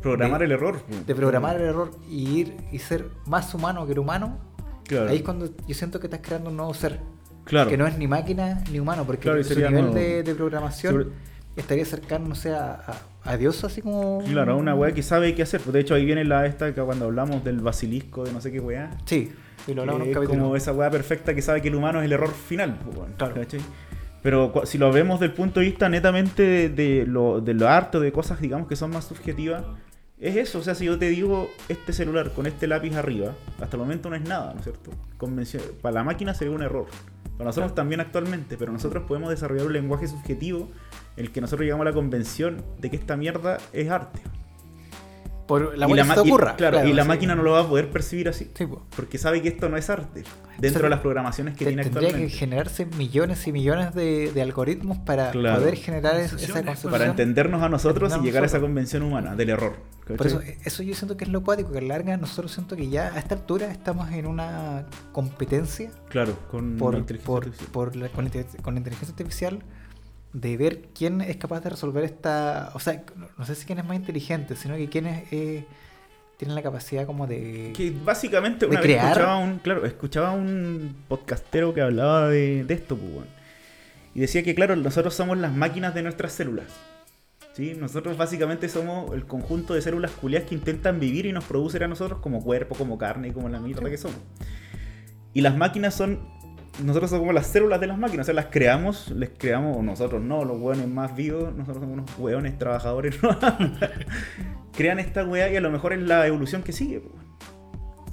Speaker 2: Programar
Speaker 1: de-
Speaker 2: el error.
Speaker 1: de programar el error y ir y ser más humano que el humano,
Speaker 2: Claro.
Speaker 1: ahí es cuando yo siento que estás creando un nuevo ser.
Speaker 2: Claro.
Speaker 1: Que no es ni máquina ni humano, porque
Speaker 2: Claro,
Speaker 1: su nivel de, de programación
Speaker 2: Sobre-
Speaker 1: estaría cercano, no sé, a, a- a Dios, así como.
Speaker 2: Claro, una weá que sabe qué hacer. De hecho ahí viene la esta que cuando hablamos del basilisco de no sé qué weá.
Speaker 1: Sí, y lo hablamos
Speaker 2: es como esa weá perfecta que sabe que el humano es el error final.
Speaker 1: Claro.
Speaker 2: ¿cachai? Pero si lo vemos del punto de vista netamente de, de lo, de lo arte o de cosas, digamos, que son más subjetivas, es eso. O sea, si yo te digo este celular con este lápiz arriba, hasta el momento no es nada, ¿no es cierto? Para la máquina sería un error. Nosotros
Speaker 1: Claro.
Speaker 2: también actualmente, pero nosotros podemos desarrollar un lenguaje subjetivo en el que nosotros llegamos a la convención de que esta mierda es arte.
Speaker 1: Por la
Speaker 2: y
Speaker 1: cual se te
Speaker 2: y-
Speaker 1: ocurra.
Speaker 2: claro, y la
Speaker 1: sí.
Speaker 2: máquina no lo va a poder percibir así.
Speaker 1: Sí, po.
Speaker 2: Porque sabe que esto no es arte. Dentro
Speaker 1: sea,
Speaker 2: de las programaciones que
Speaker 1: Te-
Speaker 2: tiene
Speaker 1: tendría que
Speaker 2: actualmente.
Speaker 1: generarse millones y millones de, de algoritmos para
Speaker 2: Claro.
Speaker 1: poder generar es- esa concepción.
Speaker 2: Para entendernos a nosotros y llegar a esa
Speaker 1: nosotros.
Speaker 2: convención humana del error.
Speaker 1: Por eso,
Speaker 2: ¿cachai?
Speaker 1: eso yo siento que es lo cuático, que a la larga nosotros siento que ya a esta altura estamos en una competencia
Speaker 2: claro, con la
Speaker 1: por,
Speaker 2: inteligencia
Speaker 1: por,
Speaker 2: artificial.
Speaker 1: por la- con, la, con la inteligencia artificial de ver quién es capaz de resolver esta... O sea, no, sé si quién es más inteligente, sino que quién es, eh, tiene la capacidad como de...
Speaker 2: Que básicamente
Speaker 1: de
Speaker 2: una vez
Speaker 1: crear.
Speaker 2: escuchaba un, claro, escuchaba un podcastero que hablaba de, de esto, pues. Y decía que, claro, nosotros somos las máquinas de nuestras células. ¿Sí? Nosotros básicamente somos el conjunto de células culiadas que intentan vivir y nos producen a nosotros como cuerpo, como carne y como la mierda que somos. Y las máquinas son. Nosotros somos las células de las máquinas, o sea, las creamos, les creamos, nosotros no, los hueones más vivos, nosotros somos unos hueones trabajadores, ¿no? crean esta weá y a lo mejor es la evolución que sigue, pues.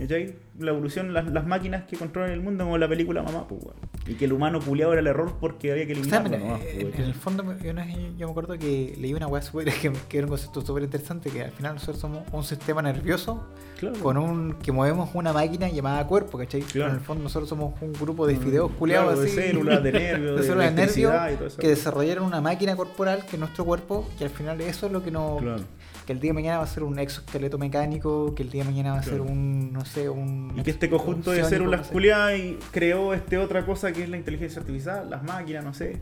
Speaker 2: ¿Cachai? La evolución, las, las máquinas que controlan el mundo, como la película Mamá, pues. Y que el humano culiado era el error porque había que
Speaker 1: O sea,
Speaker 2: eliminarlo nomás,
Speaker 1: en,
Speaker 2: pues,
Speaker 1: en el fondo yo, me acuerdo que leí una weá que, que era un concepto súper interesante que al final nosotros somos un sistema nervioso
Speaker 2: Claro.
Speaker 1: con un que movemos una máquina llamada cuerpo, ¿cachai? Pero en el fondo nosotros somos un grupo de fideos culeados
Speaker 2: Claro, de células, de nervios, de
Speaker 1: células de nervios que desarrollaron una máquina corporal que es nuestro cuerpo y al final eso es lo que nos. Que el día de mañana va a ser un exoesqueleto mecánico, que el día de mañana va a ser
Speaker 2: Claro.
Speaker 1: un no sé, un
Speaker 2: Y que este conjunto de células
Speaker 1: no sé.
Speaker 2: culiadas y creó este otra cosa que es la inteligencia artificial, las máquinas, no sé.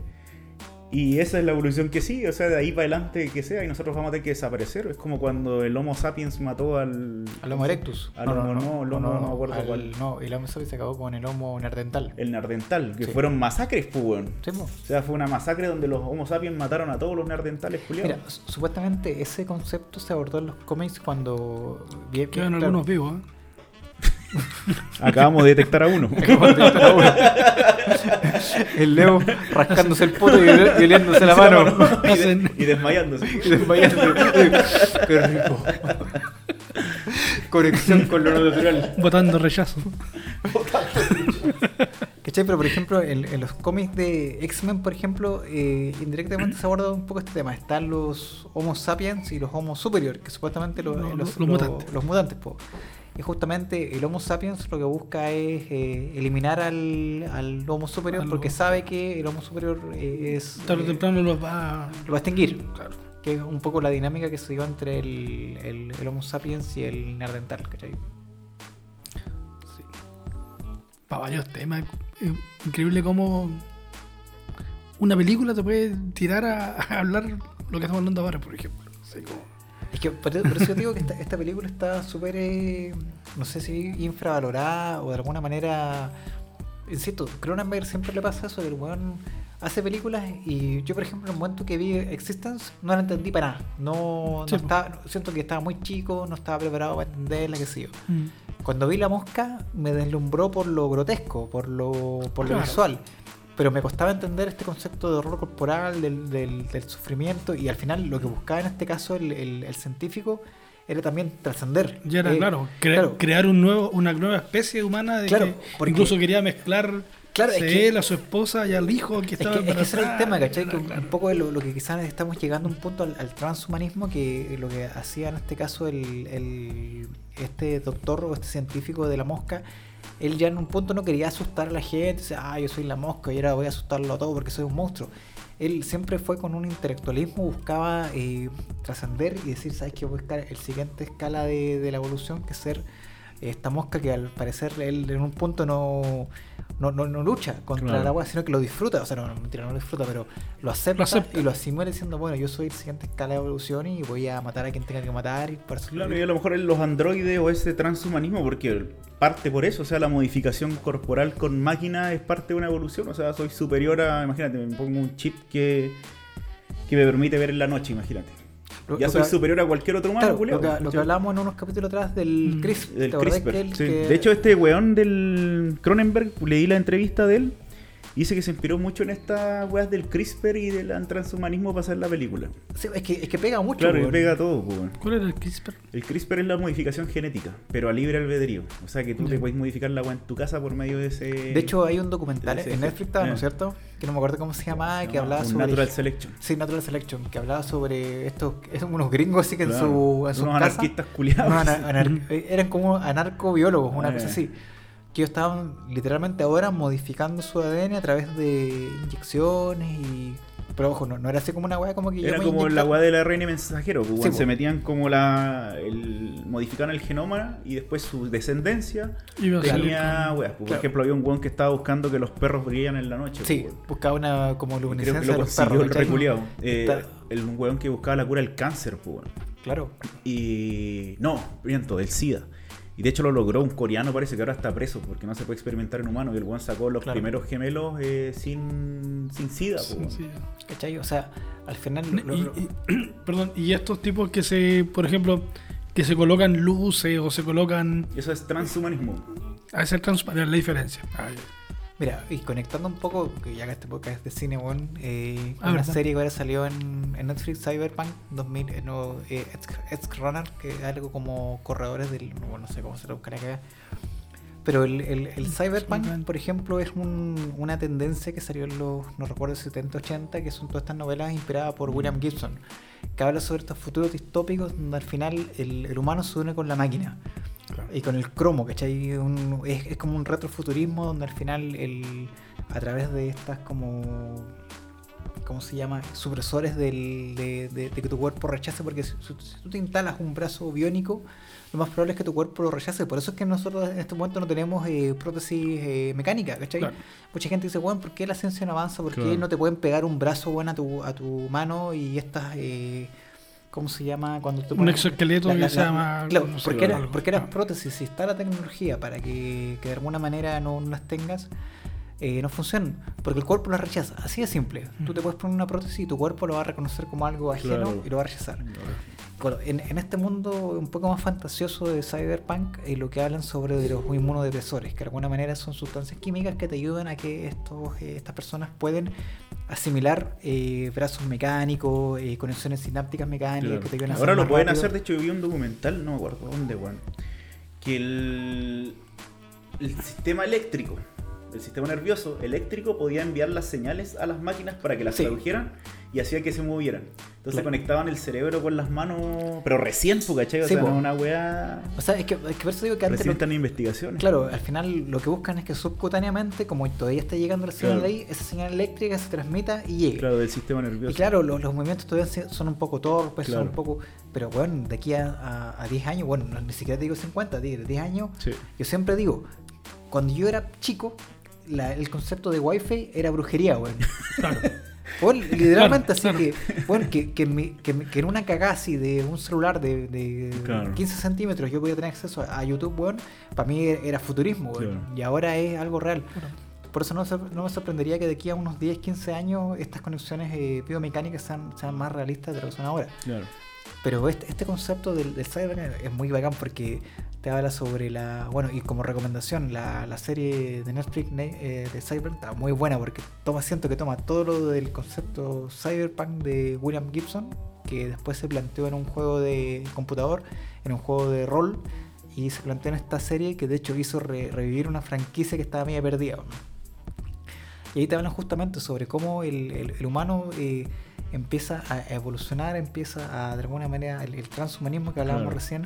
Speaker 2: Y esa es la evolución que sigue, o sea, de ahí para adelante que sea, y nosotros vamos a tener que desaparecer. Es como cuando el Homo sapiens mató al.
Speaker 1: al Homo erectus.
Speaker 2: Al Homo, no, el Homo, no, me acuerdo
Speaker 1: al-
Speaker 2: cuál.
Speaker 1: No, el Homo sapiens se acabó con el Homo neandertal.
Speaker 2: El Neandertal, que
Speaker 1: Sí.
Speaker 2: fueron masacres, pues, weón.
Speaker 1: Sí.
Speaker 2: O sea, fue una masacre donde los Homo sapiens mataron a todos los Neandertales culiados.
Speaker 1: Mira, su- supuestamente ese concepto se abordó en los cómics cuando
Speaker 3: Quedan
Speaker 1: claro,
Speaker 3: algunos vivos, ¿eh?
Speaker 2: Acabamos de detectar a uno.
Speaker 1: el Leo rascándose el poto y oliéndose la mano.
Speaker 2: y, de- y desmayándose.
Speaker 1: Y desmayando. Qué rico. Conexión con lo natural.
Speaker 3: Votando rechazo.
Speaker 1: ¿Cachai? Pero por ejemplo, en, en los cómics de X-Men, por ejemplo, eh, indirectamente se aborda un poco este tema. Están los Homo sapiens y los Homo superior, que supuestamente lo-
Speaker 3: Los-
Speaker 1: los,
Speaker 3: los mutantes.
Speaker 1: los mutantes, po. Y justamente el Homo sapiens lo que busca es eh, eliminar al, al Homo superior porque sabe que el Homo superior eh, es.
Speaker 3: Tarde o
Speaker 1: eh,
Speaker 3: temprano los va a...
Speaker 1: lo va a extinguir.
Speaker 3: Claro.
Speaker 1: Que es un poco la dinámica que se dio entre el, el, el Homo sapiens y el Neandertal, ¿cachai?
Speaker 3: Sí. Para varios temas. Increíble cómo una película te puede tirar a, a hablar lo que estamos hablando ahora, por ejemplo. Así como-
Speaker 1: Es que por, por eso yo digo que esta, esta película está súper, eh, no sé si infravalorada o de alguna manera. Insisto, Cronenberg siempre le pasa eso, que el weón hace películas y yo, por ejemplo, en el momento que vi Existence no la entendí para nada. No,
Speaker 3: Sí,
Speaker 1: estaba, siento que estaba muy chico, no estaba preparado para entenderla, qué sé yo.
Speaker 3: Mm.
Speaker 1: Cuando vi La Mosca me deslumbró por lo grotesco, por lo, por lo visual. Pero me costaba entender este concepto de horror corporal, del, del- del sufrimiento, y al final lo que buscaba en este caso el, el- el científico era también trascender.
Speaker 3: Ya era,
Speaker 1: Eh,
Speaker 3: claro, cre-
Speaker 1: claro.
Speaker 3: crear un nuevo, una nueva especie humana de
Speaker 1: Claro,
Speaker 3: que
Speaker 1: porque-
Speaker 3: incluso quería mezclar
Speaker 1: Claro, es
Speaker 3: a
Speaker 1: que-
Speaker 3: él, a su esposa y al hijo que
Speaker 1: Es
Speaker 3: estaba
Speaker 1: que, es que ese era el tema, ¿cachai? Que
Speaker 3: Claro,
Speaker 1: un-
Speaker 3: claro.
Speaker 1: un poco de lo, lo que quizás estamos llegando a un punto al, al transhumanismo, que lo que hacía en este caso el, el- este doctor o este científico de la mosca, él ya en un punto no quería asustar a la gente, decía, ah, yo soy la mosca y ahora voy a asustarlo a todo porque soy un monstruo. Él siempre fue con un intelectualismo, buscaba eh, trascender y decir, ¿sabes qué? Voy a buscar el siguiente escala de, de la evolución, que es ser esta mosca que al parecer él en un punto no, no, no, no lucha contra
Speaker 2: Claro.
Speaker 1: el agua, sino que lo disfruta, o sea, no, mentira, no lo disfruta, pero lo acepta,
Speaker 3: Lo acepta.
Speaker 1: y lo asimila diciendo, bueno, yo soy el siguiente escala de evolución y voy a matar a quien tenga que matar y para
Speaker 2: Claro, y a lo mejor los androides o ese transhumanismo, porque parte por eso, o sea, la modificación corporal con máquina es parte de una evolución, o sea, soy superior a, imagínate, me pongo un chip que, que me permite ver en la noche, imagínate.
Speaker 1: Lo-
Speaker 2: ya
Speaker 1: lo
Speaker 2: soy
Speaker 1: que-
Speaker 2: superior a cualquier otro humano,
Speaker 1: Claro,
Speaker 2: culiao,
Speaker 1: lo, que, lo que
Speaker 2: ¿cachai?
Speaker 1: hablábamos en unos capítulos atrás del
Speaker 3: Mm,
Speaker 1: CRISPR,
Speaker 2: Del
Speaker 1: ¿te acordás
Speaker 2: CRISPR,
Speaker 1: que él-
Speaker 2: sí.
Speaker 1: que-
Speaker 2: De hecho, este weón del Cronenberg, leí la entrevista de él, y dice que se inspiró mucho en estas weas del CRISPR y del transhumanismo para hacer la película.
Speaker 1: sí, es, que, es que pega mucho.
Speaker 2: Claro, pega todo, pues, weón.
Speaker 3: ¿Cuál era el CRISPR?
Speaker 2: El CRISPR es la modificación genética, pero a libre albedrío. O sea que tú te
Speaker 3: Ya.
Speaker 2: puedes modificar la agua en tu casa por medio de ese.
Speaker 1: De hecho, hay un documental en. Netflix, estaba, ¿no es cierto? que no me acuerdo cómo se llamaba, que hablaba
Speaker 2: un
Speaker 1: sobre.
Speaker 2: Natural Selection.
Speaker 1: Sí, Natural Selection, que hablaba sobre estos, esos unos gringos así que en
Speaker 2: Claro.
Speaker 1: su, en sus
Speaker 2: Unos
Speaker 1: casas-
Speaker 2: anarquistas culiados.
Speaker 1: unos anar- eh, eran como anarcobiólogos, una
Speaker 2: Ah,
Speaker 1: cosa así. Que ellos estaban literalmente ahora modificando su ADN a través de inyecciones y. Pero ojo, no, no era así como una weá como que yo
Speaker 2: Era como la weá de la reina y mensajero, pues,
Speaker 1: Sí,
Speaker 2: se metían como la. El, modificaban el genoma y después su descendencia tenía weas. pues, Por
Speaker 1: Claro.
Speaker 2: ejemplo, había un weón que estaba buscando que los perros brillan en la noche.
Speaker 1: Sí,
Speaker 2: pues,
Speaker 1: buscaba una como
Speaker 2: Y Creo que
Speaker 1: luminiscencia
Speaker 2: lo
Speaker 1: de los
Speaker 2: consiguió
Speaker 1: perros.
Speaker 2: el. Eh, el weón que buscaba la cura del cáncer, pues, weón.
Speaker 1: Claro.
Speaker 2: Y. No, miento, del SIDA. Y de hecho lo logró un coreano, parece que ahora está preso porque no se puede experimentar en humanos. Y el weón sacó los
Speaker 1: Claro.
Speaker 2: primeros gemelos eh, sin, sin SIDA. pues,
Speaker 3: Sí,
Speaker 2: weón.
Speaker 3: sí.
Speaker 1: ¿Cachai? O sea, al final. lo- lo-
Speaker 3: Y,
Speaker 1: lo-
Speaker 3: y- perdón, y estos tipos que se, por ejemplo, que se colocan luces o se colocan
Speaker 2: Eso es transhumanismo.
Speaker 3: a ser transparente la diferencia. Ah.
Speaker 1: Mira, y conectando un poco, que ya que este podcast es de cine, weón, eh,
Speaker 3: Ah,
Speaker 1: una
Speaker 3: verdad.
Speaker 1: serie que ahora salió en, en Netflix, Cyberpunk 2000, eh, no, eh, Edge Runner, que es algo como corredores del. No, no sé cómo se lo buscará acá. Pero el, el, el Cyberpunk, por ejemplo, es un- una tendencia que salió en los, no recuerdo, 70, 80, que son todas estas novelas inspiradas por William Gibson, que habla sobre estos futuros distópicos donde al final el, el humano se une con la máquina.
Speaker 3: Claro.
Speaker 1: Y con el cromo, ¿cachai? Un- es, es como un retrofuturismo donde al final el, a través de estas como... ¿Cómo se llama? Supresores del, de, de- de que tu cuerpo rechace, porque si, tú te instalas un brazo biónico, lo más probable es que tu cuerpo lo rechace. Por eso es que nosotros en este momento no tenemos eh, prótesis eh, mecánica, ¿cachai?
Speaker 3: Claro.
Speaker 1: Mucha gente dice, bueno, ¿por qué la ciencia no avanza? ¿Por qué
Speaker 2: Claro.
Speaker 1: no te pueden pegar un brazo bueno a tu, a tu mano y estas... eh, ¿Cómo se llama? Cuando te
Speaker 3: Un exoesqueleto que
Speaker 1: la-
Speaker 3: se
Speaker 1: la-
Speaker 3: llama.
Speaker 1: Claro,
Speaker 3: no sé,
Speaker 1: porque, era- porque eran
Speaker 3: Ah.
Speaker 1: prótesis. Si está la tecnología para que, que de alguna manera no, no las tengas, eh, no funcionan. Porque el cuerpo las rechaza. Así de simple. Tú te puedes poner una prótesis y tu cuerpo lo va a reconocer como algo ajeno
Speaker 2: Claro.
Speaker 1: y lo va a rechazar. Bueno, en, en este mundo un poco más fantasioso de Cyberpunk, eh, lo que hablan sobre de los inmunodepresores, que de alguna manera son sustancias químicas que te ayudan a que estos, eh, estas personas pueden asimilar eh, brazos mecánicos, eh, conexiones sinápticas mecánicas
Speaker 2: Claro.
Speaker 1: que te ayudan a
Speaker 2: Ahora lo pueden
Speaker 1: rápido.
Speaker 2: hacer, de hecho yo vi un documental, no me acuerdo dónde, weón. Que el, el sistema eléctrico, el sistema nervioso eléctrico podía enviar las señales a las máquinas para que las
Speaker 1: Sí.
Speaker 2: tradujeran y hacía que se movieran. Entonces
Speaker 1: Claro.
Speaker 2: conectaban el cerebro con las manos, pero recién, pues, ¿cachai? O
Speaker 1: Sí,
Speaker 2: sea,
Speaker 1: po.
Speaker 2: no una weá.
Speaker 1: O sea, es que, es que por eso digo que antes...
Speaker 2: Recién están investigaciones.
Speaker 1: Claro, al final lo que buscan es que subcutáneamente, como todavía está llegando la señal
Speaker 2: Claro.
Speaker 1: de ahí, esa señal eléctrica se transmita y llegue.
Speaker 2: Claro, del sistema nervioso.
Speaker 1: Y claro, los, los movimientos todavía son un poco torpes, son un poco... Pero bueno, de aquí a, a- a 10 años, bueno, no, ni siquiera te digo 50, de 10 años,
Speaker 2: Sí.
Speaker 1: yo siempre digo, cuando yo era chico, la- el concepto de wifi era brujería, weón.
Speaker 3: Claro.
Speaker 1: Bueno, literalmente,
Speaker 3: Claro,
Speaker 1: así que, bueno, que, que, en mi- que, que en una cagada así de un celular de, de
Speaker 2: Claro.
Speaker 1: 15 centímetros yo podía tener acceso a, YouTube, weón, para mí era futurismo, weón,
Speaker 2: Claro.
Speaker 1: y ahora es algo real. Por eso no me sorprendería que de aquí a unos 10, 15 años estas conexiones eh, biomecánicas sean, sean más realistas de lo que son ahora. Pero este, este concepto del, del cyberpunk es muy bacán porque te habla sobre la. Bueno, y como recomendación, la, la serie de Netflix ne- eh, de Cyberpunk está muy buena porque toma, siento que toma todo lo del concepto cyberpunk de William Gibson, que después se planteó en un juego de computador, en un juego de rol, y se planteó en esta serie que de hecho re- revivir una franquicia que estaba media perdida. Y ahí te hablan justamente sobre cómo el, el- el humano eh, empieza a evolucionar, empieza a, de alguna manera, el, el transhumanismo que hablábamos
Speaker 2: Claro.
Speaker 1: recién,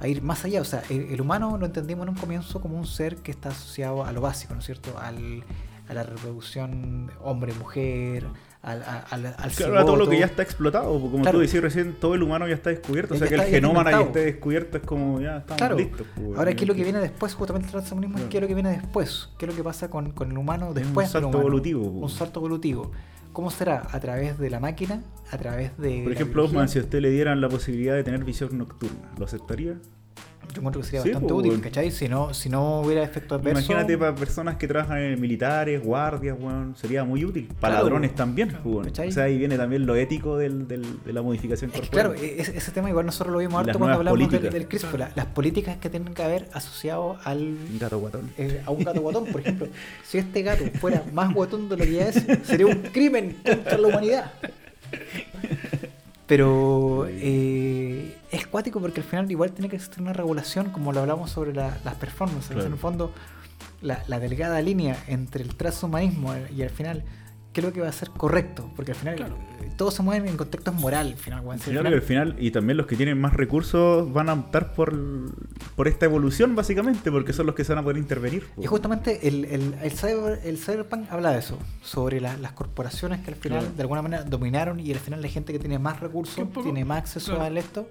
Speaker 1: a ir más allá. O sea, el, el humano lo entendimos en un comienzo como un ser que está asociado a lo básico, ¿no es cierto? Al, a la reproducción hombre-mujer, al, al, al
Speaker 2: Claro, a todo lo que ya está explotado, porque como
Speaker 1: Claro.
Speaker 2: tú decías recién, todo el humano ya está descubierto, o sea que el genoma ya esté descubierto es como ya estamos
Speaker 1: Claro.
Speaker 2: listos. pues,
Speaker 1: Ahora, ¿qué es lo que viene después? Justamente el transhumanismo es qué es lo que viene después. ¿Qué es lo que pasa con, con el humano
Speaker 2: un
Speaker 1: después del
Speaker 2: salto
Speaker 1: humano?
Speaker 2: evolutivo.
Speaker 1: Un salto evolutivo. ¿Cómo será? ¿A través de la máquina? ¿A través de.?
Speaker 2: Por ejemplo? Osman, si a usted le dieran la posibilidad de tener visión nocturna, ¿lo aceptaría?
Speaker 1: Yo encuentro que sería
Speaker 2: Sí,
Speaker 1: bastante
Speaker 2: pues,
Speaker 1: útil. ¿cachai? Si no, si no hubiera efecto adverso.
Speaker 2: Imagínate para personas que trabajan en militares, guardias, weón, sería muy útil. Para
Speaker 1: Claro,
Speaker 2: ladrones también, pues.
Speaker 1: ¿cachai?
Speaker 2: O sea, ahí viene también lo ético del, del- de la modificación corporal.
Speaker 1: claro, e- ese, ese tema igual nosotros lo vimos harto cuando hablamos del,
Speaker 2: políticas.
Speaker 1: del CRISPR. la- Las políticas que tienen que haber asociado al,
Speaker 2: Un gato guatón.
Speaker 1: eh, a un gato guatón, por ejemplo. Si este gato fuera más guatón de lo que ya es, sería un crimen contra la humanidad. Pero eh, es cuático porque al final igual tiene que existir una regulación, como lo hablamos sobre la- las performances.
Speaker 2: Claro.
Speaker 1: En el fondo, la, la delgada línea entre el transhumanismo y al final qué es lo que va a ser correcto, porque al final
Speaker 3: Claro.
Speaker 1: eh, todos se mueven en contextos moral, al final, al
Speaker 2: Claro
Speaker 1: final-
Speaker 2: que al final, y también los que tienen más recursos van a optar por, por esta evolución, básicamente, porque son los que se van a poder intervenir. po.
Speaker 1: Y justamente el, el, el, cyber, el cyberpunk habla de eso, sobre la- las corporaciones que al final
Speaker 2: Claro.
Speaker 1: de alguna manera dominaron y al final la gente que tiene más recursos tiene más acceso
Speaker 3: claro.
Speaker 1: a esto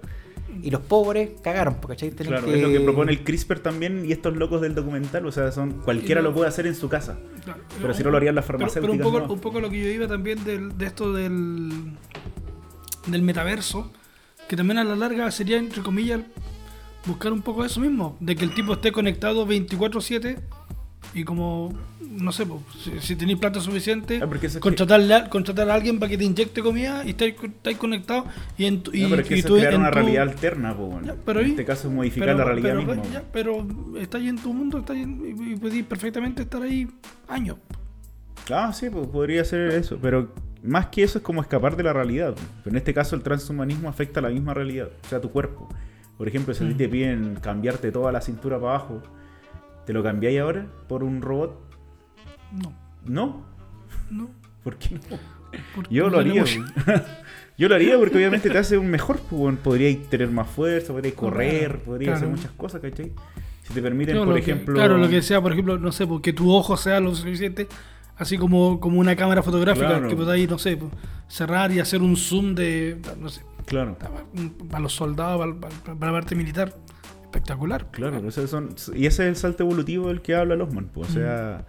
Speaker 1: y los pobres cagaron, porque ¿cachai? Tienen
Speaker 2: Claro, es lo que propone el CRISPR también y estos locos del documental, o sea, son cualquiera
Speaker 3: no-
Speaker 2: lo puede hacer en su casa.
Speaker 3: Claro.
Speaker 2: Pero si no lo harían las
Speaker 3: Pero- Pero,
Speaker 2: farmacéuticas,
Speaker 3: un, poco,
Speaker 2: no.
Speaker 3: un poco lo que yo iba también del- de esto del, del metaverso, que también a la larga sería, entre comillas, buscar un poco eso mismo, de que el tipo esté conectado 24/7 y como, no sé, pues, si, si tenéis plata suficiente,
Speaker 2: Ah, es
Speaker 3: contratarle a, contratar a alguien para que te inyecte comida y estáis, estáis conectados y, en tu- y,
Speaker 2: No, pero es que
Speaker 3: y
Speaker 2: eso
Speaker 3: tú
Speaker 2: es crear
Speaker 3: en
Speaker 2: una
Speaker 3: tu-
Speaker 2: realidad alterna, bueno.
Speaker 3: Ya, pero
Speaker 2: en
Speaker 3: ahí-
Speaker 2: este caso es modificar
Speaker 3: pero-
Speaker 2: la realidad
Speaker 3: pero,
Speaker 2: misma.
Speaker 3: ya, pero está ahí en tu mundo está ahí en- y, y podéis perfectamente estar ahí años.
Speaker 2: Ah, sí, pues podría ser eso, pero más que eso es como escapar de la realidad. Pero en este caso el transhumanismo afecta a la misma realidad, o sea, tu cuerpo. Por ejemplo, si a ti
Speaker 3: Mm.
Speaker 2: te piden cambiarte toda la cintura para abajo, ¿te lo cambiáis ahora por un robot?
Speaker 3: No,
Speaker 2: No,
Speaker 3: no.
Speaker 2: ¿por qué no?
Speaker 3: porque
Speaker 2: Yo lo haría. Yo lo haría porque obviamente te hace un mejor, pues, podríais tener más fuerza, podríais correr,
Speaker 3: Claro,
Speaker 2: podríais hacer muchas cosas, ¿cachai? Si te permiten,
Speaker 3: Claro,
Speaker 2: por
Speaker 3: que-
Speaker 2: ejemplo...
Speaker 3: claro, lo que sea, por ejemplo, no sé, porque tu ojo sea lo suficiente, así como, como una cámara fotográfica que podáis, no sé, pues, cerrar y hacer un zoom de, no sé,
Speaker 2: Claro.
Speaker 3: para los soldados, para, para- para la parte militar. Espectacular.
Speaker 2: Claro, o sea, son, y ese es el salto evolutivo del que habla Losman, pues, o sea,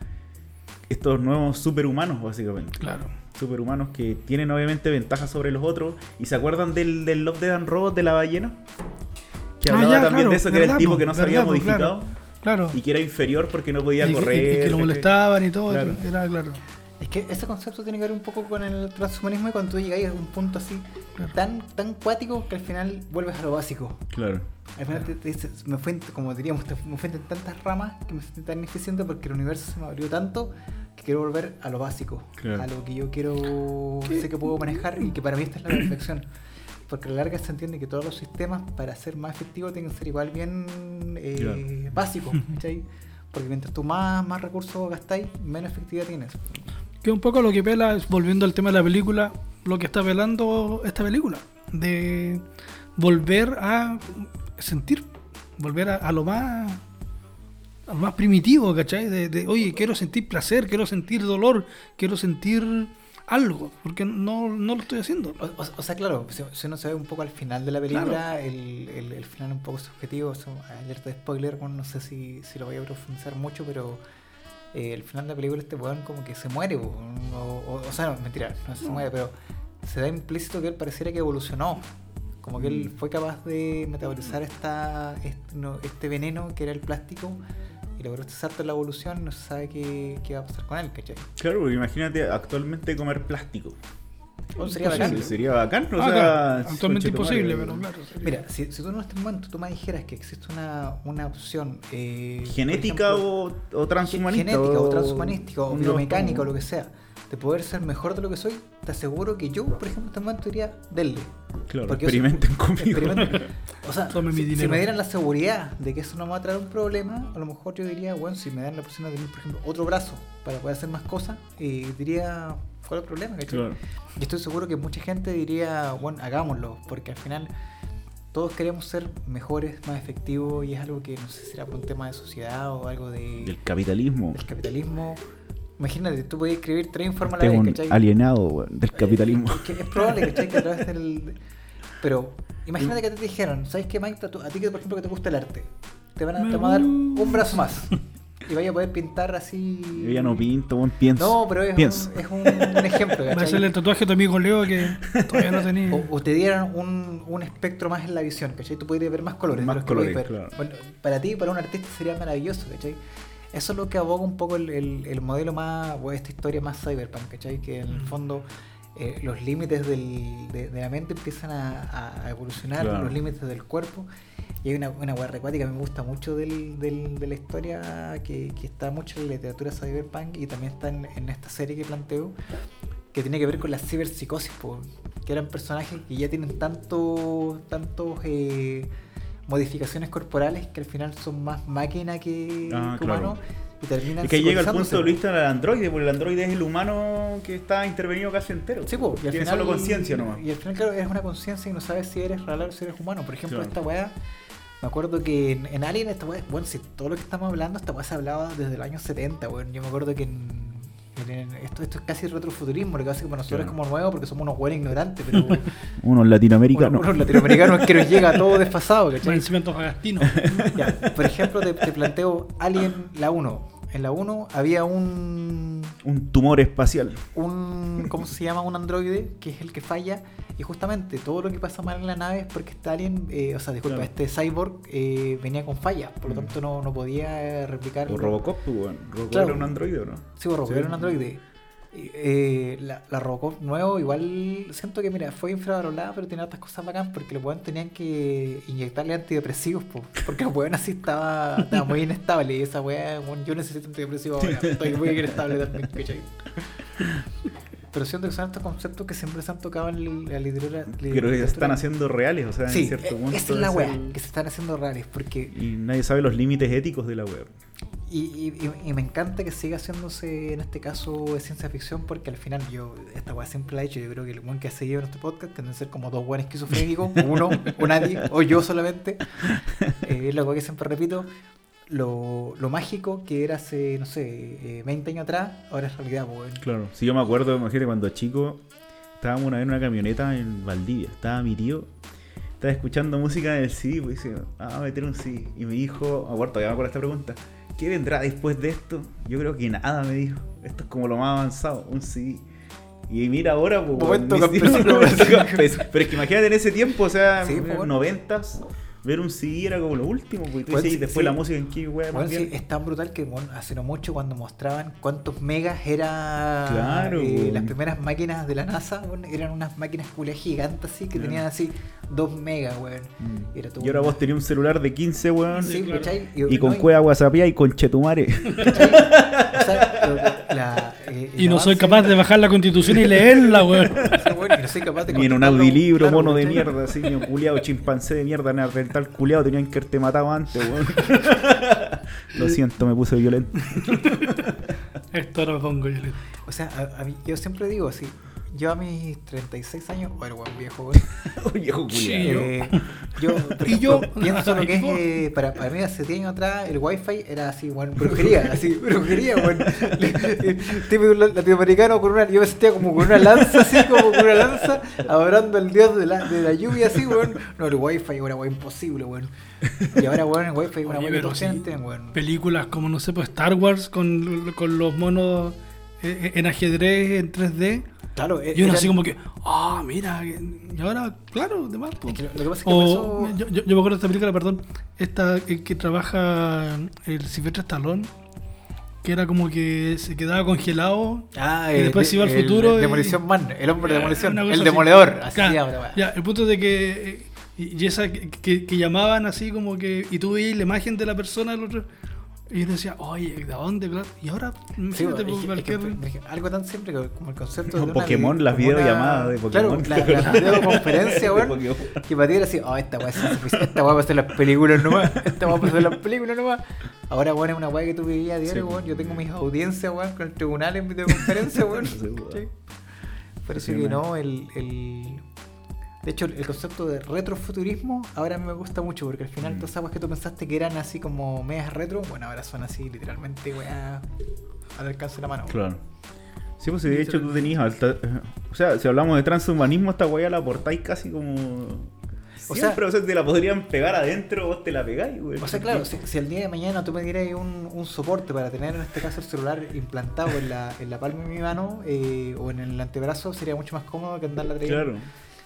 Speaker 2: estos nuevos superhumanos, básicamente.
Speaker 3: Claro.
Speaker 2: Superhumanos que tienen obviamente ventajas sobre los otros. ¿Y se acuerdan del, del Love, Death and Robot de la ballena? Que
Speaker 3: Ah,
Speaker 2: hablaba
Speaker 3: ya,
Speaker 2: también
Speaker 3: claro,
Speaker 2: de eso, que era el tipo
Speaker 3: po,
Speaker 2: que no se había modificado
Speaker 3: Claro.
Speaker 2: y que era inferior porque no podía
Speaker 3: Y
Speaker 2: correr.
Speaker 3: y- y que lo molestaban y todo.
Speaker 2: Claro.
Speaker 3: Era claro.
Speaker 1: Es que ese concepto tiene que ver un poco con el transhumanismo y cuando tú llegáis a un punto así
Speaker 3: Claro.
Speaker 1: tan tan cuático que al final vuelves a lo básico.
Speaker 2: Claro.
Speaker 1: Al final te, te dices, me fue, como diríamos, te- me fue en tantas ramas que me sentí tan ineficiente porque el universo se me abrió tanto que quiero volver a lo básico,
Speaker 2: Claro.
Speaker 1: a lo que yo quiero,
Speaker 3: ¿Qué?
Speaker 1: sé que puedo manejar y que para mí esta es la perfección. Porque a la larga se entiende que todos los sistemas para ser más efectivos tienen que ser igual bien eh,
Speaker 2: Claro.
Speaker 1: básicos, ¿cachai? Porque mientras tú más, más recursos gastáis, menos efectividad tienes.
Speaker 3: Que un poco lo que pela, volviendo al tema de la película, lo que está velando esta película. De volver a sentir, volver a, a lo más a lo más primitivo, ¿cachai? De, de, oye, quiero sentir placer, quiero sentir dolor, quiero sentir algo, porque no, no lo estoy haciendo.
Speaker 1: O, o- o sea, claro, si, si uno se ve un poco al final de la película, el, el, el final un poco subjetivo, eso, alerta de spoiler, bueno, no sé si, si lo voy a profundizar mucho, pero eh, el final de la película este weón como que se muere, o, o, o sea, no, mentira, no se muere, pero se da implícito que él pareciera que evolucionó. Como que él fue capaz de metabolizar esta, este, no, este veneno que era el plástico y logró este salto en la evolución no se sabe qué, qué va a pasar con él, ¿cachai?
Speaker 2: Claro, porque imagínate actualmente comer plástico.
Speaker 1: Bueno, sería bacán.
Speaker 2: Sí, sería bacán, o
Speaker 3: Ah,
Speaker 2: sea,
Speaker 3: claro, actualmente imposible, pero claro. sería-
Speaker 1: Mira, si, si tú en este momento tú me dijeras que existe una, una opción eh,
Speaker 2: genética
Speaker 1: ejemplo,
Speaker 2: o, o transhumanista.
Speaker 1: genética o transhumanística o biomecánica o lo que sea, de poder ser mejor de lo que soy, te aseguro que yo, por ejemplo, en este momento diría, denle.
Speaker 2: Claro,
Speaker 1: Porque eso-
Speaker 2: experimenten conmigo.
Speaker 1: experimenten. O sea,
Speaker 3: Tome mi
Speaker 1: si, me dieran la seguridad de que eso no me va a traer un problema, a lo mejor yo diría, bueno, si me dan la posibilidad de tener, por ejemplo, otro brazo para poder hacer más cosas, eh, diría, ¿cuál es el problema? ¿cachai?
Speaker 2: Claro.
Speaker 1: Y estoy seguro que mucha gente diría, bueno, hagámoslo, porque al final todos queremos ser mejores, más efectivos, y es algo que no sé si será por un tema de sociedad o algo de,
Speaker 2: Del capitalismo.
Speaker 1: del capitalismo. Imagínate, tú podías escribir tres informes a la
Speaker 2: alienado del capitalismo.
Speaker 1: Es, que es probable, ¿cachai? Que a través del... Pero imagínate que te dijeran, ¿sabes qué, Mike? A, ti, que, por ejemplo, que te gusta el arte, te van a, te van a dar un brazo más. Y vaya a poder pintar así...
Speaker 2: Yo ya no pinto, weón, pienso.
Speaker 1: No, pero es,
Speaker 2: pienso.
Speaker 1: un, es un, un ejemplo,
Speaker 3: Va a ser el tatuaje de tu amigo Leo que todavía no tenía.
Speaker 1: O, o te dieran un, un espectro más en la visión, ¿cachai? Tú podrías ver más colores.
Speaker 2: Más colores, claro.
Speaker 1: Bueno, para ti, para un artista sería maravilloso, ¿cachai? Eso es lo que aboga un poco el, el- el modelo más, o esta historia más cyberpunk, ¿cachai? Que en el fondo eh, los límites del- de, de la mente empiezan a, a evolucionar,
Speaker 2: Claro.
Speaker 1: los límites del cuerpo. Y hay una, una que me gusta mucho del, del- de la historia, que, que está mucho en la literatura cyberpunk y también está en, en esta serie que planteo, que tiene que ver con la ciberpsicosis, po, que eran personajes que ya tienen tanto, tantos eh, modificaciones corporales que al final son más máquina que,
Speaker 2: Ah,
Speaker 1: que
Speaker 2: claro.
Speaker 1: humano y terminan
Speaker 2: Es que llega el punto de vista del androide, porque el androide es el humano que está intervenido casi entero.
Speaker 1: Sí, y al
Speaker 2: Tiene
Speaker 1: final,
Speaker 2: solo conciencia nomás.
Speaker 1: Y al final, claro, es una conciencia y no sabes si eres real o si eres humano. Por ejemplo,
Speaker 2: Claro.
Speaker 1: esta weá, me acuerdo que en, en Alien, esta weá, bueno, si todo lo que estamos hablando, esta weá se hablaba desde el año 70, weón. Yo me acuerdo que en, esto, esto es casi retrofuturismo, lo que hace que para nosotros
Speaker 2: Claro.
Speaker 1: es como nuevo porque somos unos weones ignorantes, pero
Speaker 2: Unos latinoamericanos.
Speaker 1: unos, unos latinoamericanos que nos llega todo desfasado, ¿cachai?
Speaker 3: Conocimientos agastinos.
Speaker 1: Ya, por ejemplo, te, te planteo Alien la 1. En la 1 había un
Speaker 2: Un tumor espacial.
Speaker 1: un ¿cómo se llama? un androide que es el que falla y justamente todo lo que pasa mal en la nave es porque este alien eh, o sea disculpa
Speaker 2: Claro.
Speaker 1: este cyborg eh, venía con fallas por lo
Speaker 2: Mm.
Speaker 1: tanto no, no podía replicar
Speaker 2: O Robocop, pues, weón. Robocop
Speaker 1: Claro.
Speaker 2: era un androide, ¿o no?
Speaker 1: sí Robocop
Speaker 2: Sí.
Speaker 1: era un androide eh, la, la Robocop nuevo igual siento que mira fue infravalorada pero tenía otras cosas bacán porque los weones tenían que inyectarle antidepresivos po, porque el weón así estaba, estaba muy inestable y esa weá weón, yo necesito antidepresivos ahora estoy muy inestable también ¿cachai? Pero siento que son estos conceptos que siempre se han tocado en la literatura.
Speaker 2: Pero que se están haciendo reales, o sea,
Speaker 1: Sí,
Speaker 2: en cierto
Speaker 1: eh,
Speaker 2: punto.
Speaker 1: esa es la weá,
Speaker 2: el-
Speaker 1: que se están haciendo reales. Porque.
Speaker 2: Y nadie sabe los límites éticos de la web.
Speaker 1: Y, y- y- me encanta que siga haciéndose en este caso de ciencia ficción, porque al final yo, esta weá siempre la he hecho. Yo creo que el buen que ha seguido en este podcast que ser como dos buenos esquizofrénicos, uno o nadie, o yo solamente. Eh, es la weá que siempre repito. Lo, lo mágico que era hace, no sé, eh, 20 años atrás, ahora es realidad, pues, weón.
Speaker 2: Claro. Si yo me acuerdo, imagínate cuando chico, estábamos una vez en una camioneta en Valdivia. Estaba mi tío, estaba escuchando música en el CD, pues dice, ah, meter un CD. Y me dijo, me acuerdo, todavía me acuerdo esta pregunta. ¿Qué vendrá después de esto? Yo creo que nada, me dijo. Esto es como lo más avanzado, un CD. Y mira ahora, pues.
Speaker 1: Momento campesino.
Speaker 2: campesino. Pero es que imagínate en ese tiempo, o sea,
Speaker 1: Sí,
Speaker 2: en
Speaker 1: pues,
Speaker 2: noventas, ver un CD era como lo último, tú decís,
Speaker 1: sí,
Speaker 2: después
Speaker 1: sí.
Speaker 2: la música en qué wea más
Speaker 1: Bueno, sí,
Speaker 2: bien.
Speaker 1: es tan brutal que bueno, hace no mucho cuando mostraban cuántos megas era
Speaker 2: Claro,
Speaker 1: eh, las primeras máquinas de la NASA, bueno, eran unas máquinas culias gigantes así que
Speaker 2: Claro.
Speaker 1: tenían así 2 megas, weón.
Speaker 2: Mm.
Speaker 1: Era todo
Speaker 2: Y ahora vos tenías un celular de 15, weón.
Speaker 1: Sí,
Speaker 3: claro.
Speaker 1: ¿cachai?
Speaker 2: Y con
Speaker 1: no,
Speaker 2: cueva WhatsApp y con chetumare.
Speaker 1: eh,
Speaker 3: Y no soy capaz de bajar la constitución y leerla, weón.
Speaker 1: No soy capaz de
Speaker 2: Ni en un
Speaker 1: claro,
Speaker 2: mono de
Speaker 1: ¿cachai?
Speaker 2: mierda, así, ni un culiado, chimpancé de mierda, neandertal culiado, tenían que haberte matado antes, weón. Lo siento, me puse violento.
Speaker 3: Esto ahora me pongo violento.
Speaker 1: O sea, a- a mí- yo siempre digo así, yo a mis 36 años, bueno, buen viejo, weón.
Speaker 2: Viejo culiado.
Speaker 1: Eh, yo, por
Speaker 3: Y yo-
Speaker 1: pienso lo que es, eh, para, para mí hace 10 años atrás el wifi era así, bueno, brujería, así, brujería, bueno. Típico latinoamericano con una, yo me sentía como con una lanza, así, como con una lanza, adorando al dios de la, de la lluvia, así, bueno. No, el wifi era, bueno, imposible, bueno. Y ahora, bueno, el wifi es una buena gente, bueno.
Speaker 3: Películas como, no sé, pues Star Wars con, con los monos en ajedrez en 3D.
Speaker 1: Claro, eh,
Speaker 3: Y uno
Speaker 1: era-
Speaker 3: así como que, ah, mira, y ahora, claro, demás.
Speaker 1: es que lo, que pasa es que
Speaker 3: O,
Speaker 1: empezó-
Speaker 3: yo, yo- yo me acuerdo de esta película, perdón, esta eh, que trabaja el Silvestre Stallone, que era como que se quedaba congelado.
Speaker 1: Ah,
Speaker 3: y después
Speaker 1: de-
Speaker 3: se iba al
Speaker 1: el
Speaker 3: futuro y-
Speaker 1: Demolition Man, el hombre de demolición, el
Speaker 3: así.
Speaker 1: demoledor, así
Speaker 3: Claro, ya, el punto de que. eh, Y, esa que, que- que llamaban así como que. Y tú veías la imagen de la persona del otro. Y yo decía, oye, ¿de dónde? Claro. Y ahora,
Speaker 1: Sí,
Speaker 3: imagínate,
Speaker 1: es
Speaker 3: por
Speaker 1: que- es que, por algo tan simple que- como el concepto de una
Speaker 2: Pokémon, las videollamadas de Pokémon.
Speaker 1: Claro, la, la videoconferencia,
Speaker 2: De
Speaker 1: weón. Que para ti era así, oh, esta weá esta weá va a ser las películas nomás, esta weá va a ser las películas nomás. Ahora, weón, es una weá que tú vivías a diario,
Speaker 2: Sí.
Speaker 1: weón. Yo tengo mis audiencias, weón, con el tribunal en videoconferencia, weón. Parece
Speaker 2: Sí,
Speaker 1: que no, el, el. De hecho, el concepto de retrofuturismo ahora me gusta mucho porque al final
Speaker 2: Mm.
Speaker 1: todas esas weas que tú pensaste que eran así como medias retro, bueno, ahora son así literalmente weá al alcance de la mano.
Speaker 2: Claro. Sí, pues si de hecho tú tenías alta... O sea, si hablamos de transhumanismo, esta weá la portáis casi como...
Speaker 1: O
Speaker 2: Siempre, o sea, te la podrían pegar adentro, vos te la pegáis, güey.
Speaker 1: O sea, claro, si, si el día de mañana tú me dieras un, un soporte para tener en este caso el celular implantado en la, en la palma de mi mano eh, o en el antebrazo, sería mucho más cómodo que andarla trayendo.
Speaker 2: Claro.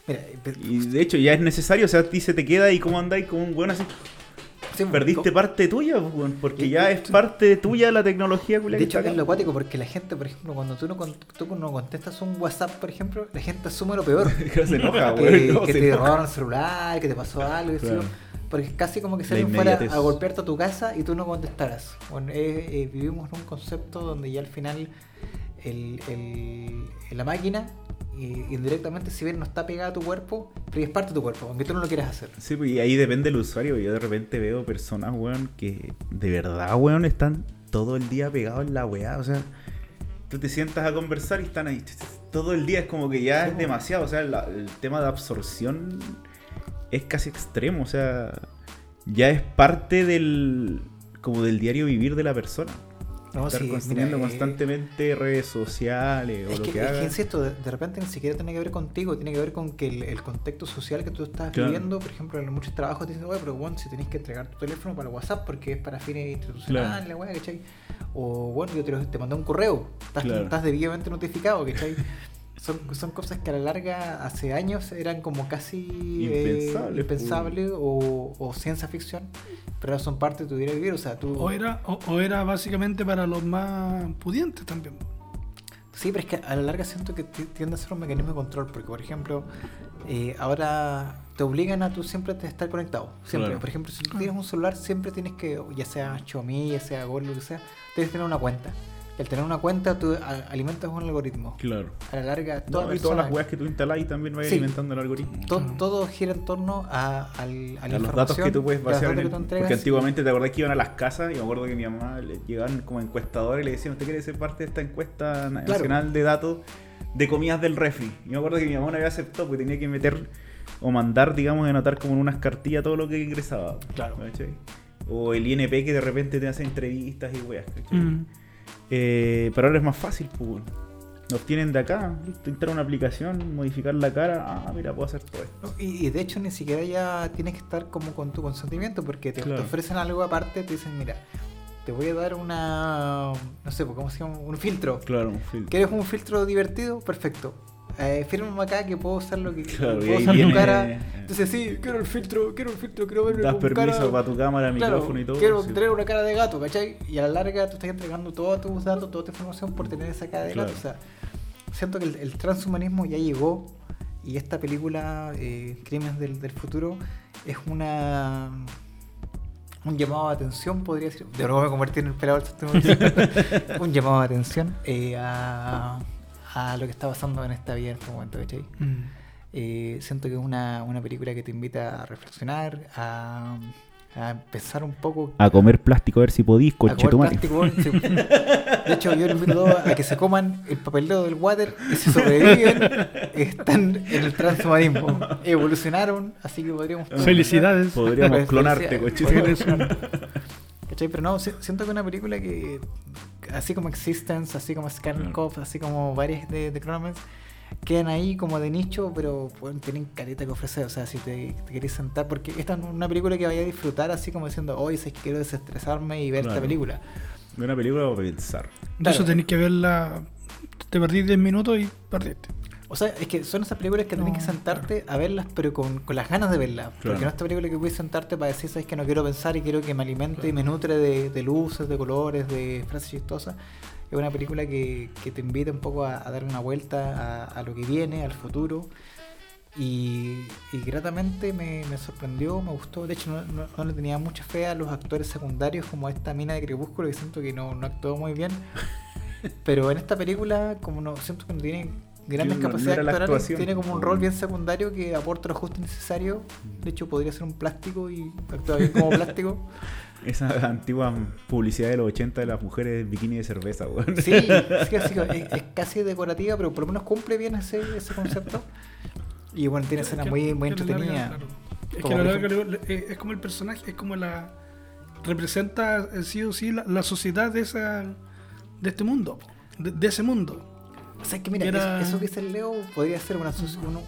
Speaker 1: Mira,
Speaker 2: Y de hecho ya es necesario, o sea, a ti se te queda y cómo andáis como un weón así.
Speaker 1: sí,
Speaker 2: Perdiste parte tuya, pues, weón, porque ya es parte tuya la tecnología,
Speaker 1: De hecho, es lo acuático porque la gente, por ejemplo, cuando tú no, con- tú no contestas un WhatsApp, por ejemplo, la gente asume lo peor.
Speaker 2: Que se enoja,
Speaker 1: que,
Speaker 2: weón. no,
Speaker 1: que
Speaker 2: se
Speaker 1: te
Speaker 2: enoja.
Speaker 1: robaron el celular, que te pasó algo,
Speaker 2: Claro.
Speaker 1: porque casi como que si
Speaker 2: La
Speaker 1: alguien fuera
Speaker 2: inmediatez.
Speaker 1: a golpearte a tu casa y tú no contestaras. Bueno, eh, eh, vivimos en un concepto donde ya al final el, el- la máquina eh, indirectamente, si bien no está pegada a tu cuerpo, pero es parte de tu cuerpo, aunque tú no lo quieras hacer.
Speaker 2: Sí, pues, y ahí depende del usuario. Yo de repente veo personas, weón, que de verdad, weón, están todo el día pegados en la weá. O sea, tú te sientas a conversar y están ahí todo el día. Es como que ya
Speaker 1: Sí,
Speaker 2: es demasiado. O sea, la- el tema de absorción es casi extremo. O sea, ya es parte del como del diario vivir de la persona.
Speaker 1: No,
Speaker 2: Estar
Speaker 1: sí,
Speaker 2: consumiendo
Speaker 1: mira, eh,
Speaker 2: constantemente redes sociales o
Speaker 1: Es
Speaker 2: lo
Speaker 1: que,
Speaker 2: que,
Speaker 1: es
Speaker 2: haga.
Speaker 1: que, insisto, de, de repente ni siquiera tiene que ver contigo, tiene que ver con que el, el contexto social que tú estás
Speaker 2: Claro.
Speaker 1: viviendo, por ejemplo, en muchos trabajos te dicen, oye, pero bueno, si tenés que entregar tu teléfono para WhatsApp porque es para fines institucionales,
Speaker 2: Claro.
Speaker 1: ¿cachai? O bueno, yo te, te mandé un correo, estás,
Speaker 2: Claro.
Speaker 1: estás debidamente notificado, ¿cachai? Son, son cosas que a la larga, hace años, eran como casi eh,
Speaker 2: Impensables,
Speaker 1: impensables o, o ciencia ficción, pero ahora son parte de tu diario vivir, o sea, tú...
Speaker 3: O era, o, o era básicamente para los más pudientes también.
Speaker 1: Sí, pero es que a la larga siento que ti- tiende a ser un mecanismo de control, porque por ejemplo, eh, ahora te obligan a tú siempre te estar conectado. Siempre.
Speaker 2: Claro.
Speaker 1: Por ejemplo, si tú tienes un celular, siempre tienes que, ya sea Xiaomi, ya sea Google, lo que sea, tienes que tener una cuenta. Al tener una cuenta, tú a- alimentas un algoritmo.
Speaker 2: Claro.
Speaker 1: A la larga,
Speaker 2: No,
Speaker 1: toda
Speaker 2: y
Speaker 1: persona-
Speaker 2: todas las weas que tú instalas y también vas
Speaker 1: Sí.
Speaker 2: alimentando el algoritmo.
Speaker 1: to-
Speaker 3: Claro.
Speaker 1: todo gira en torno a, al, a la
Speaker 2: a los datos que
Speaker 1: información,
Speaker 2: tú puedes
Speaker 1: a los
Speaker 2: vaciar.
Speaker 1: datos
Speaker 2: en
Speaker 1: que tú
Speaker 2: el-
Speaker 1: entregas.
Speaker 2: porque antiguamente te acordás que iban a las casas y me acuerdo que mi mamá le llegaban como encuestadores y le decían, ¿usted quiere ser parte de esta encuesta nacional de datos de comidas del refri? Y me acuerdo que mi mamá no había aceptado porque tenía que meter o mandar, digamos, anotar como en unas cartillas todo lo que ingresaba.
Speaker 1: Claro.
Speaker 2: ¿cachai? O el INP que de repente te hace entrevistas y weas, ¿cachai?
Speaker 3: Mm.
Speaker 2: Eh, pero ahora es más fácil, pues. Nos tienen de acá, listo, entrar a una aplicación, modificar la cara, ah, mira, puedo hacer todo esto.
Speaker 1: Y, y de hecho ni siquiera ya tienes que estar como con tu consentimiento porque te, te ofrecen algo aparte, te dicen, mira, te voy a dar una, no sé, ¿cómo se llama? Un filtro.
Speaker 2: Claro, un filtro.
Speaker 1: ¿Quieres un filtro divertido? Perfecto. Eh, fírmame acá que puedo usar lo que
Speaker 2: Claro,
Speaker 1: puedo usar
Speaker 2: viene-
Speaker 1: tu cara. Entonces sí, quiero el filtro, quiero el filtro, quiero verme
Speaker 2: Das
Speaker 1: con
Speaker 2: permiso
Speaker 1: cara.
Speaker 2: para tu cámara,
Speaker 1: Claro,
Speaker 2: micrófono y todo.
Speaker 1: Quiero
Speaker 2: sí.
Speaker 1: tener una cara de gato, ¿cachai? Y a la larga tú estás entregando todos tus datos, toda tu información por tener esa cara de
Speaker 2: Claro.
Speaker 1: gato. O sea, siento que el, el transhumanismo ya llegó y esta película, eh, Crímenes del, del Futuro, es una un llamado de atención, podría decir. De nuevo me convertí en el pelador del un llamado de atención eh, a, a lo que está pasando en esta vida en este momento, ¿cachai?
Speaker 3: Mm.
Speaker 1: Eh, siento que es una, una película que te invita a reflexionar, a, a pensar un poco.
Speaker 2: A comer plástico a ver si podís,
Speaker 1: a comer
Speaker 2: conchetumare.
Speaker 1: De hecho, yo les invito a todos a que se coman el papeleo del water y si sobreviven, están en el transhumanismo. Evolucionaron, así que podríamos.
Speaker 3: Felicidades.
Speaker 2: Podríamos clonarte,
Speaker 1: felicidades. Pero no, si- siento que una película que, así como Existence, así como Scarlet Cop, así como varias de, de Cronenberg, quedan ahí como de nicho, pero bueno, tienen careta que ofrecer. O sea, si te, te querés sentar, porque esta es una película que vaya a disfrutar así como diciendo, hoy sé que quiero desestresarme y ver esta película.
Speaker 2: De una película para pensar.
Speaker 3: De eso
Speaker 1: Claro.
Speaker 3: tenés que verla. Te perdís 10 minutos y perdiste.
Speaker 1: O sea, es que son esas películas que tenés que
Speaker 3: No,
Speaker 1: sentarte a verlas, pero con, con las ganas de verlas.
Speaker 2: Claro.
Speaker 1: Porque no es esta película que puedes sentarte para decir, sabes que no quiero pensar y quiero que me alimente y me nutre de, de luces, de colores, de frases chistosas. Es una película que, que te invita un poco a, a dar una vuelta a, a lo que viene, al futuro. Y, y gratamente me, me sorprendió, me gustó. De hecho, no, no- no le tenía mucha fe a los actores secundarios, como esta mina de Crepúsculo, que siento que no, no actuó muy bien. Pero en esta película, como no siento que no tiene grandes
Speaker 2: no-
Speaker 1: capacidades actorales, tiene como un rol bien secundario que aporta lo justo y necesario. De hecho, podría ser un plástico y actúa bien como plástico.
Speaker 2: Esa antigua publicidad de los 80 de las mujeres bikini de cerveza, weón.
Speaker 1: Sí, sí, así que es, es casi decorativa, pero por lo menos cumple bien ese, ese concepto. Y bueno, tiene escenas muy, muy entretenidas.
Speaker 3: Es que
Speaker 1: Como
Speaker 3: a la
Speaker 1: por
Speaker 3: larga le- es es como el personaje, es como la. representa eh, sí o sí la, la sociedad de esa de este mundo, de, de ese mundo.
Speaker 1: O sea, que mira,
Speaker 3: Era-
Speaker 1: eso, eso que dice el Leo podría ser una,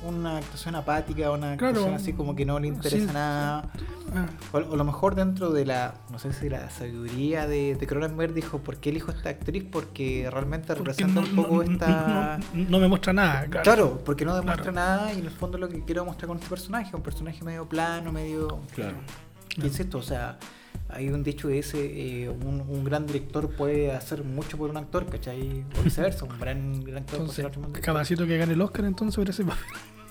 Speaker 1: una actuación apática, una
Speaker 3: Claro.
Speaker 1: actuación así como que no le interesa
Speaker 3: Sí.
Speaker 1: nada.
Speaker 3: Ah,
Speaker 1: O, o a lo mejor dentro de la, no sé si la sabiduría de, de Cronenberg dijo, ¿por qué elijo esta actriz? Porque realmente
Speaker 3: porque
Speaker 1: representa
Speaker 3: no,
Speaker 1: un poco
Speaker 3: no-
Speaker 1: esta...
Speaker 3: no- no me muestra nada. Claro.
Speaker 1: Claro, porque no demuestra
Speaker 3: Claro.
Speaker 1: nada y en el fondo lo que quiero mostrar con este personaje, un personaje medio plano, medio...
Speaker 2: Claro.
Speaker 1: ¿Qué es esto? O sea, hay un dicho que dice, eh, un, un gran director puede hacer mucho por un actor, ¿cachai? O viceversa, un gran, gran actor puede
Speaker 3: Entonces,
Speaker 1: hacer por un
Speaker 3: cabacito que gane el Oscar entonces ese papel.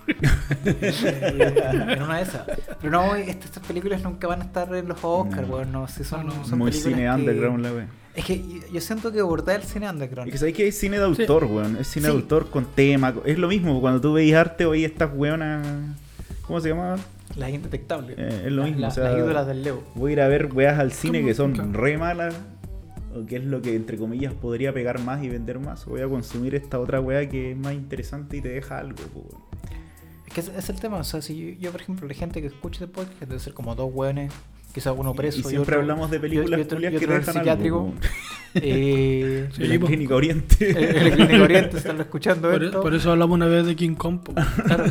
Speaker 1: Eh, en una de esas. Pero no, est- estas películas nunca van a estar en los Oscars,
Speaker 2: No.
Speaker 1: si son,
Speaker 3: No, no.
Speaker 1: son
Speaker 2: Muy cine
Speaker 1: que-
Speaker 2: underground, la.
Speaker 1: Es que yo- siento que abordar el cine underground.
Speaker 2: Es que sabéis que hay cine de autor, weón. Es cine de
Speaker 1: Sí.
Speaker 2: autor con tema. Es lo mismo, cuando tú veis arte, oí estas weonas. ¿Cómo se llama?
Speaker 1: Las indetectables.
Speaker 2: Eh, es lo
Speaker 1: La-
Speaker 2: mismo,
Speaker 1: la-
Speaker 2: o sea,
Speaker 1: las ídolas del Leo.
Speaker 2: Voy a ir a ver weas al cine que son
Speaker 3: Claro.
Speaker 2: re malas. o qué es lo que entre comillas podría pegar más y vender más, o voy a consumir esta otra weá que es más interesante y te deja algo. weón.
Speaker 1: Es que es el tema, o sea, si yo, yo, por ejemplo, la gente que escucha este podcast debe ser como dos hueones, quizás uno preso.
Speaker 2: y siempre
Speaker 1: otro-
Speaker 2: hablamos de
Speaker 1: y-
Speaker 2: películas
Speaker 1: y otro- y
Speaker 2: que
Speaker 1: otro en
Speaker 2: dejan
Speaker 1: psiquiátrico.
Speaker 2: algo.
Speaker 1: Eh,
Speaker 3: Sí,
Speaker 2: De la clínica Oriente.
Speaker 1: el, el Clínico Oriente, están escuchando
Speaker 3: Por,
Speaker 1: esto.
Speaker 3: por eso hablamos una vez de King Kong.
Speaker 1: Claro.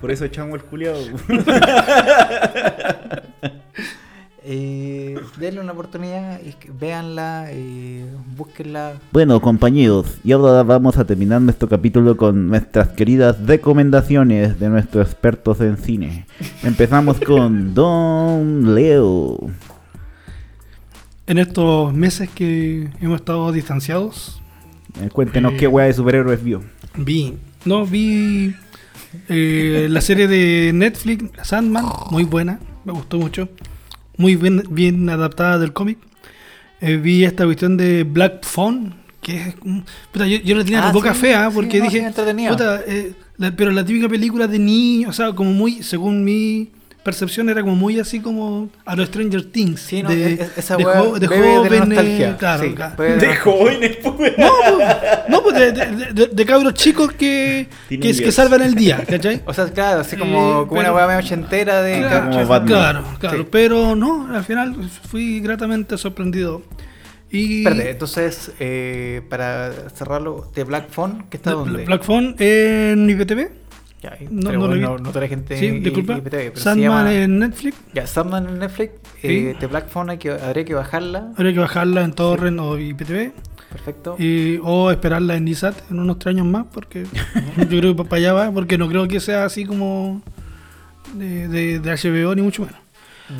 Speaker 2: Por eso echamos el culiado.
Speaker 1: Eh, denle una oportunidad, véanla, eh, búsquenla.
Speaker 2: Bueno, compañeros, y ahora vamos a terminar nuestro capítulo con nuestras queridas recomendaciones de nuestros expertos en cine. Empezamos con Don Leo.
Speaker 3: En estos meses que hemos estado distanciados,
Speaker 2: Eh, cuéntenos
Speaker 3: Eh,
Speaker 2: qué weá de superhéroes vio.
Speaker 3: vi. No, vi eh, la serie de Netflix, Sandman, muy buena, me gustó mucho. Muy bien, bien adaptada del cómic. Eh, vi esta cuestión de Black Phone, que es. puta, yo, yo le tenía
Speaker 1: Ah,
Speaker 3: poca
Speaker 1: sí,
Speaker 3: fea
Speaker 1: sí,
Speaker 3: porque
Speaker 1: no,
Speaker 3: dije.
Speaker 1: sí,
Speaker 3: puta, eh, la- pero la típica película de niños, o sea, como muy, según mi percepción, era como muy así como a los Stranger Things.
Speaker 1: Sí, no,
Speaker 3: de,
Speaker 1: es- esa
Speaker 3: de jo- de jóvenes, claro,
Speaker 1: Sí,
Speaker 3: claro.
Speaker 1: de-
Speaker 2: jóvenes, pues.
Speaker 3: No, pues, no, pues de, de, de- de cabros chicos que, que, que salvan el día, ¿cachai?
Speaker 1: O sea, claro, así como,
Speaker 3: Eh,
Speaker 1: como una
Speaker 3: pero-
Speaker 1: weá medio ochentera de.
Speaker 3: Claro,
Speaker 2: como
Speaker 1: cabros
Speaker 2: Batman.
Speaker 3: claro, claro,
Speaker 1: Sí.
Speaker 3: pero no, al final fui gratamente sorprendido. Y
Speaker 1: Espérate, entonces, eh, para cerrarlo, de Black Phone, ¿qué está dónde?
Speaker 3: Black Phone en IPTV,
Speaker 1: Ya, ahí.
Speaker 3: no- no
Speaker 1: bueno, no, la gente
Speaker 3: sí,
Speaker 1: en
Speaker 3: disculpa, Sandman en Netflix,
Speaker 1: Ya, Sandman en Netflix, eh, de Black Phone hay que, habría que bajarla.
Speaker 3: habría que bajarla en Torrent o IPTV,
Speaker 1: Perfecto.
Speaker 3: y, o esperarla en ISAT en unos tres años más, porque yo creo que para allá va, porque no creo que sea así como de, de- de HBO ni mucho menos.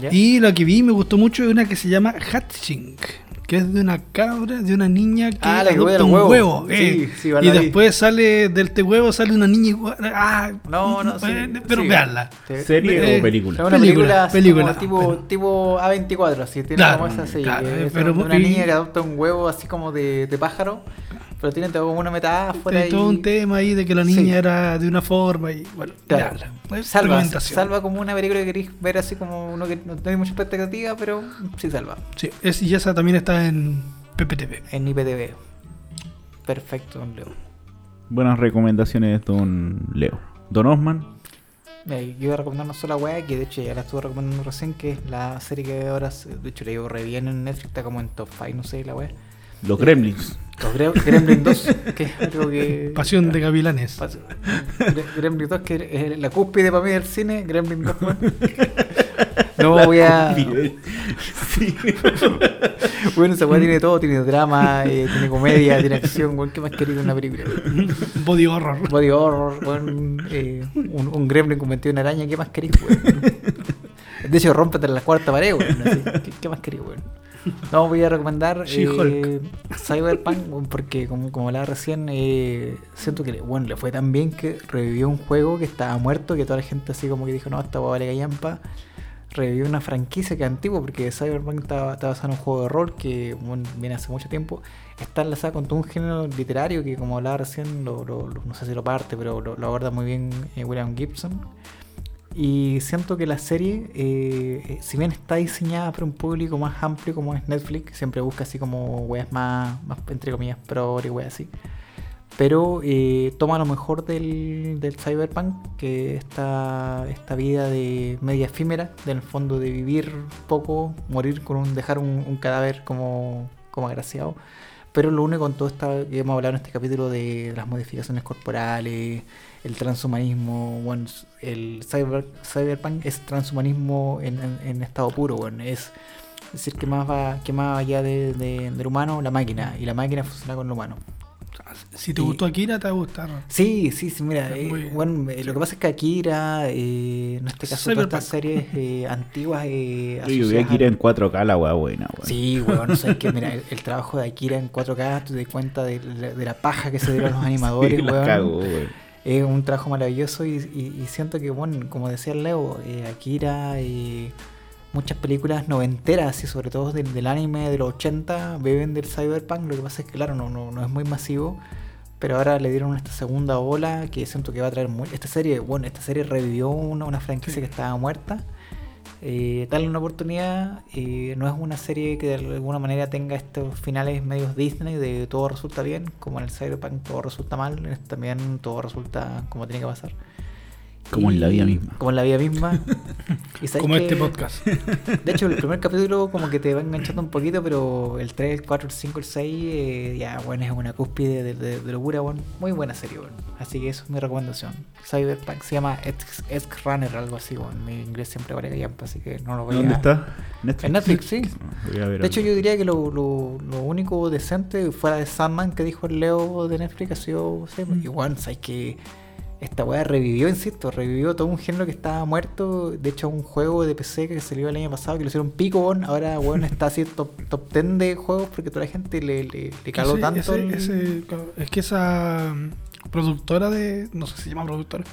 Speaker 1: Ya.
Speaker 3: Y la que vi me gustó mucho es una que se llama Hatching, que es de una cabra, de una niña que
Speaker 1: Ah, la que
Speaker 3: adopta un huevo.
Speaker 1: Sí,
Speaker 3: eh.
Speaker 1: sí, la
Speaker 3: y después sale del este huevo sale una niña igual. Ah,
Speaker 1: No, no, sí,
Speaker 3: eh, pero
Speaker 1: sí.
Speaker 3: veanla.
Speaker 1: Sí.
Speaker 2: ¿Serie
Speaker 3: Eh,
Speaker 2: o película?
Speaker 1: Es una
Speaker 3: Película,
Speaker 1: película, así
Speaker 3: película,
Speaker 1: tipo,
Speaker 3: pero-
Speaker 1: tipo A24, así tiene
Speaker 3: Claro,
Speaker 1: como esa así,
Speaker 3: claro,
Speaker 1: es
Speaker 3: pero
Speaker 1: una
Speaker 3: y-
Speaker 1: niña que adopta un huevo así como de, de pájaro, pero tiene todo como una metáfora
Speaker 3: Hay
Speaker 1: y...
Speaker 3: todo un tema ahí de que la niña
Speaker 1: Sí.
Speaker 3: era de una forma y bueno,
Speaker 1: Claro. Salva, salva como una película que queréis ver así como uno que no tiene mucha expectativa, pero sí salva.
Speaker 3: Sí, es- y esa también está en PPTV.
Speaker 1: En IPTV. Perfecto, don Leo.
Speaker 2: Buenas recomendaciones, Don Leo. Don Osman.
Speaker 1: Mira, yo iba a recomendar una sola weá, que de hecho ya la estuve recomendando recién, que es la serie que ahora, de hecho le digo re bien en Netflix, está como en top 5, no sé, la weá.
Speaker 2: Los Gremlins.
Speaker 1: Los Gre- Gremlin 2, que es algo que...
Speaker 3: Pasión de Gavilanes.
Speaker 1: Pas- Gre- Gremlin 2, que es la cúspide para mí del cine, Gremlin 2. weón. No voy a...
Speaker 2: Sí.
Speaker 1: Bueno, esa weá tiene todo, tiene drama, eh, tiene comedia, tiene acción, weón, ¿qué más querido en una película?
Speaker 3: Body horror.
Speaker 1: Body horror, weón, eh, un, un gremlin convertido en araña, ¿qué más weón? De hecho, rómpete la cuarta pared, ¿Qué, qué más querís, weón? No, voy a recomendar eh. Cyberpunk, porque como, como hablaba recién, eh, siento que bueno, le fue tan bien que revivió un juego que estaba muerto, que toda la gente así como que dijo, no, esta vale gallampa. Revivió una franquicia que es antigua, porque Cyberpunk está, está basado en un juego de rol que bueno, viene hace mucho tiempo. Está enlazada con todo un género literario que, como hablaba recién, lo, lo- lo- no sé si lo parte, pero lo, lo aborda muy bien eh, William Gibson. Y siento que la serie, eh, eh, si bien está diseñada para un público más amplio como es Netflix, siempre busca así como weas más, más entre comillas, pro y weas así. Pero eh, toma lo mejor del, del cyberpunk, que esta, esta vida de media efímera, del fondo de vivir poco, morir con un, dejar un, un cadáver como, como agraciado. Pero lo une con todo esto que hemos hablado en este capítulo de las modificaciones corporales, el transhumanismo, bueno, el cyber, cyberpunk es transhumanismo en, en- estado puro, bueno, es decir que más va, que más allá de- de- del humano, la máquina, y la máquina funciona con lo humano.
Speaker 3: Si te
Speaker 1: Y-
Speaker 3: gustó Akira, te va a gustar.
Speaker 1: Sí, sí, sí, mira, eh, bueno, eh, lo que pasa es que Akira, eh, en este caso, todas estas series eh, antiguas eh,
Speaker 2: Yo vi Akira en 4K, la weá buena, weón.
Speaker 1: Sí, weón, no sé, que mira, el, el trabajo de Akira en 4K, tú te das cuenta de, la- de la paja que se dieron los animadores,
Speaker 2: Sí,
Speaker 1: weón.
Speaker 2: cago, weón.
Speaker 1: Es un trabajo maravilloso y, y- y siento que, bueno, como decía el Leo, eh, Akira y muchas películas noventeras y sobre todo del, del anime de los 80 beben del cyberpunk. Lo que pasa es que, claro, no, no, no es muy masivo, pero ahora le dieron esta segunda ola que siento que va a traer muy... Esta serie, bueno, esta serie revivió una, una franquicia
Speaker 3: Sí.
Speaker 1: que estaba muerta Eh, darle una oportunidad. eh, no es una serie que de alguna manera tenga estos finales medios Disney de todo resulta bien, como en el Cyberpunk todo resulta mal, también todo resulta como tiene que pasar.
Speaker 2: Como en la vida misma.
Speaker 1: Como en la vida misma. Y
Speaker 3: Como
Speaker 1: que-
Speaker 3: este podcast.
Speaker 1: De hecho, el primer capítulo como que te va enganchando un poquito, pero el 3, el 4, el 5, el 6, eh, ya, bueno, es una cúspide de, de- de locura, bueno. Muy buena serie, bueno. Así que eso es mi recomendación. Cyberpunk se llama X Runner, algo así, bueno. Mi inglés siempre vale callampa, así que no lo voy
Speaker 2: ¿Dónde
Speaker 1: a...
Speaker 2: está? Netflix.
Speaker 1: En Netflix, sí.
Speaker 2: Voy a ver
Speaker 1: De hecho,
Speaker 2: algo.
Speaker 1: yo diría que lo, lo, lo único decente fuera de Sandman que dijo el Leo de Netflix ha sido. Y bueno, sabes que esta weá revivió, insisto, revivió todo un género que estaba muerto. De hecho, un juego de PC que salió el año pasado que lo hicieron pico, weón, ahora bueno está así top, top 10 de juegos porque toda la gente le, le, le caló
Speaker 3: Ese-
Speaker 1: tanto.
Speaker 3: ese-
Speaker 1: el-
Speaker 3: ese- claro, es que esa mm, productora de. No sé si se llama productora.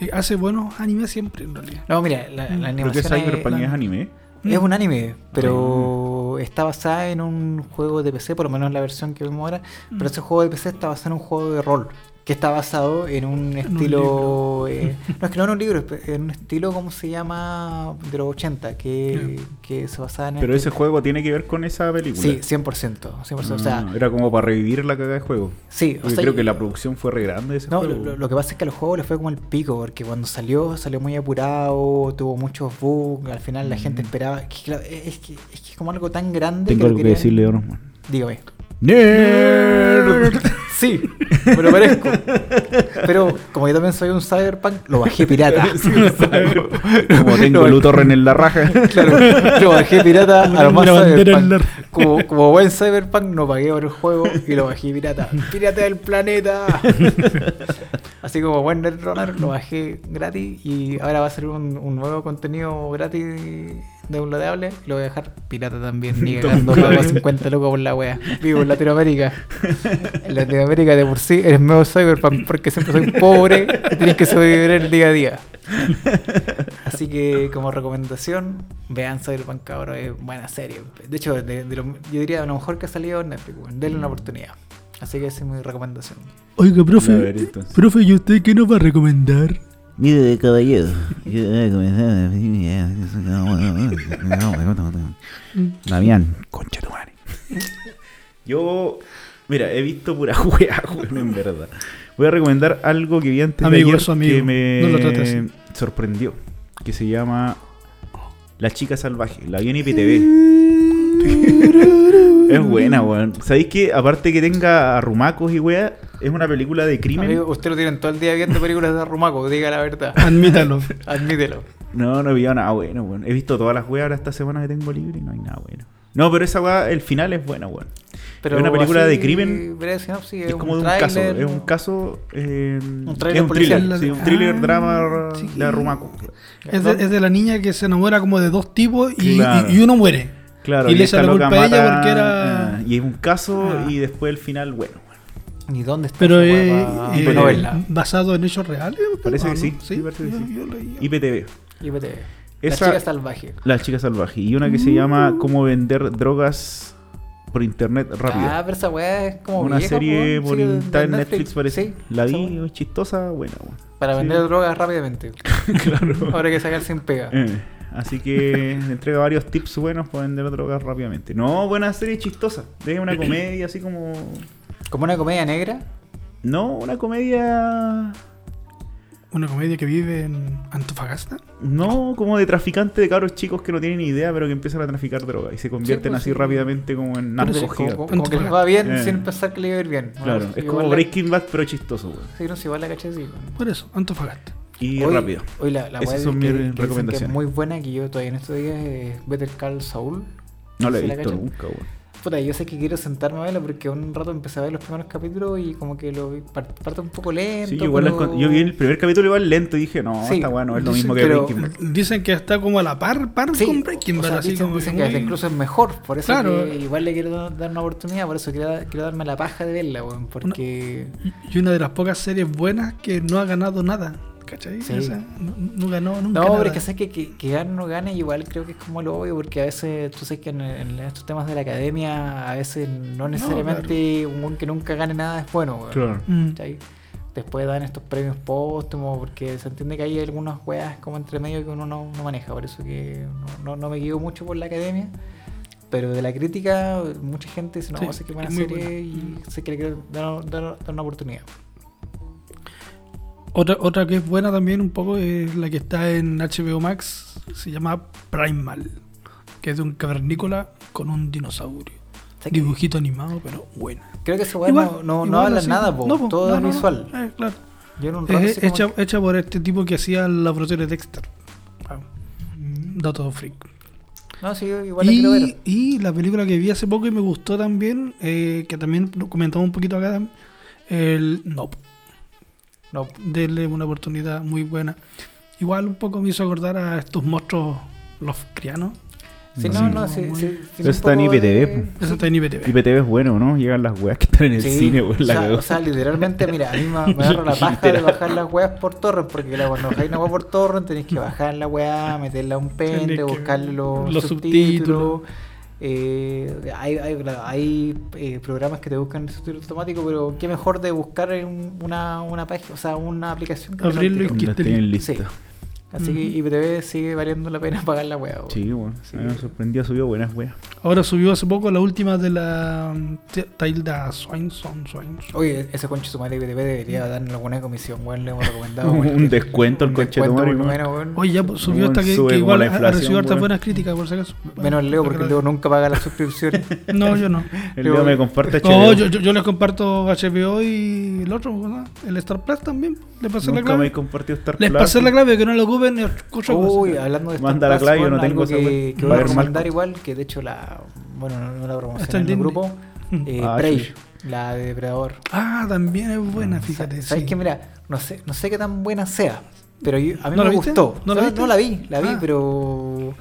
Speaker 3: eh, hace buenos animes siempre, en realidad.
Speaker 1: No, mira, la, la
Speaker 3: ¿Pero
Speaker 2: ¿Pero
Speaker 1: animación
Speaker 2: qué
Speaker 1: es-
Speaker 3: la-
Speaker 2: es anime?
Speaker 1: Es un anime, pero está basada en un juego de PC, por lo menos la versión que vemos ahora. Pero ese juego de PC está basado en un juego de rol, que está basado en un
Speaker 3: un
Speaker 1: estilo... eh, no, es que no en un libro, es en un estilo, ¿cómo se llama? De los 80, que, que se basaba en...
Speaker 2: Pero
Speaker 1: este-
Speaker 2: ese juego tiene que ver con esa película.
Speaker 1: Sí, 100%. 100% o sea,
Speaker 2: Ah, era como para revivir la cagada de juego.
Speaker 1: sí, o sea,
Speaker 2: creo que la producción fue re grande de ese
Speaker 1: No,
Speaker 2: juego.
Speaker 1: lo, lo que pasa es que al juego le fue como el pico, porque cuando salió, salió muy apurado, tuvo muchos bugs, al final la gente
Speaker 2: Mm.
Speaker 1: esperaba... Es que, claro, es, que, es que es como algo tan grande
Speaker 2: Tengo algo que
Speaker 1: querían-
Speaker 2: decirle.
Speaker 1: Dígame.
Speaker 2: ¡Nerd!
Speaker 1: Sí, me lo parezco. Pero como yo también soy un cyberpunk, lo bajé pirata.
Speaker 2: Como tengo
Speaker 1: Lo-
Speaker 2: Luthorren en la raja.
Speaker 1: Claro, lo bajé pirata a lo más cyberpunk. Como, como buen cyberpunk, no pagué por el juego y lo bajé pirata. ¡Pirata del planeta! Así como buen Netrunner, lo bajé gratis y ahora va a ser un, un nuevo contenido gratis downloadable. y Lo voy a dejar pirata también, ni cagando pago 50 locos por la wea. Vivo en Latinoamérica. En Latinoamérica de por sí eres medio cyberpunk porque siempre soy pobre y tienes que sobrevivir el día a día. Así que como recomendación, vean Cyberpunk cabrón, es buena serie. De hecho, de, de lo- yo diría de lo mejor que ha salido en Netflix, denle una oportunidad. Así que esa es mi recomendación.
Speaker 3: Oiga, profe.
Speaker 2: A ver,
Speaker 3: profe, ¿y usted qué nos va a recomendar?
Speaker 4: Mire, caballero, a comenzar.
Speaker 2: Damián, concha tu madre. Yo, mira, he visto pura juega, weón, en verdad. Voy a recomendar algo que vi antes
Speaker 3: Amigo,
Speaker 2: de ayer
Speaker 3: amigo.
Speaker 2: que me
Speaker 3: No
Speaker 2: sorprendió. Que se llama La chica salvaje. La vi en IPTV. es buena, weón. ¿Sabéis que aparte que tenga arrumacos y weá, es una película de crimen?
Speaker 1: Amigo, usted lo tienen todo el día viendo películas de Rumaco, diga la verdad.
Speaker 3: Admítalo.
Speaker 1: Admítelo.
Speaker 2: No, no he visto nada bueno, weón. He visto todas las weas ahora esta semana que tengo libre y no hay nada bueno. No, pero esa weá, el final es buena, weón.
Speaker 1: Pero
Speaker 2: Es una película
Speaker 1: así,
Speaker 2: de crimen.
Speaker 1: breve sinopsis,
Speaker 2: Es como de un caso, es un caso. eh,
Speaker 1: Un
Speaker 2: es un thriller, sí, un thriller
Speaker 3: Ah,
Speaker 2: drama
Speaker 3: sí.
Speaker 2: de Arrumaco.
Speaker 3: Es de, es de la niña que se enamora como de dos tipos y,
Speaker 2: Claro.
Speaker 3: y- y uno muere.
Speaker 2: Claro,
Speaker 3: Y le echa la culpa a ella porque era-
Speaker 2: eh, y es un caso
Speaker 3: Ah.
Speaker 2: y después el final, bueno.
Speaker 1: ¿Y dónde está
Speaker 3: Pero es eh,
Speaker 1: no verla?
Speaker 3: basado en hechos reales.
Speaker 2: Parece
Speaker 3: ¿o
Speaker 2: que
Speaker 3: no?
Speaker 2: sí, sí, parece que
Speaker 3: yo-
Speaker 2: sí.
Speaker 3: yo leí.
Speaker 2: IPTV.
Speaker 1: IPTV.
Speaker 2: Esa-
Speaker 1: La chica salvaje.
Speaker 2: La chica salvaje. Y una que se llama Cómo vender drogas por internet rápido.
Speaker 1: Ah, pero esa weá es como
Speaker 2: una
Speaker 1: vieja,
Speaker 2: serie por
Speaker 1: Sí,
Speaker 2: en Netflix, parece.
Speaker 1: Sí,
Speaker 2: la vi, es chistosa, buena, weón.
Speaker 1: Para
Speaker 2: Sí.
Speaker 1: vender drogas rápidamente.
Speaker 2: claro.
Speaker 1: Ahora hay que sacar sin pega.
Speaker 2: Eh, así que entrega varios tips buenos para vender drogas rápidamente. No, buena serie chistosa. Es una comedia así como.
Speaker 1: Como una comedia negra.
Speaker 2: No, una comedia.
Speaker 3: Una comedia que vive en Antofagasta.
Speaker 2: No, como de traficante de cabros chicos que no tienen ni idea, pero que empiezan a traficar droga y se convierten
Speaker 1: pues,
Speaker 2: así
Speaker 1: sí.
Speaker 2: rápidamente como en narcos
Speaker 1: como,
Speaker 2: gigantes.
Speaker 1: como- como que les va bien
Speaker 2: Eh.
Speaker 1: sin pensar que le iba a ir bien.
Speaker 2: Claro,
Speaker 1: Bueno,
Speaker 2: es como
Speaker 1: la-
Speaker 2: Breaking Bad, pero chistoso, weón.
Speaker 1: Sí, no, sí, igual la caché sí. weón.
Speaker 3: Por eso, Antofagasta.
Speaker 2: Y
Speaker 1: Hoy-
Speaker 2: rápido.
Speaker 1: Hoy la, la
Speaker 2: Esas son
Speaker 1: que-
Speaker 2: mis
Speaker 1: que dicen que
Speaker 2: recomendaciones.
Speaker 1: es muy buena que yo todavía en estos días es Better Call Saul.
Speaker 2: No la he
Speaker 1: ¿Sí la
Speaker 2: visto nunca, weón.
Speaker 1: Puta, yo sé que quiero sentarme a verla porque un rato empecé a ver los primeros capítulos y como que lo parte un poco lento.
Speaker 2: Sí, yo, igual
Speaker 1: pero-
Speaker 2: yo vi el primer capítulo igual lento y dije, no,
Speaker 1: Sí,
Speaker 2: está bueno, es lo mismo que
Speaker 1: pero-
Speaker 2: Breaking Bad.
Speaker 3: Dicen que está como a la par, par
Speaker 1: Sí,
Speaker 3: con Breaking
Speaker 1: o
Speaker 3: Bad.
Speaker 1: sea,
Speaker 3: así
Speaker 1: dicen,
Speaker 3: como
Speaker 1: dicen
Speaker 3: que
Speaker 1: incluso es mejor, por eso
Speaker 3: Claro.
Speaker 1: que igual le quiero dar una oportunidad, por eso quiero, quiero darme la paja de verla, weón, porque...
Speaker 3: Y una de las pocas series buenas que no ha ganado nada. ¿Cachai?
Speaker 1: Sí.
Speaker 3: O sea, no, no ganó nunca.
Speaker 1: No,
Speaker 3: nada.
Speaker 1: pero es que sé que, que, que gane o no gane, igual creo que es como lo obvio, porque a veces, tú sabes que en, en estos temas de la academia, a veces no necesariamente un buen que nunca gane nada es bueno, weón.
Speaker 2: Claro.
Speaker 3: Mm.
Speaker 1: ¿cachai? después dan estos premios póstumos, porque se entiende que hay algunas weas como entre medio que uno no, no maneja, por eso que no, no, no me guío mucho por la academia. Pero de la crítica, mucha gente dice, no,
Speaker 3: Sí,
Speaker 1: sé
Speaker 3: es muy
Speaker 1: serie
Speaker 3: buena.
Speaker 1: y sé que le quiero dar, dar- dar una oportunidad.
Speaker 3: Otra, otra que es buena también un poco es la que está en HBO Max, se llama Primal, que es de un cavernícola con un dinosaurio.
Speaker 1: Que-
Speaker 3: Dibujito animado, pero buena.
Speaker 1: Creo que wea
Speaker 3: Igual,
Speaker 1: no, no, habla
Speaker 3: así.
Speaker 1: nada, po,
Speaker 3: No,
Speaker 1: todo es visual.
Speaker 3: eh, claro. Es
Speaker 1: así como-
Speaker 3: hecha, hecha por este tipo que hacía el laboratorio de Dexter. Ah, Dato freak.
Speaker 1: No, sí, igual la quiero
Speaker 3: Y,
Speaker 1: ver.
Speaker 3: y la película que vi hace poco y me gustó también, eh, que también lo comentamos un poquito acá, el Nope.
Speaker 1: No,
Speaker 3: Denle una oportunidad muy buena. Igual un poco me hizo acordar a estos monstruos los crianos.
Speaker 1: sí, no, no, sí, sí, un
Speaker 2: está en
Speaker 1: de-
Speaker 2: IPTV, po.
Speaker 3: Eso está en IPTV.
Speaker 2: IPTV es bueno, ¿no? Llegan las weas que están en el
Speaker 1: Sí,
Speaker 2: cine, weón,
Speaker 1: o, sea,
Speaker 2: cagó.
Speaker 1: o sea, literalmente, mira, a mí me, me agarro la paja de bajar las weas por torrent, porque claro, cuando bajáis una wea por torrent tenéis que bajar la wea, meterla a un pente, los,
Speaker 3: los
Speaker 1: subtítulos. Eh, hay hay, hay, eh, programas que te buscan el subtítulo automático, pero qué mejor de buscar en un- una, una página, o sea, una aplicación
Speaker 3: Abrirlo y que esté listo.
Speaker 1: Sí. Así que IPTV sigue valiendo la pena pagar la wea. weón.
Speaker 2: Sí, bueno.
Speaker 1: Sí.
Speaker 2: Me sorprendió, subió buenas weas.
Speaker 3: Ahora subió hace poco la última de la mm, Tilda Swinson. Swinson.
Speaker 1: Oye, ese conche su madre IPTV debería darle alguna comisión, weón, le hemos recomendado.
Speaker 2: Un descuento al conche de
Speaker 1: bueno.
Speaker 3: Oye, ya pues, subió hasta que, que igual
Speaker 2: la
Speaker 3: ha- recibido hartas buenas críticas, por si acaso.
Speaker 1: Menos Leo, porque Leo nunca paga la suscripción.
Speaker 3: No, yo no.
Speaker 2: El Leo me comparte HBO.
Speaker 3: No, yo, yo, yo les comparto HBO y el otro, ¿no? el Star Plus también. Le pasé la
Speaker 2: Nunca me he
Speaker 3: clave.
Speaker 2: compartido Star
Speaker 3: Les
Speaker 2: Plus.
Speaker 3: pasé la clave, que no lo ocupen. es otra cosa.
Speaker 1: Uy, hablando de Star
Speaker 2: Manda la
Speaker 1: Plus,
Speaker 2: clave, yo no tengo
Speaker 1: algo
Speaker 2: esa
Speaker 1: que, voy a recomendar igual, que de hecho la... Bueno, no, no la
Speaker 3: Está
Speaker 1: promocioné
Speaker 3: en
Speaker 1: en el
Speaker 3: Disney.
Speaker 1: grupo. Eh,
Speaker 2: Ah,
Speaker 1: Prey, la de Depredador.
Speaker 3: Ah, también es buena, fíjate.
Speaker 1: ¿Sabes
Speaker 3: sí.
Speaker 1: qué? Mira, no sé, no sé qué tan buena sea, pero yo- a mí
Speaker 3: ¿No
Speaker 1: me
Speaker 3: la viste?
Speaker 1: gustó.
Speaker 3: ¿No la
Speaker 1: O sea,
Speaker 3: viste?
Speaker 1: no la vi, la vi,
Speaker 3: Ah.
Speaker 1: pero...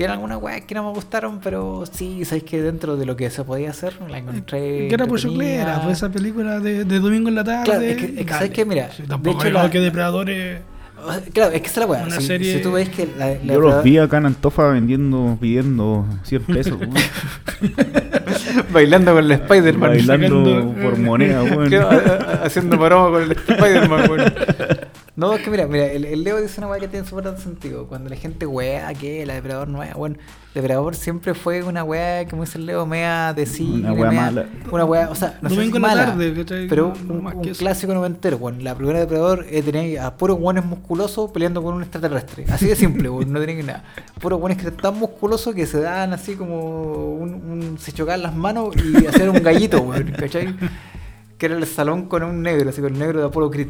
Speaker 1: Tiene algunas weas que no me gustaron, pero sí, sabes que dentro de lo que se podía hacer, la encontré.
Speaker 3: Que era por choclera, pues esa película de, de domingo en la tarde.
Speaker 1: Claro, es que- es. Mira,
Speaker 3: Sí,
Speaker 1: de hecho la-
Speaker 3: que Depredadores.
Speaker 1: Claro, es que esa es la wea.
Speaker 3: Una
Speaker 1: Si,
Speaker 3: serie-
Speaker 1: si tú ves que la, la
Speaker 2: Yo los vi acá en Antofa vendiendo, pidiendo 100 pesos, weón.
Speaker 1: bailando con el Spider-Man.
Speaker 2: Bailando por moneda, weón.
Speaker 1: Haciendo maroma con el Spider-Man, weón. No, es que mira, mira, el, el Leo dice una weá que tiene súper sentido. Cuando la gente wea que la Depredador no es, bueno, Depredador siempre fue una weá, como dice el Leo, mea de cine,
Speaker 2: Una weá
Speaker 1: mea-
Speaker 2: mala.
Speaker 1: Una weá, o sea, no sé si mala,
Speaker 3: tarde,
Speaker 1: pero
Speaker 3: No
Speaker 1: un, un clásico noventero. Bueno, la primera Depredador eh, tenía a puros guanes musculosos peleando con un extraterrestre. Así de simple, weón, no tenía que nada. Puros guanes que eran tan musculosos que se daban así como un, un- se chocaban las manos y hacían un gallito, weón, ¿cachai? Que era el salón con un negro, así con el negro de Apolo Creed.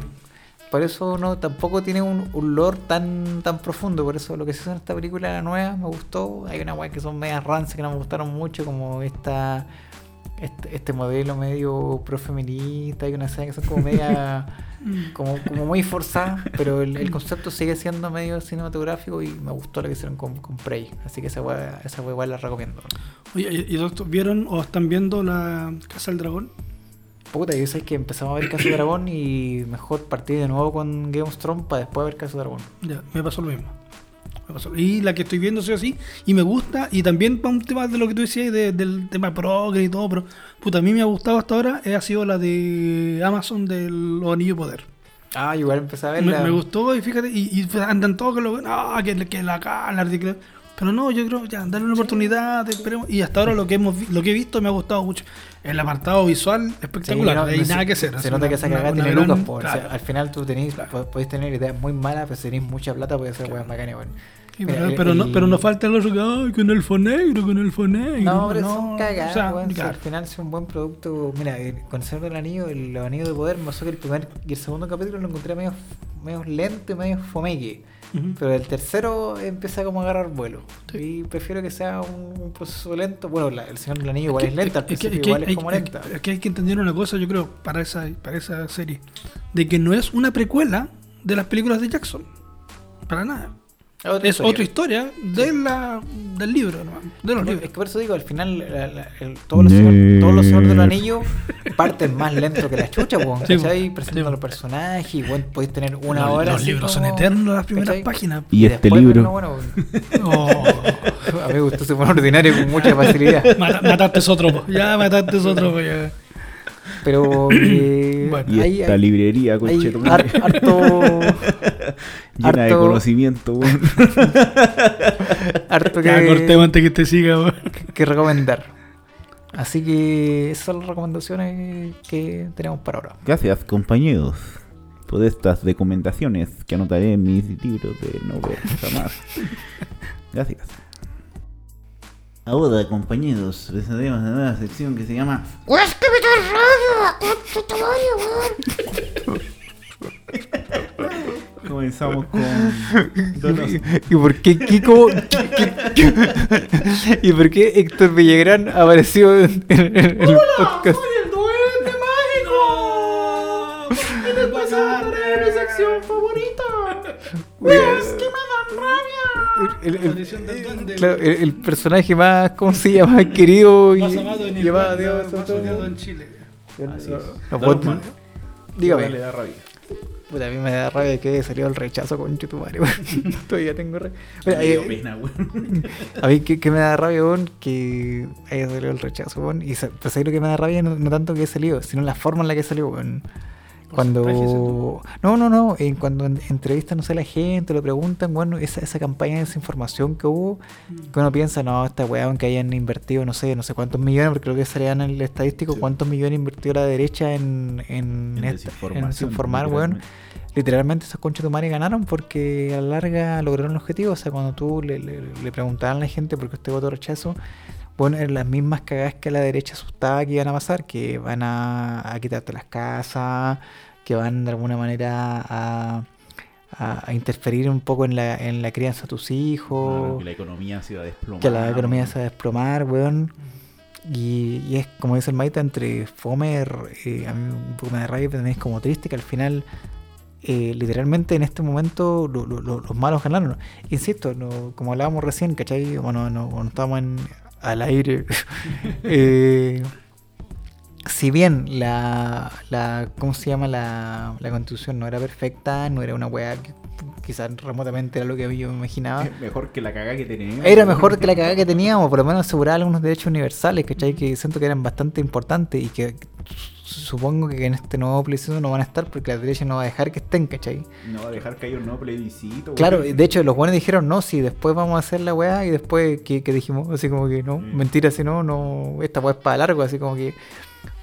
Speaker 1: Por eso no, tampoco tiene un, un lore tan, tan profundo. Por eso lo que se hizo en esta película la nueva me gustó. Hay una weá que son medias rancias que no me gustaron mucho, como esta este, este modelo medio profeminista. Hay una escena que son como media como, como muy forzadas, pero el, el concepto sigue siendo medio cinematográfico y me gustó lo que hicieron con, con Prey. Así que esa weá, esa weá igual la recomiendo.
Speaker 3: Oye, ¿y vieron o están viendo la Casa del Dragón?
Speaker 1: Puta, yo sé que empezamos a ver Caso Dragón y mejor partir de nuevo con Game of Thrones para después ver Caso Dragón.
Speaker 3: Ya, me pasó lo mismo. Me pasó- Y la que estoy viendo, sí o sí, y me gusta, y también para un tema de lo que tú decías, de- del tema progre y todo, pero puta, a mí me ha gustado hasta ahora, eh, ha sido la de Amazon del Los Anillos de Poder.
Speaker 1: Ah, igual empecé a
Speaker 3: Me,
Speaker 1: verla.
Speaker 3: me gustó, y fíjate, y, y andan todos que lo ah, que, que la cara, la ridícula. Pero no, yo creo, ya, darle una oportunidad, esperemos. Y hasta ahora lo que hemos lo que he visto me ha gustado mucho. El apartado visual espectacular,
Speaker 1: no,
Speaker 3: no hay
Speaker 1: no,
Speaker 3: nada que hacer.
Speaker 1: Se nota
Speaker 3: una-
Speaker 1: que esa cagada tiene
Speaker 3: gran-
Speaker 1: lucas. O sea,
Speaker 3: claro.
Speaker 1: al final tú tenés, po- podés tener ideas muy malas, pero si tenés mucha plata puedes hacer weas bacanas, weón.
Speaker 3: Pero, no, pero no falta el otro que, ay, con el negro, con el negro.
Speaker 1: No, pero son
Speaker 3: o
Speaker 1: cagadas,
Speaker 3: sea,
Speaker 1: weón. Si
Speaker 3: claro.
Speaker 1: al final es un buen producto. Mira, el- con el Señor del Anillo, el Anillo de Poder, me que el primer y el segundo capítulo lo encontré medio, medio lento y medio fomeque. Pero el tercero empieza como a agarrar vuelo.
Speaker 3: Sí.
Speaker 1: Y prefiero que sea un, un proceso lento. Bueno, la- el Señor del Anillo igual es,
Speaker 3: que-
Speaker 1: lenta, al
Speaker 3: es que-
Speaker 1: principio
Speaker 3: es que
Speaker 1: igual es como lenta.
Speaker 3: Es que hay que entender una cosa, yo creo, para esa, para esa serie. De que no es una precuela de las películas de Jackson. Para nada.
Speaker 1: Otra
Speaker 3: Es
Speaker 1: historia.
Speaker 3: otra historia de la, del libro, nomás, de los
Speaker 1: No,
Speaker 3: libros.
Speaker 1: es que por eso digo, al final la- la- el- todos, los señor- todos los señores del anillo parten más lento que la chucha, po,
Speaker 3: Sí.
Speaker 1: ¿cachai? Presentan
Speaker 3: Sí,
Speaker 1: los personajes y bueno, podéis tener una hora.
Speaker 3: los
Speaker 1: así
Speaker 3: libros
Speaker 1: como-
Speaker 3: son eternos las primeras
Speaker 1: ¿cachai?
Speaker 3: páginas.
Speaker 2: Y este
Speaker 1: después,
Speaker 2: libro.
Speaker 1: bueno, bueno,
Speaker 3: Oh,
Speaker 1: a mí me gustó se pone ordinario con mucha facilidad.
Speaker 3: mata- mataste otro, po. ya mataste otro. po, ya.
Speaker 1: Pero eh,
Speaker 3: Bueno,
Speaker 2: Y
Speaker 1: hay,
Speaker 2: esta
Speaker 1: hay-
Speaker 2: librería,
Speaker 1: hay
Speaker 2: conchetumare,
Speaker 1: har- harto,
Speaker 2: llena de conocimiento, weón.
Speaker 1: harto
Speaker 3: Ya,
Speaker 1: que,
Speaker 3: cortemos antes que te siga,
Speaker 1: que recomendar. Así que esas son las recomendaciones que tenemos para ahora.
Speaker 2: Gracias, compañeros, por estas recomendaciones que anotaré en mis libros de no ver jamás. Gracias.
Speaker 4: Ahora, compañeros, presentaremos una nueva sección que se llama
Speaker 2: Comenzamos con. Donos-
Speaker 1: ¿Y por qué Kiko? qué- qué- ¿Y por qué Héctor Villagrán apareció en, en- en el podcast?
Speaker 3: el duende mágico! ¿Qué te pasa? mi sección favorita! ¡Es que me dan rabia!
Speaker 1: El, el- claro, el- el personaje más, ¿cómo se llama? Querido y
Speaker 3: Más amado en
Speaker 1: Dios.
Speaker 3: más odiado en Chile.
Speaker 2: Así.
Speaker 1: No Dígame.
Speaker 2: le da rabia.
Speaker 1: Puta, a mí me da rabia que salió el rechazo con YouTube. Todavía tengo rabia. Mira, eh,
Speaker 2: pena.
Speaker 1: A mí que, que me da rabia, weón, que haya salido el rechazo, weón. Y pues ahí lo que me da rabia no, no tanto que haya salido, sino la forma en la que salió, weón. Cuando... No, no, no. En, cuando en- entrevistan, no sé, a la gente, lo preguntan, bueno, esa, esa campaña de desinformación que hubo, que uno piensa, no, esta weón que hayan invertido, no sé, no sé cuántos millones, porque creo que salía en el estadístico,
Speaker 2: Sí.
Speaker 1: cuántos millones invirtió la derecha en, en,
Speaker 2: En
Speaker 1: esta- en desinformar, weón
Speaker 2: literalmente.
Speaker 1: esos conchos de madre ganaron porque a la larga lograron el objetivo. O sea, cuando tú le, le, le preguntaban a la gente por qué usted votó rechazo, bueno, eran las mismas cagadas que la derecha asustaba que iban a pasar, que van a, a quitarte las casas, que van de alguna manera a, a- a interferir un poco en la, en la crianza de tus hijos,
Speaker 2: Claro, que la economía se iba a desplomar.
Speaker 1: que la economía se va a desplomar, weón. Y, y es como dice el Maita, entre fome, eh, a mí un poco me da rabia, pero también es como triste que al final, eh, literalmente en este momento, lo- lo- lo- los malos ganaron. Insisto, no- como hablábamos recién, ¿cachai? Bueno, no, cuando estábamos en- al aire. eh, si bien la, la ¿cómo se llama? La, la constitución no era perfecta, no era una weá que quizás remotamente era lo que yo me imaginaba.
Speaker 2: Mejor que la cagada que teníamos.
Speaker 1: Era mejor que la cagada que teníamos, por lo menos asegurar algunos derechos universales, ¿cachai? Que siento que eran bastante importantes y que supongo que en este nuevo plebiscito no van a estar porque la derecha no va a dejar que estén, ¿cachai?
Speaker 2: No va a dejar que haya un nuevo plebiscito.
Speaker 1: Claro, de hecho los buenos dijeron no, si después vamos a hacer la weá y después, ¿qué, qué dijimos? Así como que no,
Speaker 2: Mm.
Speaker 1: mentira, si no, no, esta weá es para largo, así como que...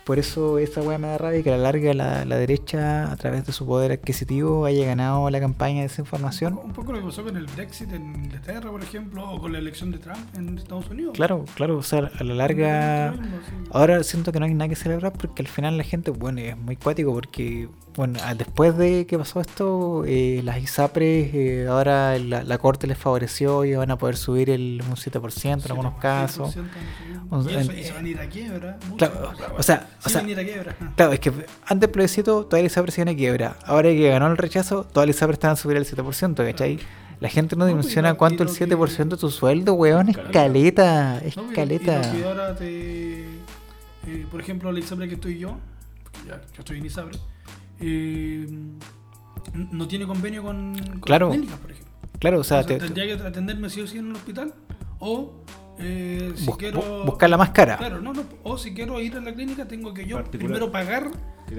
Speaker 1: Por eso esa weá me da rabia que a la larga la, la derecha, a través de su poder adquisitivo, haya ganado la campaña de desinformación.
Speaker 3: Un poco lo que pasó con el Brexit en Inglaterra, por ejemplo, o con la elección de Trump en Estados Unidos.
Speaker 1: Claro, claro, o sea, a la larga...
Speaker 3: Lo mismo, sí.
Speaker 1: Ahora siento que no hay nada que celebrar porque al final la gente, bueno, es muy cuático porque, bueno, a- después de que pasó esto, eh, las ISAPRES, eh, ahora la, la corte les favoreció y van a poder subir el, un 7% en algunos
Speaker 3: 7%,
Speaker 1: casos.
Speaker 3: Y eso-
Speaker 1: en-
Speaker 3: y se van a ir a quiebra. mucho.
Speaker 1: Claro, o sea, o sea,
Speaker 3: van a ir a quiebra.
Speaker 1: Claro, es que antes del plebiscito toda la ISAPRES iban a quiebra. Ahora que ganó el rechazo, todas las ISAPRES estaban a subir el 7%, ¿cachai? La gente no dimensiona
Speaker 3: y
Speaker 1: el
Speaker 3: lo que-
Speaker 1: 7% de tu sueldo, weón, es
Speaker 2: Caleta.
Speaker 1: es
Speaker 3: No,
Speaker 1: caleta.
Speaker 3: Y lo que ahora te. eh, por ejemplo, la ISAPRE que estoy yo, ya yo estoy en ISAPRE, eh, no tiene convenio con, con
Speaker 1: Claro.
Speaker 3: clínicas, por ejemplo.
Speaker 1: Claro, o sea,
Speaker 3: O sea,
Speaker 1: te-
Speaker 3: tendría que atenderme sí o sí en un hospital, o eh, si
Speaker 1: bus-
Speaker 3: quiero.
Speaker 1: bu- buscar la más cara.
Speaker 3: Claro, no, no, o si quiero ir a la clínica, tengo que yo
Speaker 2: Particular.
Speaker 3: primero pagar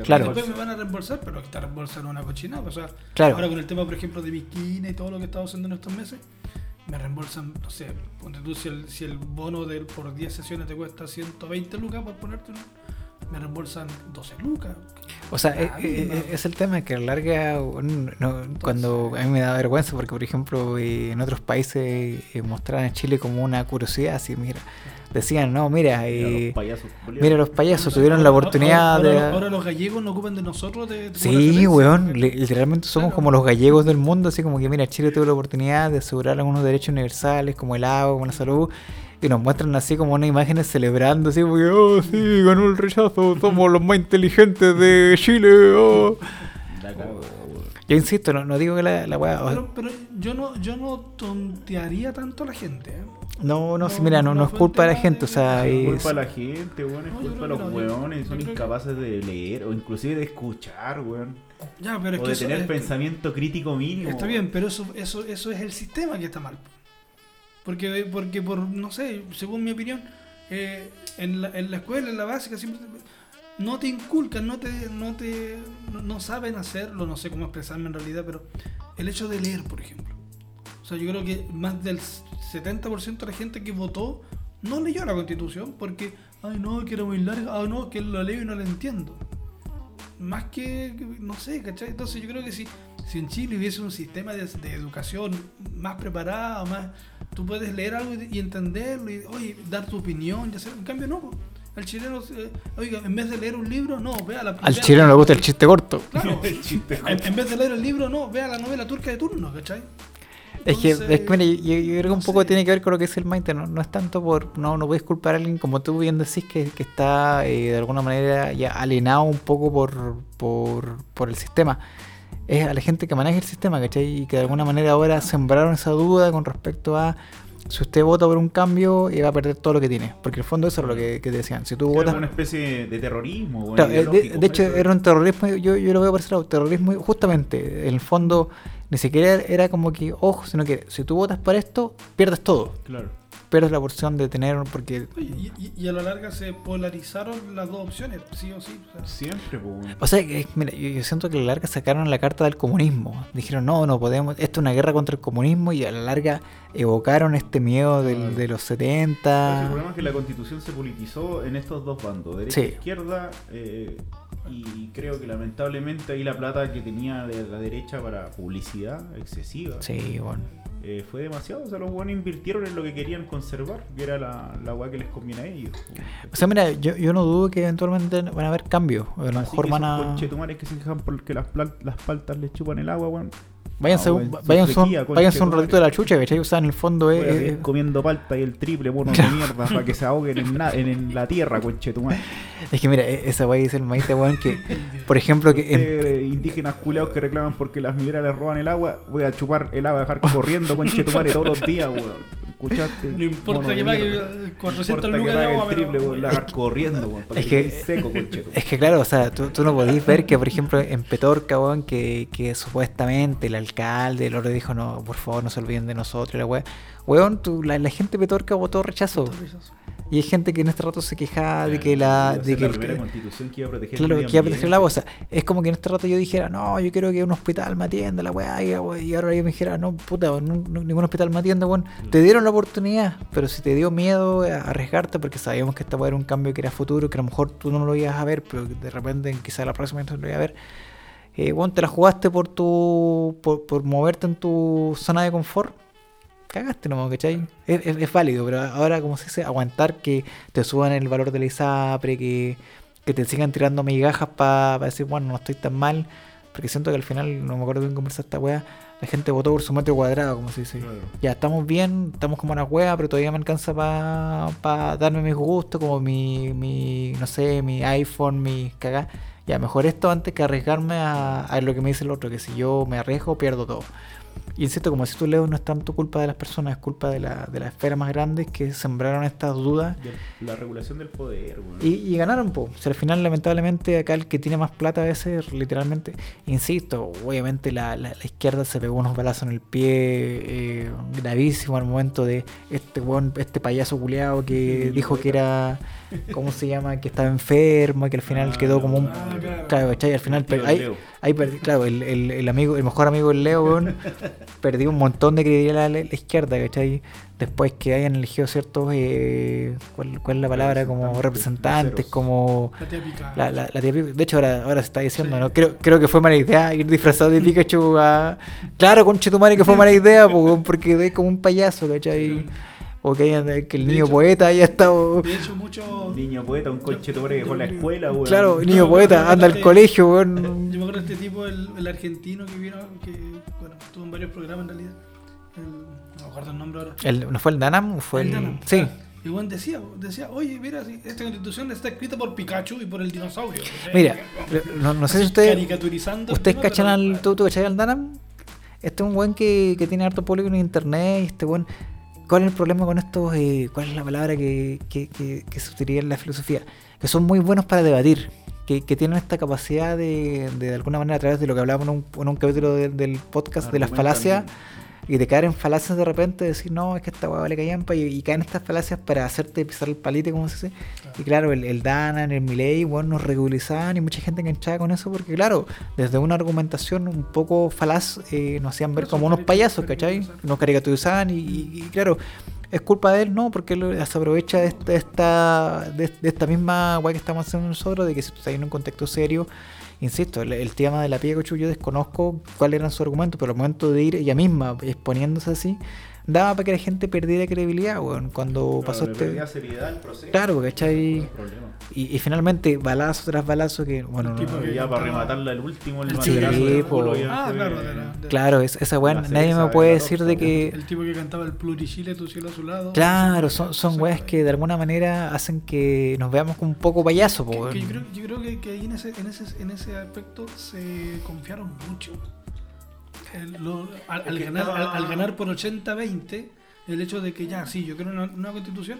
Speaker 1: Claro.
Speaker 3: y después me van a reembolsar, pero esta reembolsar es una cochinada. O sea,
Speaker 1: Claro.
Speaker 3: ahora con el tema, por ejemplo, de mi quina y todo lo que he estado haciendo en estos meses, me reembolsan, no sé, ponte tú, si el, si el bono del, por 10 sesiones te cuesta 120 lucas, por ponerte uno, me reembolsan 12 lucas.
Speaker 1: O sea,
Speaker 3: Ah,
Speaker 1: eh, eh,
Speaker 3: no.
Speaker 1: eh, es el tema que a la larga, un- no, cuando a mí me da vergüenza, porque por ejemplo eh, en otros países eh, mostraban a Chile como una curiosidad, así, mira, decían, no, mira,
Speaker 2: Mira
Speaker 1: eh,
Speaker 2: los payasos. culiados.
Speaker 1: mira los payasos tuvieron la oportunidad
Speaker 3: ahora,
Speaker 1: de...
Speaker 3: ahora- los gallegos no ocupan de nosotros de, de
Speaker 1: Sí, weón, literalmente somos
Speaker 3: Claro.
Speaker 1: como los gallegos del mundo, así como que mira, Chile tuvo la oportunidad de asegurar algunos derechos universales como el agua, como la salud, y nos muestran así como unas imágenes celebrando, así como que, oh, sí, ganó el rechazo, somos los más inteligentes de Chile, oh. Yo insisto, no, no digo que la, la weá...
Speaker 3: Pero, pero yo no yo no tontearía tanto a la gente. ¿eh?
Speaker 1: No, no,
Speaker 3: No,
Speaker 1: sí, mira, no,
Speaker 3: no
Speaker 1: es culpa de la gente,
Speaker 3: de-
Speaker 1: o sea,
Speaker 3: Es
Speaker 2: culpa de la gente, weón. Es
Speaker 3: No,
Speaker 2: culpa de los weones. Son
Speaker 3: creo que-
Speaker 2: incapaces de leer o inclusive de escuchar, weón.
Speaker 3: Ya, pero es
Speaker 2: O
Speaker 3: que
Speaker 2: de
Speaker 3: eso
Speaker 2: tener
Speaker 3: es-
Speaker 2: pensamiento crítico mínimo.
Speaker 3: Está bien, pero eso, eso, eso es el sistema que está mal. Porque, porque por, no sé, según mi opinión, eh, en, la, en la escuela, en la básica, siempre no te inculcan, no te, no te, no, no saben hacerlo, no sé cómo expresarme en realidad, pero el hecho de leer, por ejemplo. O sea, yo creo que más del 70% de la gente que votó no leyó la constitución porque, ay no, que era muy larga, ay no, que lo leo y no la entiendo. Más que- no sé, ¿cachai? Entonces yo creo que si, si en Chile hubiese un sistema de, de educación más preparado, más, tú puedes leer algo y, y entenderlo y, oye, dar tu opinión, ya sea, en cambio no. El chileno, eh, oiga, en vez de leer un libro, no, vea la
Speaker 1: Al
Speaker 3: vea-
Speaker 1: chileno le gusta el chiste corto.
Speaker 3: Claro.
Speaker 2: El chiste.
Speaker 3: En, en vez de leer el libro, no, vea la novela turca de turno, ¿cachai?
Speaker 1: Es que, es que mira, yo, yo creo que un poco tiene que ver con lo que dice el Maite, no, no es tanto por, no, no puedes culpar a alguien como tú bien decís que, que está eh, de alguna manera ya alienado un poco por, por, por el sistema. Es a la gente que maneja el sistema, ¿cachai? Y que de alguna manera ahora sembraron esa duda con respecto a si usted vota por un cambio y va a perder todo lo que tiene. Porque en el fondo eso es lo que, que decían. Si tú votas...
Speaker 2: una especie de terrorismo. bueno,
Speaker 1: Claro, eh, de, hecho,
Speaker 2: eso.
Speaker 1: era un terrorismo, yo, yo lo veo por ese lado, terrorismo justamente, en el fondo, ni siquiera era como que, ojo, sino que si tú votas por esto, pierdes todo.
Speaker 2: Claro.
Speaker 1: Pierdes la porción de tener, porque...
Speaker 3: Oye, Y, y- y a la larga se polarizaron las dos opciones, sí o sí. o sea,
Speaker 2: Siempre, pues. bueno.
Speaker 1: O sea, que, mira, yo, yo siento que a la larga sacaron la carta del comunismo. Dijeron, no, no podemos, esto es una guerra contra el comunismo y a la larga evocaron este miedo del-
Speaker 2: Claro.
Speaker 1: de los
Speaker 2: Pero El
Speaker 1: 70.
Speaker 2: problema es que la constitución se politizó en estos dos bandos, derecha
Speaker 1: Sí.
Speaker 2: e izquierda, eh, y creo que lamentablemente ahí la plata que tenía de la derecha para publicidad excesiva
Speaker 1: Sí, bueno.
Speaker 2: Eh, fue demasiado. O sea, los buenos invirtieron en lo que querían conservar, que era la, la weá que les conviene a ellos.
Speaker 1: O sea, mira, yo, yo no dudo que eventualmente van a haber cambios. A lo mejor
Speaker 2: que
Speaker 1: van
Speaker 2: esos
Speaker 1: a...
Speaker 2: conchetumares que se quejan porque las paltas les chupan el agua, weón.
Speaker 1: Váyanse,
Speaker 2: Ah, weón,
Speaker 1: váyanse, un, váyanse un
Speaker 2: conchetumare.
Speaker 1: ratito de la chucha, ¿cachai? O sea, en el fondo es...
Speaker 2: comiendo palta y el triple mono de mierda para que se ahoguen en, na- en, en la tierra, conchetumare.
Speaker 1: Es que mira, e- esa wey dice el maíz, weón, que, por ejemplo, que en-
Speaker 2: Ustedes, indígenas culeados que reclaman porque las mineras les roban el agua, voy a chupar el agua, dejar corriendo con Chetumare todos los días, weón. ¿Escuchaste?
Speaker 3: No importa
Speaker 2: Mono
Speaker 3: que pague
Speaker 2: mierda.
Speaker 3: eh,
Speaker 2: No
Speaker 3: 400
Speaker 2: importa que
Speaker 3: lucas de agua,
Speaker 2: el triple,
Speaker 3: pero-
Speaker 2: weón, la corriendo, weón.
Speaker 1: Es
Speaker 2: que seco,
Speaker 1: es que claro, o sea, tú, tú no podís ver que, por ejemplo, en Petorca, weón, que, que supuestamente el alcalde, el otro dijo, no, por favor, no se olviden de nosotros, la weá. Weón, tú- la, la gente de Petorca votó rechazo. Y hay gente que en este rato se quejaba de que la... De que
Speaker 2: la
Speaker 1: el-
Speaker 2: constitución que iba a proteger
Speaker 1: Claro,
Speaker 2: el
Speaker 1: que iba a proteger el agua. O sea, es como que en este rato yo dijera, no, yo quiero que un hospital me atienda la weá. Y, ahora yo me dijera, no, puta, no- no- ningún hospital me atienda, weón. Te dieron la oportunidad, pero si te dio miedo a arriesgarte, porque sabíamos que esta weá era un cambio que era futuro, que a lo mejor tú no lo ibas a ver, pero de repente quizá la próxima vez no lo ibas a ver. Eh, weón, te la jugaste por tu por, por moverte en tu zona de confort. Cagaste nomás, ¿cachai? Es, es- es válido, pero ahora, como se dice, aguantar que te suban el valor de la ISAPRE, que, que te sigan tirando migajas para decir, bueno, no estoy tan mal, porque siento que al final, no me acuerdo bien conversar esta wea, la gente votó por su metro cuadrado, como se dice.
Speaker 2: Claro.
Speaker 1: Ya, estamos bien, estamos como una wea, pero todavía me alcanza para darme mis gustos, como mi, mi, no sé, mi iPhone, mi cagá. Ya, mejor esto antes que arriesgarme a, a lo que me dice el otro, que si yo me arriesgo, pierdo todo. Y insisto, como si tú Leo, no es tanto culpa de las personas, es culpa de la, de las esferas más grandes que sembraron estas dudas
Speaker 2: La regulación del poder,
Speaker 1: y, y ganaron, po. O sea, al final, lamentablemente, acá el que tiene más plata a veces, literalmente, insisto, obviamente la, la- la izquierda se pegó unos balazos en el pie eh, gravísimo al momento de este weón, este payaso culeado que dijo que era, ¿cómo se llama? Que estaba enfermo y que al final
Speaker 2: Ah,
Speaker 1: quedó como un...
Speaker 3: ah, claro.
Speaker 1: Claro, ¿cachai? Al final,
Speaker 2: tío
Speaker 1: ahí,
Speaker 2: Leo.
Speaker 1: ahí perdí- claro, el, el- el amigo, el mejor amigo del Leo, weón, perdió un montón de credibilidad a la, la izquierda, ¿cachai? Después que hayan elegido ciertos, eh, ¿cuál, cuál es la palabra? Como
Speaker 2: Representantes,
Speaker 1: como...
Speaker 3: La tía pica.
Speaker 1: La, la, la tía Pikachu. De hecho, ahora, ahora se está diciendo, ¿no? Creo, creo que fue mala idea ir disfrazado de Pikachu a... Claro, con Chetumare que fue mala idea, po, porque es como un payaso, ¿cachai? O que, haya- que el
Speaker 3: De
Speaker 1: niño
Speaker 3: hecho-
Speaker 1: poeta haya estado...
Speaker 3: De hecho, muchos.
Speaker 2: Niño poeta, un conchetumare que dejó la escuela, weón.
Speaker 1: Claro, niño
Speaker 3: no,
Speaker 1: poeta,
Speaker 3: no,
Speaker 1: anda al colegio,
Speaker 3: Yo
Speaker 1: weón.
Speaker 3: me acuerdo de este tipo, el, el argentino que vino, que bueno, estuvo en varios programas en realidad. El- no me acuerdo el nombre ahora.
Speaker 1: El- ¿No fue el Danam? ¿Fue el,
Speaker 3: Danam.
Speaker 1: Sí.
Speaker 3: Ah, Y bueno, decía, decía, oye, mira, si esta constitución está escrita por Pikachu y por el dinosaurio.
Speaker 1: Mira, no, no sé si ustedes...
Speaker 3: Caricaturizando. el
Speaker 1: ¿Ustedes
Speaker 3: tema,
Speaker 1: cachan
Speaker 3: pero-
Speaker 1: al... ¿Tú, tú cachai al Danam? Este es un buen que, que tiene harto público en internet y este buen... ¿Cuál es el problema con estos? eh, ¿Cuál es la palabra que, que, que, que se utiliza en la filosofía? Que son muy buenos para debatir. Que, que tienen esta capacidad de, de, de alguna manera, a través de lo que hablábamos en un, en un capítulo de- del podcast de las falacias. Y de caer en falacias de repente, decir, no, es que esta weá vale callampa, y, y caen estas falacias para hacerte pisar el palite, como se dice. Y claro, el, el Danan, el Milei, bueno, nos ridiculizaban y mucha gente enganchada con eso, porque claro, desde una argumentación un poco falaz, eh, nos hacían ver como unos payasos, ¿cachai? Nos caricaturizaban y, y- y claro, es culpa de él, ¿no? Porque él se aprovecha de esta, de esta, de, de esta misma weá que estamos haciendo nosotros, de que si tú estás en un contexto serio, insisto, el, tema de la piega yo desconozco cuáles eran sus argumentos, pero al momento de ir ella misma exponiéndose así, daba para que la gente perdiera credibilidad, weón, cuando pasó este...
Speaker 2: seriedad el proceso.
Speaker 1: Claro, ¿cachai?
Speaker 2: No.
Speaker 1: Y, y finalmente, balazo tras balazo, que bueno,
Speaker 3: El
Speaker 1: no-
Speaker 3: tipo
Speaker 1: no-
Speaker 3: que-
Speaker 2: ya para
Speaker 3: estaba-
Speaker 2: rematarla el último, el
Speaker 1: Sí,
Speaker 2: del
Speaker 1: po.
Speaker 2: culo, ya
Speaker 3: Ah, claro, de la- de-
Speaker 1: Claro, es, esa weá,
Speaker 2: La
Speaker 1: nadie me puede decir de que...
Speaker 3: El tipo que cantaba el plurichile, tu cielo a su lado.
Speaker 1: Claro, son, son weas que de alguna manera hacen que nos veamos como un poco payasos, po,
Speaker 3: Que-
Speaker 1: weón.
Speaker 3: que yo creo, yo creo que, que ahí en ese, en, ese, en ese aspecto se confiaron mucho. El- lo- al, al ganar, al,
Speaker 2: estaba-
Speaker 3: al ganar por 80-20, el hecho de que ya, sí, yo quiero una, una constitución,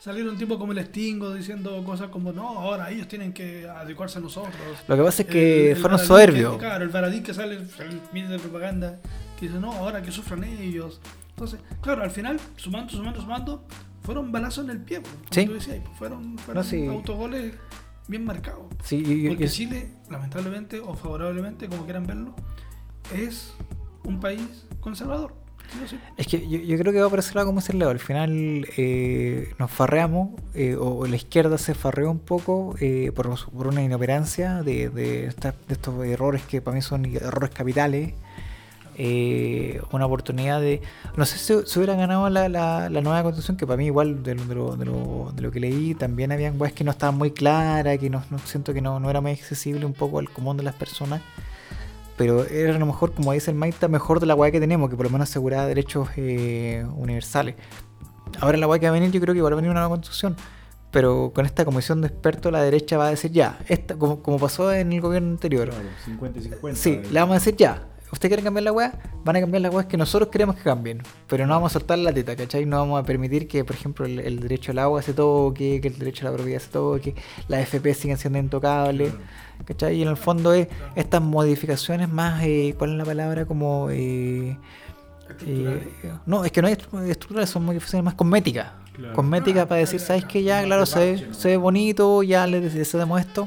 Speaker 3: salieron tipos como el Stingo diciendo cosas como, no, ahora ellos tienen que adecuarse a nosotros.
Speaker 1: Lo que pasa es que
Speaker 3: El- el
Speaker 1: fueron soberbios.
Speaker 3: claro, el Baradí que sale, el medio de propaganda, que dice, no, ahora que sufran ellos. Entonces, claro, al final, sumando, sumando, sumando, fueron balazos en el pie. como
Speaker 1: Sí.
Speaker 3: tú decías, fueron, fueron
Speaker 1: No, sí.
Speaker 3: autogoles bien marcados.
Speaker 1: Sí, y- y-
Speaker 3: Porque
Speaker 1: y-
Speaker 3: Chile, lamentablemente o favorablemente, como quieran verlo, es un país conservador.
Speaker 1: Es que yo, creo que va por ese lado como ese lado. Al final eh, nos farreamos, eh, o, la izquierda se farreó un poco eh, por, por una inoperancia de, de, esta- de estos errores que para mí son errores capitales. Eh, una oportunidad de. No sé si se hubiera ganado la, la, la nueva constitución, que para mí, igual de, lo- de, lo, lo, lo que leí, también habían weas que no estaban muy claras, que no, no- siento que no, no era muy accesible un poco al común de las personas pero era a lo mejor, como dice el Maita, mejor de la weá que tenemos, que por lo menos aseguraba derechos eh, universales. Ahora la weá que va a venir, yo creo que va a venir una nueva constitución. Pero con esta comisión de expertos, la derecha va a decir ya, esta, como, como pasó en el gobierno anterior.
Speaker 2: Claro, 50 y 50.
Speaker 1: Sí, le vamos a decir ya. ¿Ustedes quieren cambiar la weá? Van a cambiar las weas que nosotros queremos que cambien. Pero no vamos a soltar la teta, ¿cachai? No vamos a permitir que, por ejemplo, el, el derecho al agua se toque, que el derecho a la propiedad se toque, las FP siguen siendo intocables. ¿Cachai? Y en el fondo es estas modificaciones más, eh, ¿cuál es la palabra? Como... eh, eh, no, es que no hay estru- estructurales, son modificaciones más cosméticas.
Speaker 2: Claro.
Speaker 1: Cosméticas
Speaker 3: Ah,
Speaker 1: para decir, ¿sabes
Speaker 3: ya.
Speaker 1: qué? Ya, claro, se ve, se ve bonito, ya le cedemos esto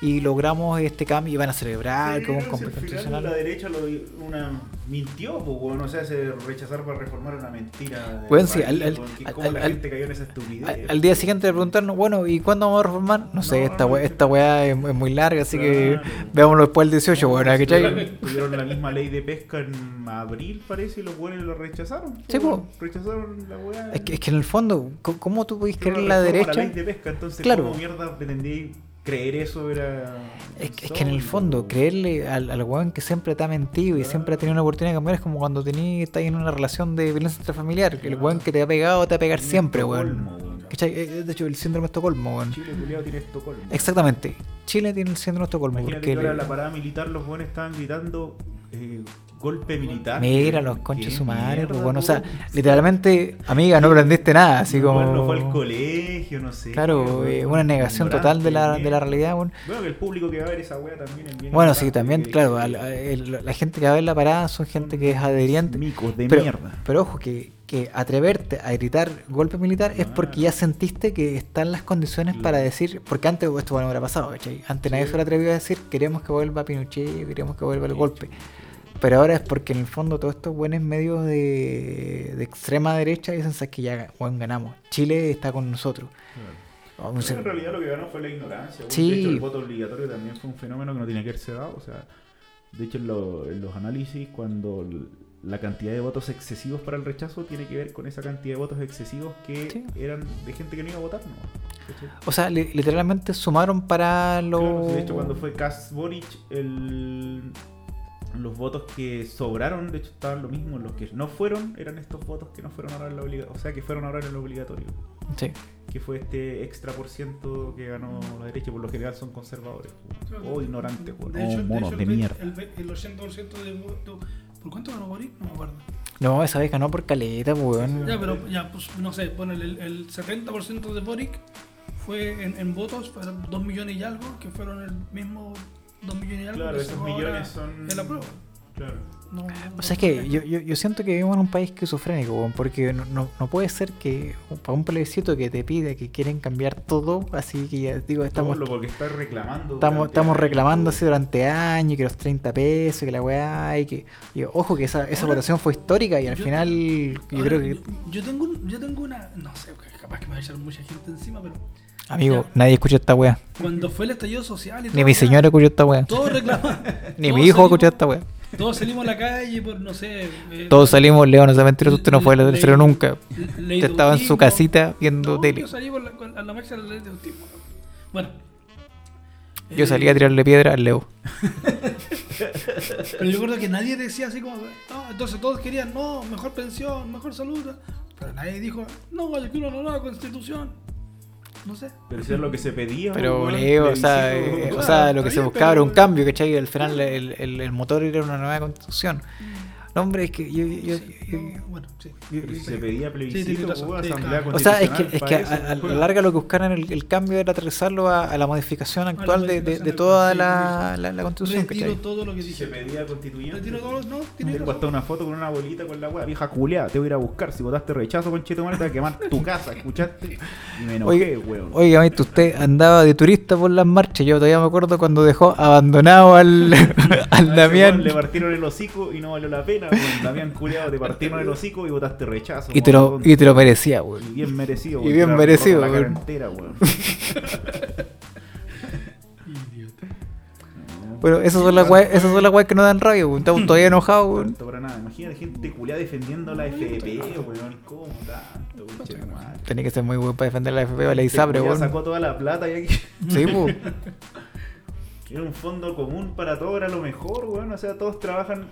Speaker 1: y logramos este cambio y van a celebrar
Speaker 2: Sí,
Speaker 1: como un
Speaker 2: no, final
Speaker 1: constitucional.
Speaker 2: La derecha lo, una, mintió, pues, bueno, o sea, se rechazar para reformar una mentira.
Speaker 1: Bueno, sí,
Speaker 2: país,
Speaker 1: al-
Speaker 2: que la gente cayó en esa estupidez.
Speaker 1: Al, día siguiente le preguntaron, bueno, ¿y cuándo vamos a reformar? No sé, esta,
Speaker 2: no,
Speaker 1: we- esta weá es, es muy larga, así que veámoslo después del 18, bueno, ¿cachai?
Speaker 2: tuvieron- la misma ley de pesca en abril, parece, y los buenos lo rechazaron.
Speaker 1: Sí,
Speaker 2: pues. Rechazaron la weá.
Speaker 1: Es que, es que en el fondo, ¿cómo- ¿cómo tú podés creer la derecha?
Speaker 2: La ley de pesca, entonces,
Speaker 1: Claro.
Speaker 2: ¿cómo mierda pretendí creer eso? Era.
Speaker 1: Es que, es que en el fondo, creerle al, al weón que siempre te ha mentido y siempre ha tenido una oportunidad de cambiar es como cuando tení, estás en una relación de violencia intrafamiliar. que El weón que te ha pegado te va a pegar siempre,
Speaker 2: Estocolmo,
Speaker 1: weón.
Speaker 2: weón.
Speaker 1: ¿Cachai? Eh, De hecho, el síndrome de Estocolmo, weón.
Speaker 2: Chile, culiao, tiene Estocolmo.
Speaker 1: Exactamente. Chile tiene el síndrome de Estocolmo.
Speaker 2: Imagínate
Speaker 1: Porque
Speaker 2: que ahora en la parada militar los buenos estaban gritando eh, golpe militar.
Speaker 1: Mira los
Speaker 2: ¿Qué
Speaker 1: conches su madre,
Speaker 2: mierda,
Speaker 1: pues bueno, o sea, literalmente, amiga, no aprendiste nada, así como...
Speaker 2: no fue al colegio, no sé.
Speaker 1: Claro, eh, una negación total de la, de la realidad.
Speaker 2: Bueno, que el público que va a ver esa wea también es bien
Speaker 1: Bueno, sí, también, claro, la gente que va a ver la parada son gente que es adheriente.
Speaker 2: Micos de
Speaker 1: pero,
Speaker 2: mierda.
Speaker 1: pero ojo, que, que atreverte a gritar golpe militar es porque ya sentiste que están las condiciones
Speaker 2: Claro.
Speaker 1: para decir, porque antes esto bueno, hubiera pasado, ¿cachai? Antes nadie se hubiera atrevido a decir, queremos que vuelva Pinochet, queremos que vuelva el golpe. Pero ahora es porque en el fondo todos estos buenos medios de, de extrema derecha dicen, que ya bueno, ganamos. Chile está con nosotros. Vamos
Speaker 2: en realidad lo que ganó fue la ignorancia.
Speaker 1: Sí.
Speaker 2: De hecho, el voto obligatorio también fue un fenómeno que no tenía que haberse dado. O sea, de hecho, en, lo- en los análisis, cuando la cantidad de votos excesivos para el rechazo tiene que ver con esa cantidad de votos excesivos que
Speaker 1: Sí.
Speaker 2: eran de gente que no iba a votar. ¿no?
Speaker 1: O sea, li- literalmente sumaron para lo...
Speaker 2: Claro, sí, de hecho, cuando fue Cas Boric, el, los votos que sobraron, de hecho, estaban lo mismo. Los que no fueron eran estos votos que no fueron ahora en la obligatoria. O sea, que fueron ahora en lo obligatorio.
Speaker 1: Sí.
Speaker 2: Que fue este extra por ciento que ganó la derecha. Por lo general son conservadores.
Speaker 3: Claro.
Speaker 2: O ignorantes. weón.
Speaker 3: De hecho,
Speaker 2: O monos
Speaker 3: de, el,
Speaker 2: mierda.
Speaker 3: El, el 80% de voto. ¿Por cuánto ganó Boric? No me acuerdo.
Speaker 1: No, esa vez ganó por caleta, pues, weón.
Speaker 3: Ya, pero ya, pues no sé, bueno, el, el 70% de Boric fue en, en votos, fueron 2 millones y algo, que fueron el mismo 2 millones y algo
Speaker 2: Claro, esos millones son-
Speaker 3: en la prueba. No,
Speaker 1: O sea, es que yo, yo, yo siento que vivimos en un país esquizofrénico, porque no, no, no puede ser que para un plebiscito que te pide que quieren cambiar todo, así que ya digo, estamos,
Speaker 2: Todo lo porque está reclamando.
Speaker 1: estamos, estamos reclamando así durante años, que los 30 pesos, que la weá, y que... y ojo, que esa, esa
Speaker 3: Ahora,
Speaker 1: votación fue histórica y al
Speaker 3: yo-
Speaker 1: final yo
Speaker 3: Ahora,
Speaker 1: creo que...
Speaker 3: Yo, yo tengo, un- yo tengo una. No sé, capaz que me va a echar mucha gente encima, pero.
Speaker 1: Amigo,
Speaker 3: ya,
Speaker 1: nadie escucha esta weá.
Speaker 3: Cuando fue el estallido social y todo.
Speaker 1: Ni mi señora escuchó esta weá.
Speaker 3: Todos reclamaban.
Speaker 1: Ni
Speaker 3: todos
Speaker 1: mi hijo escuchó esta weá.
Speaker 3: Todos salimos a la calle por, no sé. eh,
Speaker 1: Todos salimos, Leo, no sea mentiroso, usted no fue a la
Speaker 3: le-
Speaker 1: tercera nunca. Usted estaba en su casita viendo
Speaker 3: No,
Speaker 1: tele.
Speaker 3: Yo salí por la, a la marcha de la ley de autismo. Bueno.
Speaker 1: Yo
Speaker 3: Eh,
Speaker 1: salí a tirarle piedra al Leo.
Speaker 3: Pero yo recuerdo que nadie decía así como, no, entonces todos querían, no, mejor pensión, mejor salud. Pero nadie dijo, no, quiero una nueva constitución. No sé.
Speaker 2: Pero eso es lo que se pedía.
Speaker 1: Pero Leo, o sea, eh, o sea, lo que se buscaba era un cambio, ¿cachai? Al final el, el, el motor era una nueva constitución. No, hombre, es que yo...
Speaker 3: bueno, sí.
Speaker 2: si se pedía plebiscito,
Speaker 3: sí,
Speaker 2: asamblea
Speaker 3: claro.
Speaker 1: o sea, es que, es que a, a la larga lo que buscaban el, el cambio era aterrizarlo a, a la modificación actual de, de, toda la, la, la constitución,
Speaker 3: Retiro
Speaker 1: ¿cachai?
Speaker 3: todo lo que
Speaker 2: Si se
Speaker 3: dije.
Speaker 2: pedía constituyente.
Speaker 3: Retiro todo, no, tiene razón.
Speaker 2: una foto con una bolita con la weá, vieja culeada, te voy a ir a buscar. Si votaste rechazo, conchito te voy a quemar tu casa, ¿escuchaste? Y me enojé, weón.
Speaker 1: Oiga, usted andaba de turista por las marchas. Yo todavía me acuerdo cuando dejó abandonado al, al Damián.
Speaker 2: Le partieron el hocico y no valió la pena, weón. Damián culeado, te partieron el hocico y votaste rechazo.
Speaker 1: Y te lo,
Speaker 2: weón.
Speaker 1: y te lo merecía,
Speaker 2: Y
Speaker 1: weón.
Speaker 2: bien merecido,
Speaker 1: Y
Speaker 2: weón.
Speaker 1: bien
Speaker 2: Te la
Speaker 1: merecido,
Speaker 2: roto La cara
Speaker 1: weón.
Speaker 2: entera, weón.
Speaker 3: Idiota.
Speaker 1: Bueno, esas son las weas, esas son las que no dan rabia, weón. Estamos todavía enojados, weón.
Speaker 2: Tanto para nada. Imagínate gente culiada defendiendo la FP, weón. ¿Cómo tanto, madre?
Speaker 1: Tenía que ser muy bueno para defender la FP o la ISAPRE, weón.
Speaker 2: sacó toda la plata y aquí.
Speaker 1: Sí, pues.
Speaker 2: Era un fondo común para todos, era lo mejor, weón. O sea, todos trabajan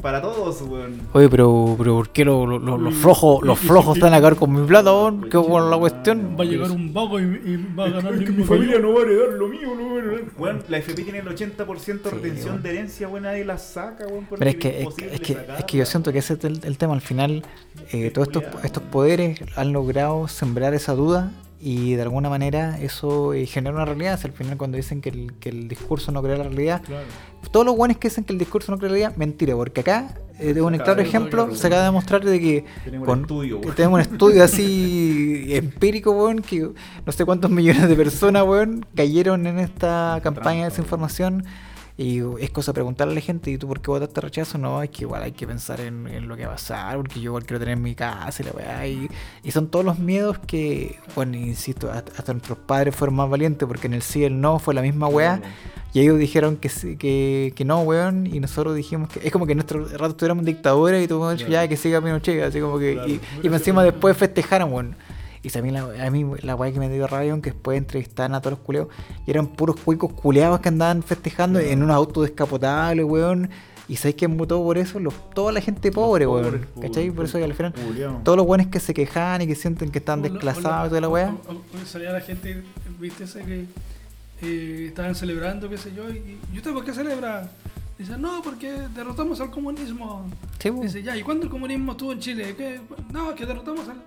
Speaker 2: para todos, weón.
Speaker 1: Oye, pero, pero ¿por qué lo- lo- lo- los flojos, los flojos están a cargar con mi plata, weón? ¿Qué bueno la cuestión?
Speaker 3: Va a llegar un vago y, y va a ganar
Speaker 2: Es que mi familia no va a heredar lo mío, no va a heredar. Weón, la FP tiene el 80% de
Speaker 1: Sí,
Speaker 2: retención
Speaker 1: weón.
Speaker 2: de herencia, weón. Nadie la saca, weón.
Speaker 1: Pero es que, es, que- es, que, es
Speaker 2: sacarla,
Speaker 1: que yo siento que
Speaker 2: weón.
Speaker 1: ese es el, el tema. Al final, eh, todos estos, estos
Speaker 2: weón.
Speaker 1: poderes han logrado sembrar esa duda y de alguna manera eso eh, genera una realidad. Si al final, cuando dicen que el, que el discurso no crea la realidad,
Speaker 2: Claro.
Speaker 1: todos los buenos que dicen que el discurso no crea la realidad, mentira, porque acá, eh, de un claro ejemplo, se acaba de demostrar de que
Speaker 2: Tenemos un estudio,
Speaker 1: que tenemos un estudio así empírico, weón, que no sé cuántos millones de personas, weón, cayeron en esta campaña de desinformación. Y es cosa preguntarle a la gente, ¿y tú por qué votaste rechazo? No, es que igual hay que pensar en, en lo que va a pasar, porque yo igual quiero tener mi casa y la weá. Y, y son todos los miedos que, bueno, insisto, hasta, hasta nuestros padres fueron más valientes, porque en el sí y el no fue la misma weá. Y ellos dijeron que, sí- que, que no, weón, y nosotros dijimos que es como que en nuestro rato estuviéramos en dictadura y tú dicho
Speaker 2: Claro.
Speaker 1: ya que siga Pinochet, así como que.
Speaker 2: Claro.
Speaker 1: Y, y encima después festejaron, weón. Y mí la, a mí la weá que me dio rabia, que después entrevistaban a todos los culeados, y eran puros cuicos culeados que andaban festejando en un auto descapotable, weón. Y sabéis quién votó por eso? Los, toda la gente pobre, weón. ¿Cachai? Por eso que al final. Todos los weones que se quejan y que sienten que están desclasados y toda la weá.
Speaker 3: salía la gente, viste ese que eh, estaban celebrando, qué sé yo, y, y ¿y usted por qué celebra? Dice, no, porque derrotamos al comunismo.
Speaker 1: Sí.
Speaker 3: Dice, ya, ¿y cuándo el comunismo estuvo en Chile? ¿Qué? No, que derrotamos al...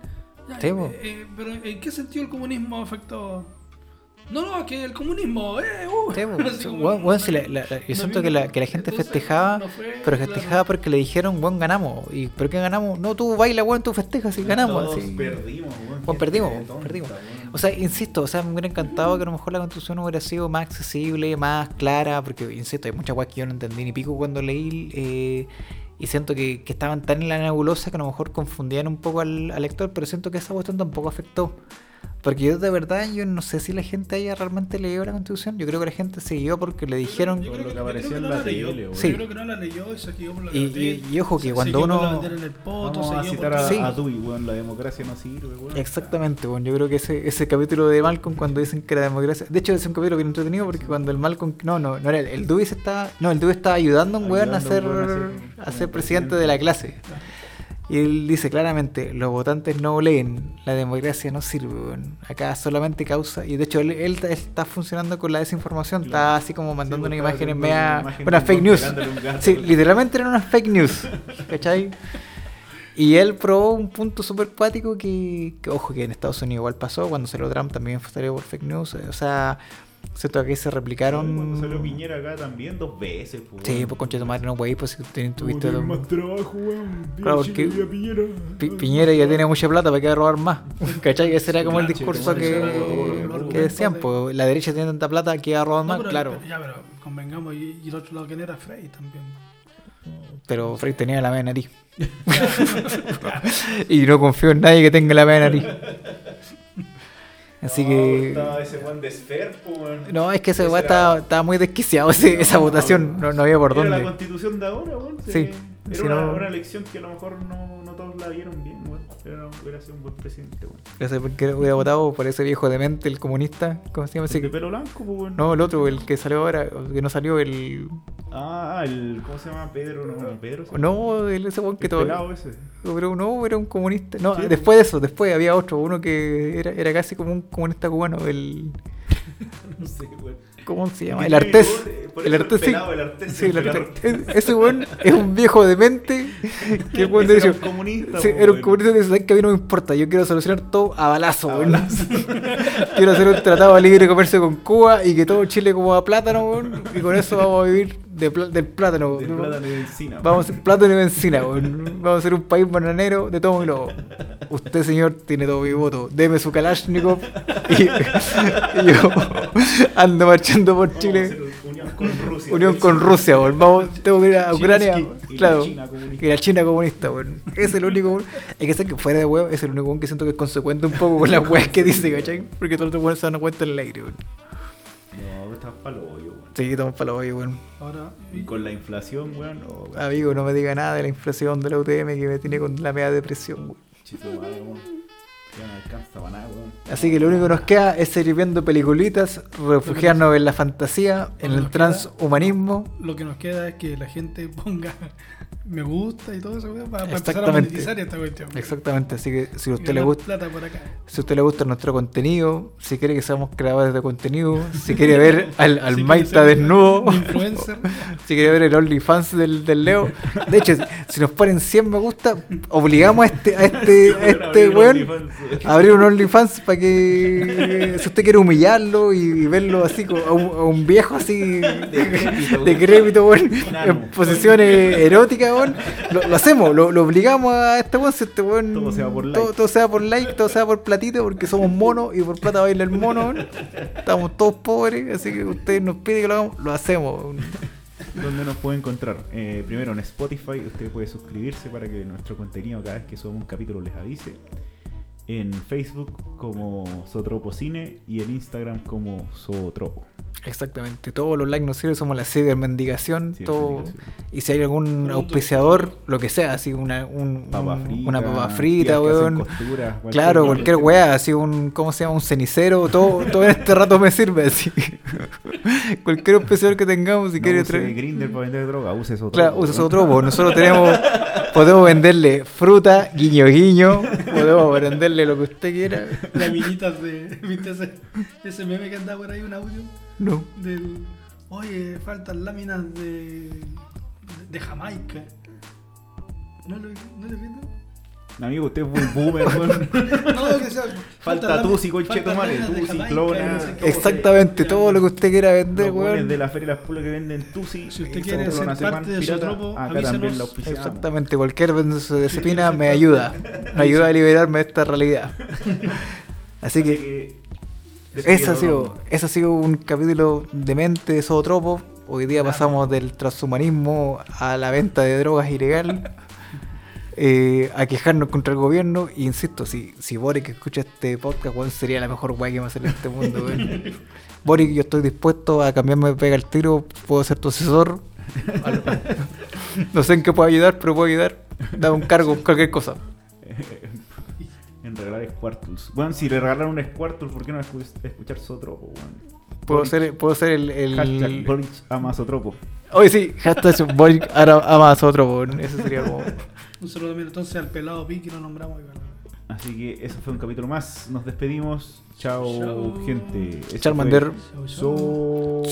Speaker 3: Ya,
Speaker 1: Sí,
Speaker 3: eh, eh, pero ¿en qué sentido el comunismo afectó? No, no, que el comunismo, eh, uh.
Speaker 1: Sí, Weón, weón, si la- la- la- yo siento que la, que la gente
Speaker 3: entonces,
Speaker 1: festejaba,
Speaker 3: no fue,
Speaker 1: pero
Speaker 3: claro.
Speaker 1: festejaba porque le dijeron, weón, ganamos. ¿Y por qué ganamos? No, tú baila, weón, tú festejas y ganamos.
Speaker 2: Todos
Speaker 1: así.
Speaker 2: perdimos, weón.
Speaker 1: Weón, perdimos,
Speaker 2: tonta,
Speaker 1: perdimos. O sea, insisto, o sea, me hubiera encantado que a lo mejor la constitución hubiera sido más accesible, más clara, porque, insisto, hay muchas weas que yo no entendí ni pico cuando leí, eh, y siento que, que estaban tan en la nebulosa que a lo mejor confundían un poco al, al lector, pero siento que esa cuestión tampoco afectó. Porque yo de verdad, yo no sé si la gente haya realmente leído la constitución, yo creo que la gente se guió porque le dijeron...
Speaker 3: Yo creo
Speaker 2: lo
Speaker 3: que-
Speaker 2: apareció en la
Speaker 3: leyó.
Speaker 1: Sí.
Speaker 3: Yo creo que no la leyó y se por la
Speaker 1: Y- y- y ojo que
Speaker 3: Se-
Speaker 1: cuando uno-
Speaker 3: en el poto,
Speaker 2: Vamos a citar
Speaker 3: por
Speaker 2: a,
Speaker 1: Sí.
Speaker 2: a Dewey, weón. La democracia no sirve, weón.
Speaker 1: Exactamente, bueno, yo creo que ese, ese capítulo de Malcolm cuando dicen que la democracia... De hecho, es un capítulo bien entretenido porque cuando el Malcolm... No, no, no era él. El Dewey se estaba... No, el Dewey estaba ayudando a un weón a ser,
Speaker 2: a ser-
Speaker 1: presidente de la clase. Y él dice claramente, los votantes no leen, la democracia no sirve. Acá solamente causa... Y de hecho, él, él está funcionando con la desinformación, está así como mandando
Speaker 2: Sí,
Speaker 1: una
Speaker 2: pues, estaba
Speaker 1: imagen en media...
Speaker 2: una
Speaker 1: Una fake news.
Speaker 2: pegándole un gato.
Speaker 1: Sí, literalmente eran unas fake news, ¿cachai? Y él probó un punto súper cuático que, que, ojo, que en Estados Unidos igual pasó, cuando salió Trump también salió por fake news, o sea, Siento que se replicaron.
Speaker 2: Cuando salió Piñera acá también dos veces. Pues,
Speaker 1: Sí, pues concha de tu madre, no, wey, pues tuviste. Dos-
Speaker 2: más trabajo, weón.
Speaker 1: Claro, porque
Speaker 2: Piñera.
Speaker 1: Pi- Piñera ya tiene mucha plata para que va a robar más. ¿Cachai? Ese era como el discurso que, que decían, pues la derecha tiene tanta plata que va a robar
Speaker 3: No,
Speaker 1: más,
Speaker 3: pero-
Speaker 1: claro.
Speaker 3: Ya, pero convengamos, y, y el otro lado que era Frey también.
Speaker 1: Pero Frey tenía la media nariz. y no confío en nadie que tenga la media nariz. Así
Speaker 2: No,
Speaker 1: que.
Speaker 2: Estaba ese Juan de Sfer.
Speaker 1: No, es que ese weá estaba, estaba muy desquiciado ese- esa
Speaker 2: No,
Speaker 1: votación, no, no había por
Speaker 2: Era la
Speaker 1: dónde.
Speaker 2: constitución de ahora, weón.
Speaker 1: Sí,
Speaker 2: Era
Speaker 1: si
Speaker 2: una, una elección que a lo mejor no, no todos la vieron bien, weón. Era, hubiera sido un buen presidente, weón.
Speaker 1: No sé por qué hubiera votado por ese viejo demente, el comunista. ¿Cómo se llama
Speaker 2: El de pelo blanco, pues, weón.
Speaker 1: No, el otro, el que salió ahora, que no salió, el.
Speaker 2: Ah, el. ¿Cómo se llama? Pedro, no, Pedro. ¿sí?
Speaker 1: No, el, ese weón que
Speaker 2: el
Speaker 1: todo.
Speaker 2: pelado ese.
Speaker 1: Pero no, era un comunista. No,
Speaker 2: Sí.
Speaker 1: después de eso, después había otro, uno que era, era casi como un comunista cubano, el.
Speaker 2: No sé, weón.
Speaker 1: ¿Cómo se llama? El Artés. El Artés, sí.
Speaker 2: el Artés,
Speaker 1: Sí,
Speaker 2: el.
Speaker 1: Artés. Ese weón es un viejo demente que weón de
Speaker 2: era
Speaker 1: hecho.
Speaker 2: un comunista,
Speaker 1: Sí, era un comunista que dice, "¿Sabes que a mí no me importa, yo quiero solucionar todo a balazo,
Speaker 2: A
Speaker 1: weón".
Speaker 2: balazo.
Speaker 1: quiero hacer un tratado de libre comercio con Cuba y que todo Chile como a plátano, weón, y con eso vamos a vivir de pl- del plátano.
Speaker 2: Del plátano de encina.
Speaker 1: Vamos a ser plátano y benzina, weón. Vamos a ser un país bananero de todo mi globo. Usted, señor, tiene todo mi voto. Deme su Kalashnikov y, y yo ando marchando por Chile.
Speaker 2: hacer unión con Rusia.
Speaker 1: Unión con Rusia, weón. Vamos, tengo que ir a Ucrania.
Speaker 2: Y la
Speaker 1: Claro.
Speaker 2: China comunista.
Speaker 1: Y la China comunista, weón. Es el único. Hay que ser que fuera de huevo, es el único que siento que es consecuente un poco con las weas que dice, ¿cachai? Porque todos los otros se dan cuenta en el aire, weón. Sí, estamos para la olla, weón.
Speaker 3: Ahora,
Speaker 2: Y con la inflación, weón. Oh, weón.
Speaker 1: Amigo, no me diga nada de la inflación de la UTM que me tiene con la media depresión, weón.
Speaker 2: Chito madre, weón. Ya no alcanza para nada, weón.
Speaker 1: Así que lo único que nos queda es seguir viendo peliculitas, refugiarnos en la fantasía, en el transhumanismo.
Speaker 3: lo que nos queda es que la gente ponga me gusta y todo eso weón, para, para empezar a monetizar esta cuestión.
Speaker 1: Exactamente, así que si a usted le gusta,
Speaker 3: plata por acá.
Speaker 1: si a usted le gusta nuestro contenido, si quiere que seamos creadores de contenido, si quiere ver al, al
Speaker 3: Si
Speaker 1: Maita desnudo,
Speaker 3: influencer.
Speaker 1: si quiere ver el OnlyFans del, del Leo. De hecho, si- nos ponen 100 me gusta, obligamos a este, a este, a este weón a abrir un OnlyFans para que si usted quiere humillarlo y, y verlo así como a un, a un viejo así
Speaker 2: Decrépito,
Speaker 1: de crédito, weón, en posiciones eróticas, weón, lo, lo hacemos, lo, lo obligamos a este weón, si este weón
Speaker 2: Todo sea por like.
Speaker 1: todo sea por like, todo sea por platito, porque somos monos y por plata baila el mono, weón. estamos todos pobres, así que usted nos pide que lo hagamos, lo hacemos. weón.
Speaker 2: ¿Dónde nos puede encontrar? Eh, primero en Spotify, usted puede suscribirse para que nuestro contenido cada vez que subamos un capítulo les avise. En Facebook como Sotropo Cine y en Instagram como Sotropo.
Speaker 1: Exactamente, todos los likes nos sirven, somos la
Speaker 2: Sí,
Speaker 1: todo.
Speaker 2: mendigación.
Speaker 1: Y si hay algún auspiciador, lo que sea, así una, un-
Speaker 2: Papa frita,
Speaker 1: una papa frita, weón.
Speaker 2: costura, cualquier
Speaker 1: Claro,
Speaker 2: weón.
Speaker 1: cualquier weá, así un, ¿cómo se llama? Un cenicero, todo, todo en este rato me sirve, así. cualquier auspiciador que tengamos, si
Speaker 2: No
Speaker 1: quiere
Speaker 2: use
Speaker 1: traer.
Speaker 2: Grindr para vender droga, use eso
Speaker 1: Claro, usa otro, pues, nosotros tenemos, podemos venderle fruta, guiño guiño, podemos venderle lo que usted quiera.
Speaker 3: Las minitas de. ¿Viste ese, ese meme que anda por ahí, un audio?
Speaker 1: No.
Speaker 3: Del. Oye, faltan láminas de. de Jamaica. ¿No lo, no lo?
Speaker 2: Amigo, usted es muy boomer, weón.
Speaker 3: No, que sea.
Speaker 2: Falta
Speaker 3: faltan
Speaker 2: Tusi,
Speaker 3: de
Speaker 2: clona.
Speaker 3: qué.
Speaker 1: Exactamente, todo lo que usted quiera vender, weón.
Speaker 2: de la Feria de las Pulas que venden Tusi.
Speaker 3: Si usted
Speaker 2: eh,
Speaker 3: quiere ser
Speaker 2: de
Speaker 3: parte de tropo,
Speaker 2: acá
Speaker 3: avísenos.
Speaker 2: también la.
Speaker 1: Exactamente, cualquier benzodiazepina me ayuda. Me ayuda a liberarme de esta realidad. Así que ese ha sido, ese ha sido un capítulo de mente de Zootropo. Hoy día pasamos del transhumanismo a la venta de drogas ilegal. eh, a quejarnos contra el gobierno. Y insisto, si, si Boric escucha este podcast, weón, sería la mejor weá que me sale en este mundo. Boric, yo estoy dispuesto a cambiarme de pega al tiro. Puedo ser tu asesor. No sé en qué puedo ayudar, pero puedo ayudar. Dame un cargo, cualquier cosa.
Speaker 2: En regalar Squirtles. Bueno, si le regalaron un Squirtle, ¿por qué no escu- escuchar Sotropo, weón?
Speaker 1: Puedo
Speaker 2: Boric.
Speaker 1: ser, puedo ser el. el...
Speaker 2: Hashtag Boric ama Sotropo.
Speaker 1: Hoy sí, hashtag Boric ahora ama a otro, weón. Eso sería como.
Speaker 3: Un saludo también entonces al pelado Pi que lo nombramos. igual.
Speaker 2: Así que eso fue un capítulo más. Nos despedimos. Chao,
Speaker 3: Chao.
Speaker 2: gente.
Speaker 1: Charmander. Su-